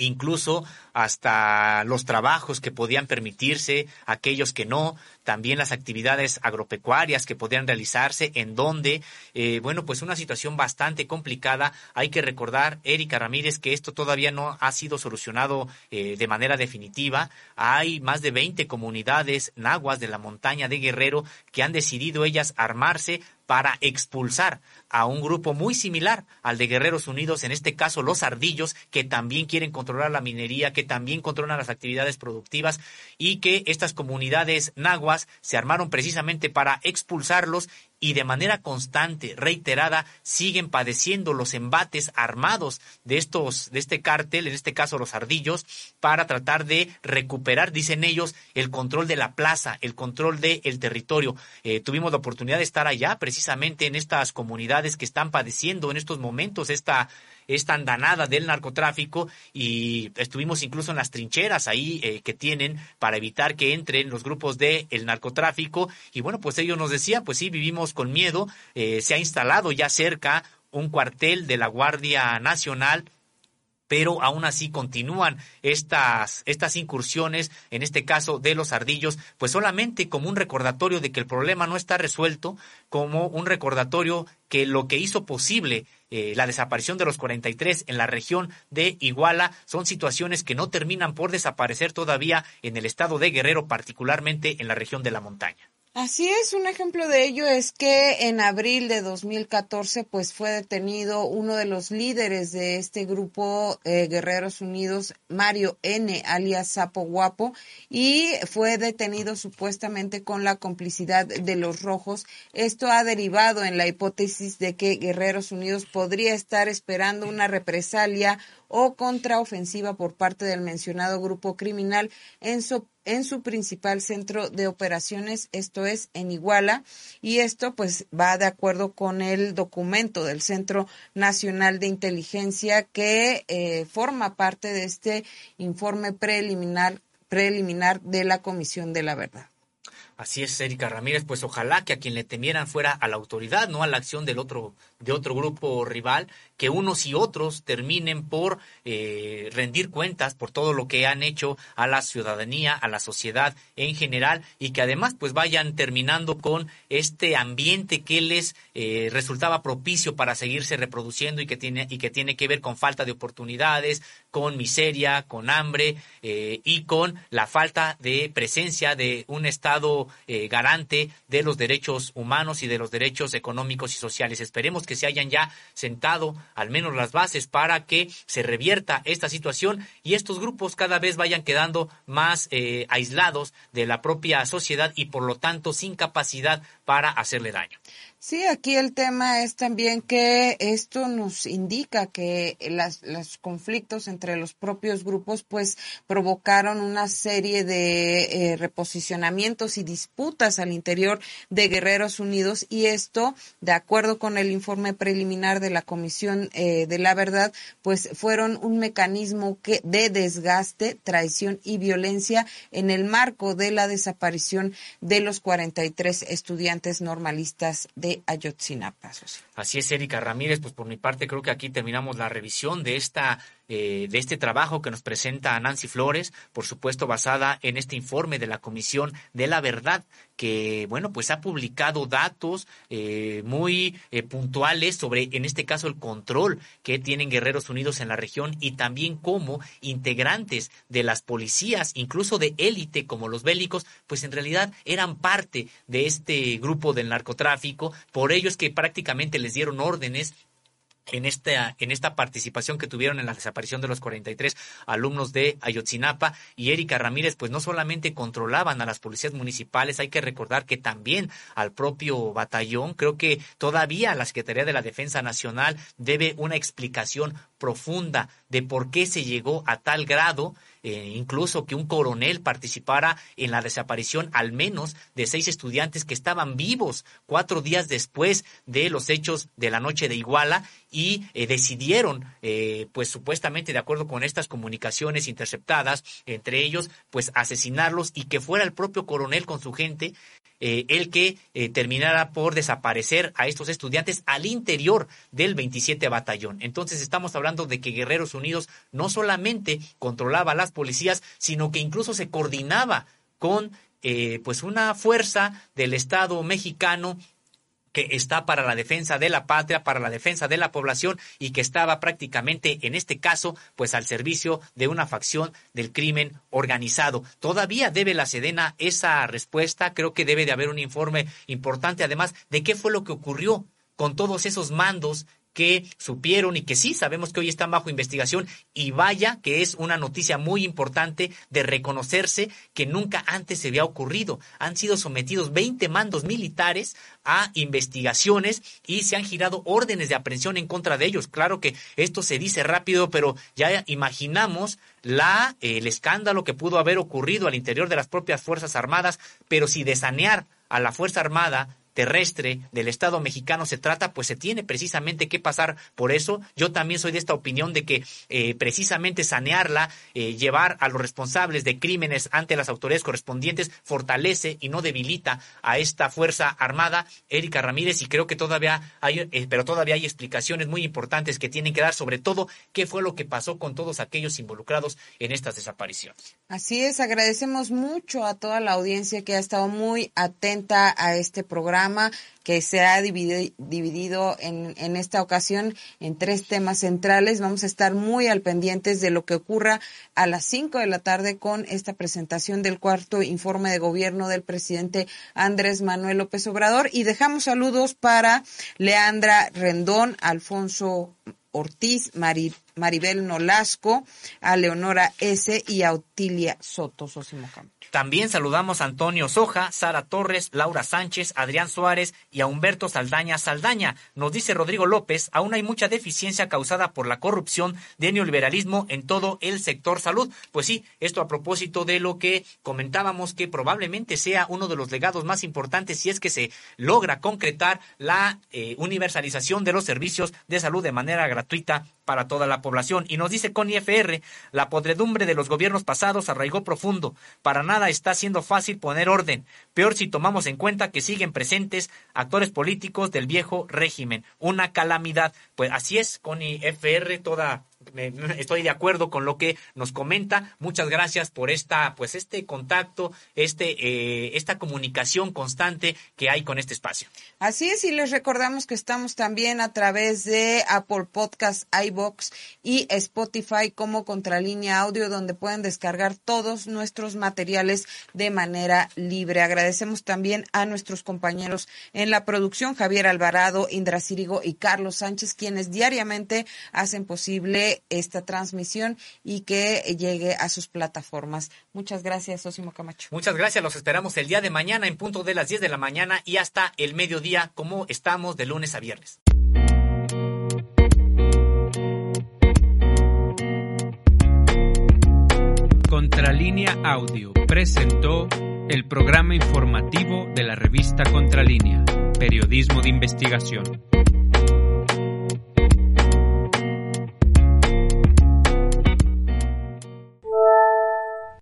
incluso hasta los trabajos que podían permitirse, aquellos que no, también las actividades agropecuarias que podían realizarse, en donde, eh, bueno, pues una situación bastante complicada. Hay que recordar, Erika Ramírez, que esto todavía no ha sido solucionado de manera definitiva. Hay más de 20 comunidades nahuas de la montaña de Guerrero que han decidido ellas armarse para expulsar a un grupo muy similar al de Guerreros Unidos, en este caso los ardillos, que también quieren controlar la minería, que también controlan las actividades productivas y que estas comunidades nahuas se armaron precisamente para expulsarlos y de manera constante, reiterada, siguen padeciendo los embates armados de estos, de este cártel, en este caso los ardillos, para tratar de recuperar, dicen ellos, el control de la plaza, el control del el territorio. Eh, tuvimos la oportunidad de estar allá, precisamente en estas comunidades que están padeciendo en estos momentos esta esta andanada del narcotráfico y estuvimos incluso en las trincheras ahí eh, que tienen para evitar que entren los grupos del el narcotráfico. Y bueno pues ellos nos decían pues sí vivimos con miedo. Eh, se ha instalado ya cerca un cuartel de la Guardia Nacional pero aún así continúan estas, estas incursiones, en este caso de los ardillos, pues solamente como un recordatorio de que el problema no está resuelto, como un recordatorio que lo que hizo posible eh, la desaparición de los 43 en la región de Iguala son situaciones que no terminan por desaparecer todavía en el estado de Guerrero, particularmente en la región de la montaña. Así es, un ejemplo de ello es que en abril de 2014 pues fue detenido uno de los líderes de este grupo eh, Guerreros Unidos, Mario N, alias Sapo Guapo, y fue detenido supuestamente con la complicidad de los rojos. Esto ha derivado en la hipótesis de que Guerreros Unidos podría estar esperando una represalia o contraofensiva por parte del mencionado grupo criminal en su, en su principal centro de operaciones, esto es en Iguala, y esto pues va de acuerdo con el documento del Centro Nacional de Inteligencia que eh, forma parte de este informe preliminar, preliminar de la Comisión de la Verdad. Así es, Erika Ramírez, pues ojalá que a quien le temieran fuera a la autoridad, no a la acción del otro, de otro grupo rival, que unos y otros terminen por eh, rendir cuentas por todo lo que han hecho a la ciudadanía, a la sociedad en general, y que además pues vayan terminando con este ambiente que les eh, resultaba propicio para seguirse reproduciendo y que tiene y que tiene que ver con falta de oportunidades, con miseria, con hambre eh, y con la falta de presencia de un Estado eh, garante de los derechos humanos y de los derechos económicos y sociales. Esperemos que se hayan ya sentado al menos las bases para que se revierta esta situación y estos grupos cada vez vayan quedando más eh, aislados de la propia sociedad y por lo tanto sin capacidad para hacerle daño. Sí, aquí el tema es también que esto nos indica que las, los conflictos entre los propios grupos pues provocaron una serie de eh, reposicionamientos y disputas al interior de Guerreros Unidos y esto, de acuerdo con el informe preliminar de la Comisión eh, de la Verdad, pues fueron un mecanismo que, de desgaste, traición y violencia en el marco de la desaparición de los 43 estudiantes normalistas de Ayotzinapa. Así es, Erika Ramírez, pues por mi parte creo que aquí terminamos la revisión de esta eh, de este trabajo que nos presenta Nancy Flores, por supuesto basada en este informe de la Comisión de la Verdad, que, bueno, pues ha publicado datos eh, muy eh, puntuales sobre, en este caso, el control que tienen Guerreros Unidos en la región y también cómo integrantes de las policías, incluso de élite como los bélicos, pues en realidad eran parte de este grupo del narcotráfico, por ello es que prácticamente les dieron órdenes en esta, en esta participación que tuvieron en la desaparición de los 43 alumnos de Ayotzinapa. Y Erika Ramírez, pues no solamente controlaban a las policías municipales, hay que recordar que también al propio batallón, creo que todavía la Secretaría de la Defensa Nacional debe una explicación profunda de por qué se llegó a tal grado eh, incluso que un coronel participara en la desaparición al menos de seis estudiantes que estaban vivos cuatro días después de los hechos de la noche de Iguala y eh, decidieron, eh, pues supuestamente de acuerdo con estas comunicaciones interceptadas, entre ellos, pues asesinarlos y que fuera el propio coronel con su gente el que terminara por desaparecer a estos estudiantes al interior del 27 batallón. Entonces estamos hablando de que Guerreros Unidos no solamente controlaba las policías, sino que incluso se coordinaba con eh, pues una fuerza del Estado mexicano que está para la defensa de la patria, para la defensa de la población y que estaba prácticamente en este caso pues al servicio de una facción del crimen organizado. Todavía debe la Sedena esa respuesta, creo que debe de haber un informe importante además de qué fue lo que ocurrió con todos esos mandos que supieron y que sí sabemos que hoy están bajo investigación y vaya que es una noticia muy importante de reconocerse que nunca antes se había ocurrido. Han sido sometidos 20 mandos militares a investigaciones y se han girado órdenes de aprehensión en contra de ellos. Claro que esto se dice rápido, pero ya imaginamos la el escándalo que pudo haber ocurrido al interior de las propias Fuerzas Armadas, pero si de sanear a la Fuerza Armada terrestre del Estado mexicano se trata, pues se tiene precisamente que pasar por eso. Yo también soy de esta opinión de que eh, precisamente sanearla, eh, llevar a los responsables de crímenes ante las autoridades correspondientes, fortalece y no debilita a esta Fuerza Armada, Erika Ramírez, y creo que todavía hay, eh, pero todavía hay explicaciones muy importantes que tienen que dar, sobre todo qué fue lo que pasó con todos aquellos involucrados en estas desapariciones. Así es, agradecemos mucho a toda la audiencia que ha estado muy atenta a este programa que se ha dividido, en, en, esta ocasión en tres temas centrales. Vamos a estar muy al pendientes de lo que ocurra a las cinco de la tarde con esta presentación del cuarto informe de gobierno del presidente Andrés Manuel López Obrador. Y dejamos saludos para Leandra Rendón, Alfonso Ortiz, Maribel Nolasco, a Leonora S. y a Otilia Soto Sosimocan. También saludamos a Antonio Soja, Sara Torres, Laura Sánchez, Adrián Suárez y a Humberto Saldaña Saldaña. Nos dice Rodrigo López, aún hay mucha deficiencia causada por la corrupción de neoliberalismo en todo el sector salud. Pues sí, esto a propósito de lo que comentábamos que probablemente sea uno de los legados más importantes si es que se logra concretar la eh, universalización de los servicios de salud de manera gratuita para toda la población. Y nos dice Connie FR, la podredumbre de los gobiernos pasados arraigó profundo. Para nada está siendo fácil poner orden. Peor si tomamos en cuenta que siguen presentes actores políticos del viejo régimen. Una calamidad. Pues así es, Connie FR, toda estoy de acuerdo con lo que nos comenta. Muchas gracias por esta, pues este contacto, este, eh, esta comunicación constante que hay con este espacio. Así es, y les recordamos que estamos también a través de Apple Podcast, iBox y Spotify como Contralínea Audio, donde pueden descargar todos nuestros materiales de manera libre. Agradecemos también a nuestros compañeros en la producción, Javier Alvarado, Indra Círigo y Carlos Sánchez, quienes diariamente hacen posible esta transmisión y que llegue a sus plataformas. Muchas gracias, Osimo Camacho. Muchas gracias, los esperamos el día de mañana en punto de las 10 de la mañana y hasta el mediodía, como estamos de lunes a viernes. Contralínea Audio presentó el programa informativo de la revista Contralínea, Periodismo de Investigación.